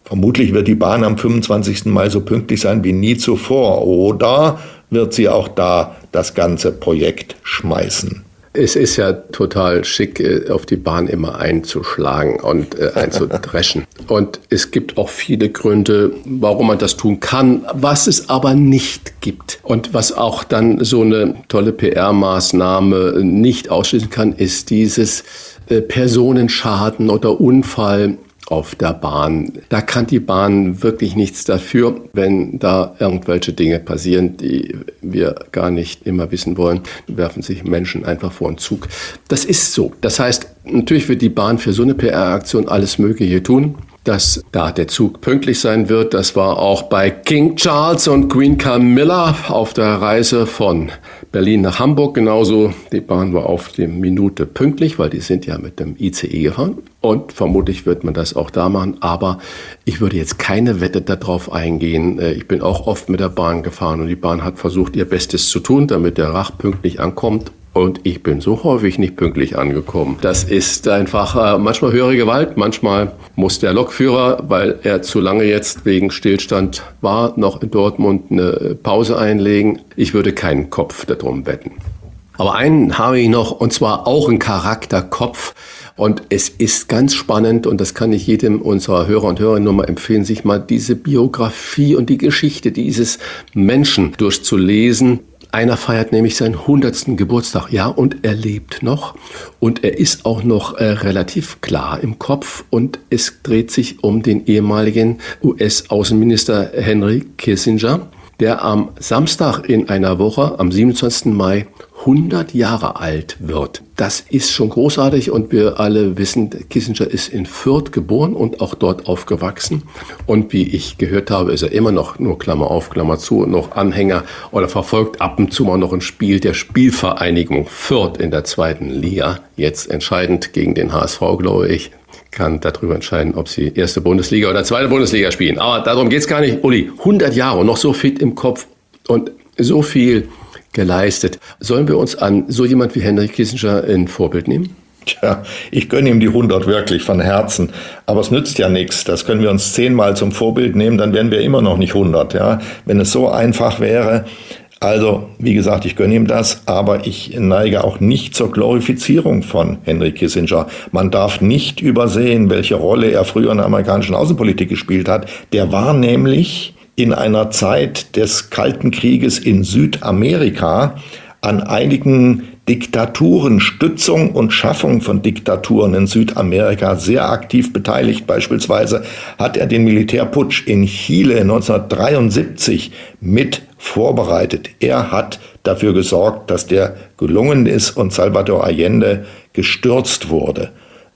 Vermutlich wird die Bahn am 25. Mai so pünktlich sein wie nie zuvor. Oder wird sie auch da das ganze Projekt schmeißen? Es ist ja total schick, äh, auf die Bahn immer einzuschlagen und äh, einzudreschen. (laughs) und es gibt auch viele Gründe, warum man das tun kann, was es aber nicht gibt. Und was auch dann so eine tolle PR-Maßnahme nicht ausschließen kann, ist dieses äh, Personenschaden oder Unfall auf der Bahn. Da kann die Bahn wirklich nichts dafür, wenn da irgendwelche Dinge passieren, die wir gar nicht immer wissen wollen. Werfen sich Menschen einfach vor den Zug. Das ist so. Das heißt, natürlich wird die Bahn für so eine PR-Aktion alles Mögliche tun dass da der Zug pünktlich sein wird. Das war auch bei King Charles und Queen Camilla auf der Reise von Berlin nach Hamburg genauso. Die Bahn war auf die Minute pünktlich, weil die sind ja mit dem ICE gefahren. Und vermutlich wird man das auch da machen. Aber ich würde jetzt keine Wette darauf eingehen. Äh, ich bin auch oft mit der Bahn gefahren und die Bahn hat versucht, ihr Bestes zu tun, damit der Rach pünktlich ankommt. Und ich bin so häufig nicht pünktlich angekommen. Das ist einfach äh, manchmal höhere Gewalt, manchmal muss der Lokführer, weil er zu lange jetzt wegen Stillstand war, noch in Dortmund eine Pause einlegen. Ich würde keinen Kopf darum wetten. Aber einen habe ich noch, und zwar auch ein Charakterkopf. Und es ist ganz spannend, und das kann ich jedem unserer Hörer und Hörerinnen nur mal empfehlen, sich mal diese Biografie und die Geschichte dieses Menschen durchzulesen. Einer feiert nämlich seinen 100. Geburtstag, ja, und er lebt noch. Und er ist auch noch äh, relativ klar im Kopf. Und es dreht sich um den ehemaligen US-Außenminister Henry Kissinger, der am Samstag in einer Woche, am 27. Mai, 100 Jahre alt wird. Das ist schon großartig und wir alle wissen, Kissinger ist in Fürth geboren und auch dort aufgewachsen. Und wie ich gehört habe, ist er immer noch, nur Klammer auf, Klammer zu, noch Anhänger oder verfolgt ab und zu mal noch ein Spiel der Spielvereinigung Fürth in der zweiten Liga. Jetzt entscheidend gegen den HSV, glaube ich kann darüber entscheiden, ob sie erste Bundesliga oder zweite Bundesliga spielen. Aber darum geht es gar nicht. Uli, 100 Jahre und noch so fit im Kopf und so viel geleistet. Sollen wir uns an so jemand wie Henry Kissinger ein Vorbild nehmen? Tja, ich gönne ihm die 100 wirklich von Herzen. Aber es nützt ja nichts. Das können wir uns zehnmal zum Vorbild nehmen, dann wären wir immer noch nicht 100. Ja? Wenn es so einfach wäre. Also, wie gesagt, ich gönne ihm das, aber ich neige auch nicht zur Glorifizierung von Henry Kissinger. Man darf nicht übersehen, welche Rolle er früher in der amerikanischen Außenpolitik gespielt hat. Der war nämlich in einer Zeit des Kalten Krieges in Südamerika an einigen Diktaturen, Stützung und Schaffung von Diktaturen in Südamerika sehr aktiv beteiligt. Beispielsweise hat er den Militärputsch in Chile 1973 mit vorbereitet. Er hat dafür gesorgt, dass der gelungen ist und Salvador Allende gestürzt wurde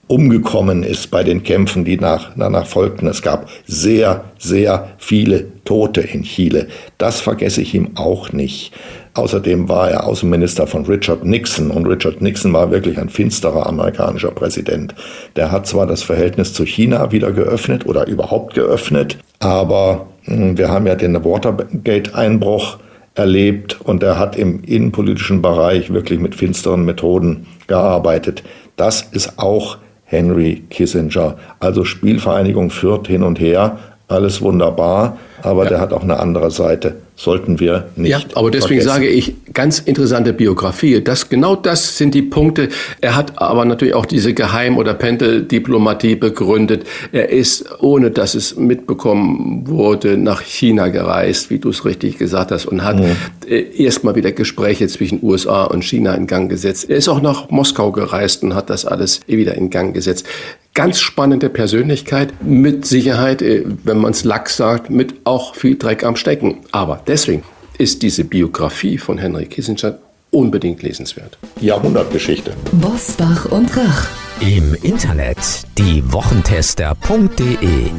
umgekommen ist bei den Kämpfen, die nach, danach folgten. Es gab sehr, sehr viele Tote in Chile. Das vergesse ich ihm auch nicht. Außerdem war er Außenminister von Richard Nixon und Richard Nixon war wirklich ein finsterer amerikanischer Präsident. Der hat zwar das Verhältnis zu China wieder geöffnet oder überhaupt geöffnet, aber wir haben ja den Watergate-Einbruch erlebt und er hat im innenpolitischen Bereich wirklich mit finsteren Methoden gearbeitet. Das ist auch Henry Kissinger. Also Spielvereinigung führt hin und her, alles wunderbar, aber ja. der hat auch eine andere Seite sollten wir nicht. Ja, aber deswegen vergessen. sage ich, ganz interessante Biografie. Das, genau das sind die Punkte. Er hat aber natürlich auch diese Geheim- oder Pendeldiplomatie begründet. Er ist, ohne dass es mitbekommen wurde, nach China gereist, wie du es richtig gesagt hast, und hat mhm. Äh, erstmal wieder Gespräche zwischen USA und China in Gang gesetzt. Er ist auch nach Moskau gereist und hat das alles wieder in Gang gesetzt. Ganz spannende Persönlichkeit, mit Sicherheit, äh, wenn man es lax sagt, mit auch viel Dreck am Stecken. Aber deswegen ist diese Biografie von Henry Kissinger unbedingt lesenswert. Jahrhundertgeschichte. Bosbach und Rach. Im Internet diewochentester.de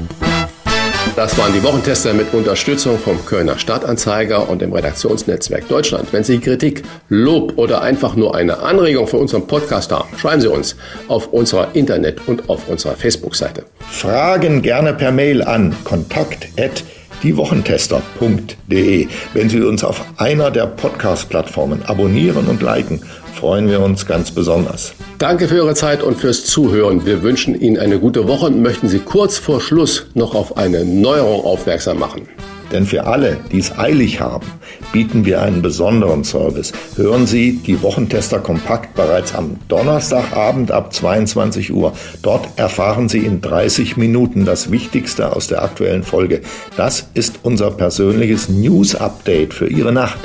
das waren die Wochentester mit Unterstützung vom Kölner Stadtanzeiger und dem Redaktionsnetzwerk Deutschland. Wenn Sie Kritik, Lob oder einfach nur eine Anregung für unseren Podcast haben, schreiben Sie uns auf unserer Internet- und auf unserer Facebook-Seite. Fragen gerne per Mail an kontakt@ diewochentester.de. Wenn Sie uns auf einer der Podcast-Plattformen abonnieren und liken, freuen wir uns ganz besonders. Danke für Ihre Zeit und fürs Zuhören. Wir wünschen Ihnen eine gute Woche und möchten Sie kurz vor Schluss noch auf eine Neuerung aufmerksam machen. Denn für alle, die es eilig haben, bieten wir einen besonderen Service. Hören Sie die Wochentester Kompakt bereits am Donnerstagabend ab 22 Uhr. Dort erfahren Sie in 30 Minuten das Wichtigste aus der aktuellen Folge. Das ist unser persönliches News-Update für Ihre Nacht.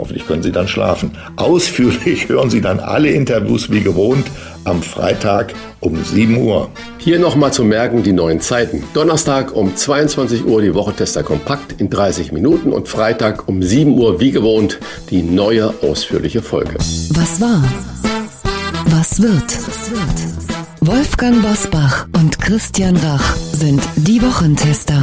Hoffentlich können Sie dann schlafen. Ausführlich (laughs) hören Sie dann alle Interviews wie gewohnt am Freitag um 7 Uhr. Hier nochmal zu merken die neuen Zeiten. Donnerstag um 22 Uhr die Wochentester kompakt in 30 Minuten und Freitag um 7 Uhr wie gewohnt die neue ausführliche Folge. Was war? Was wird? Wolfgang Bosbach und Christian Rach sind die Wochentester.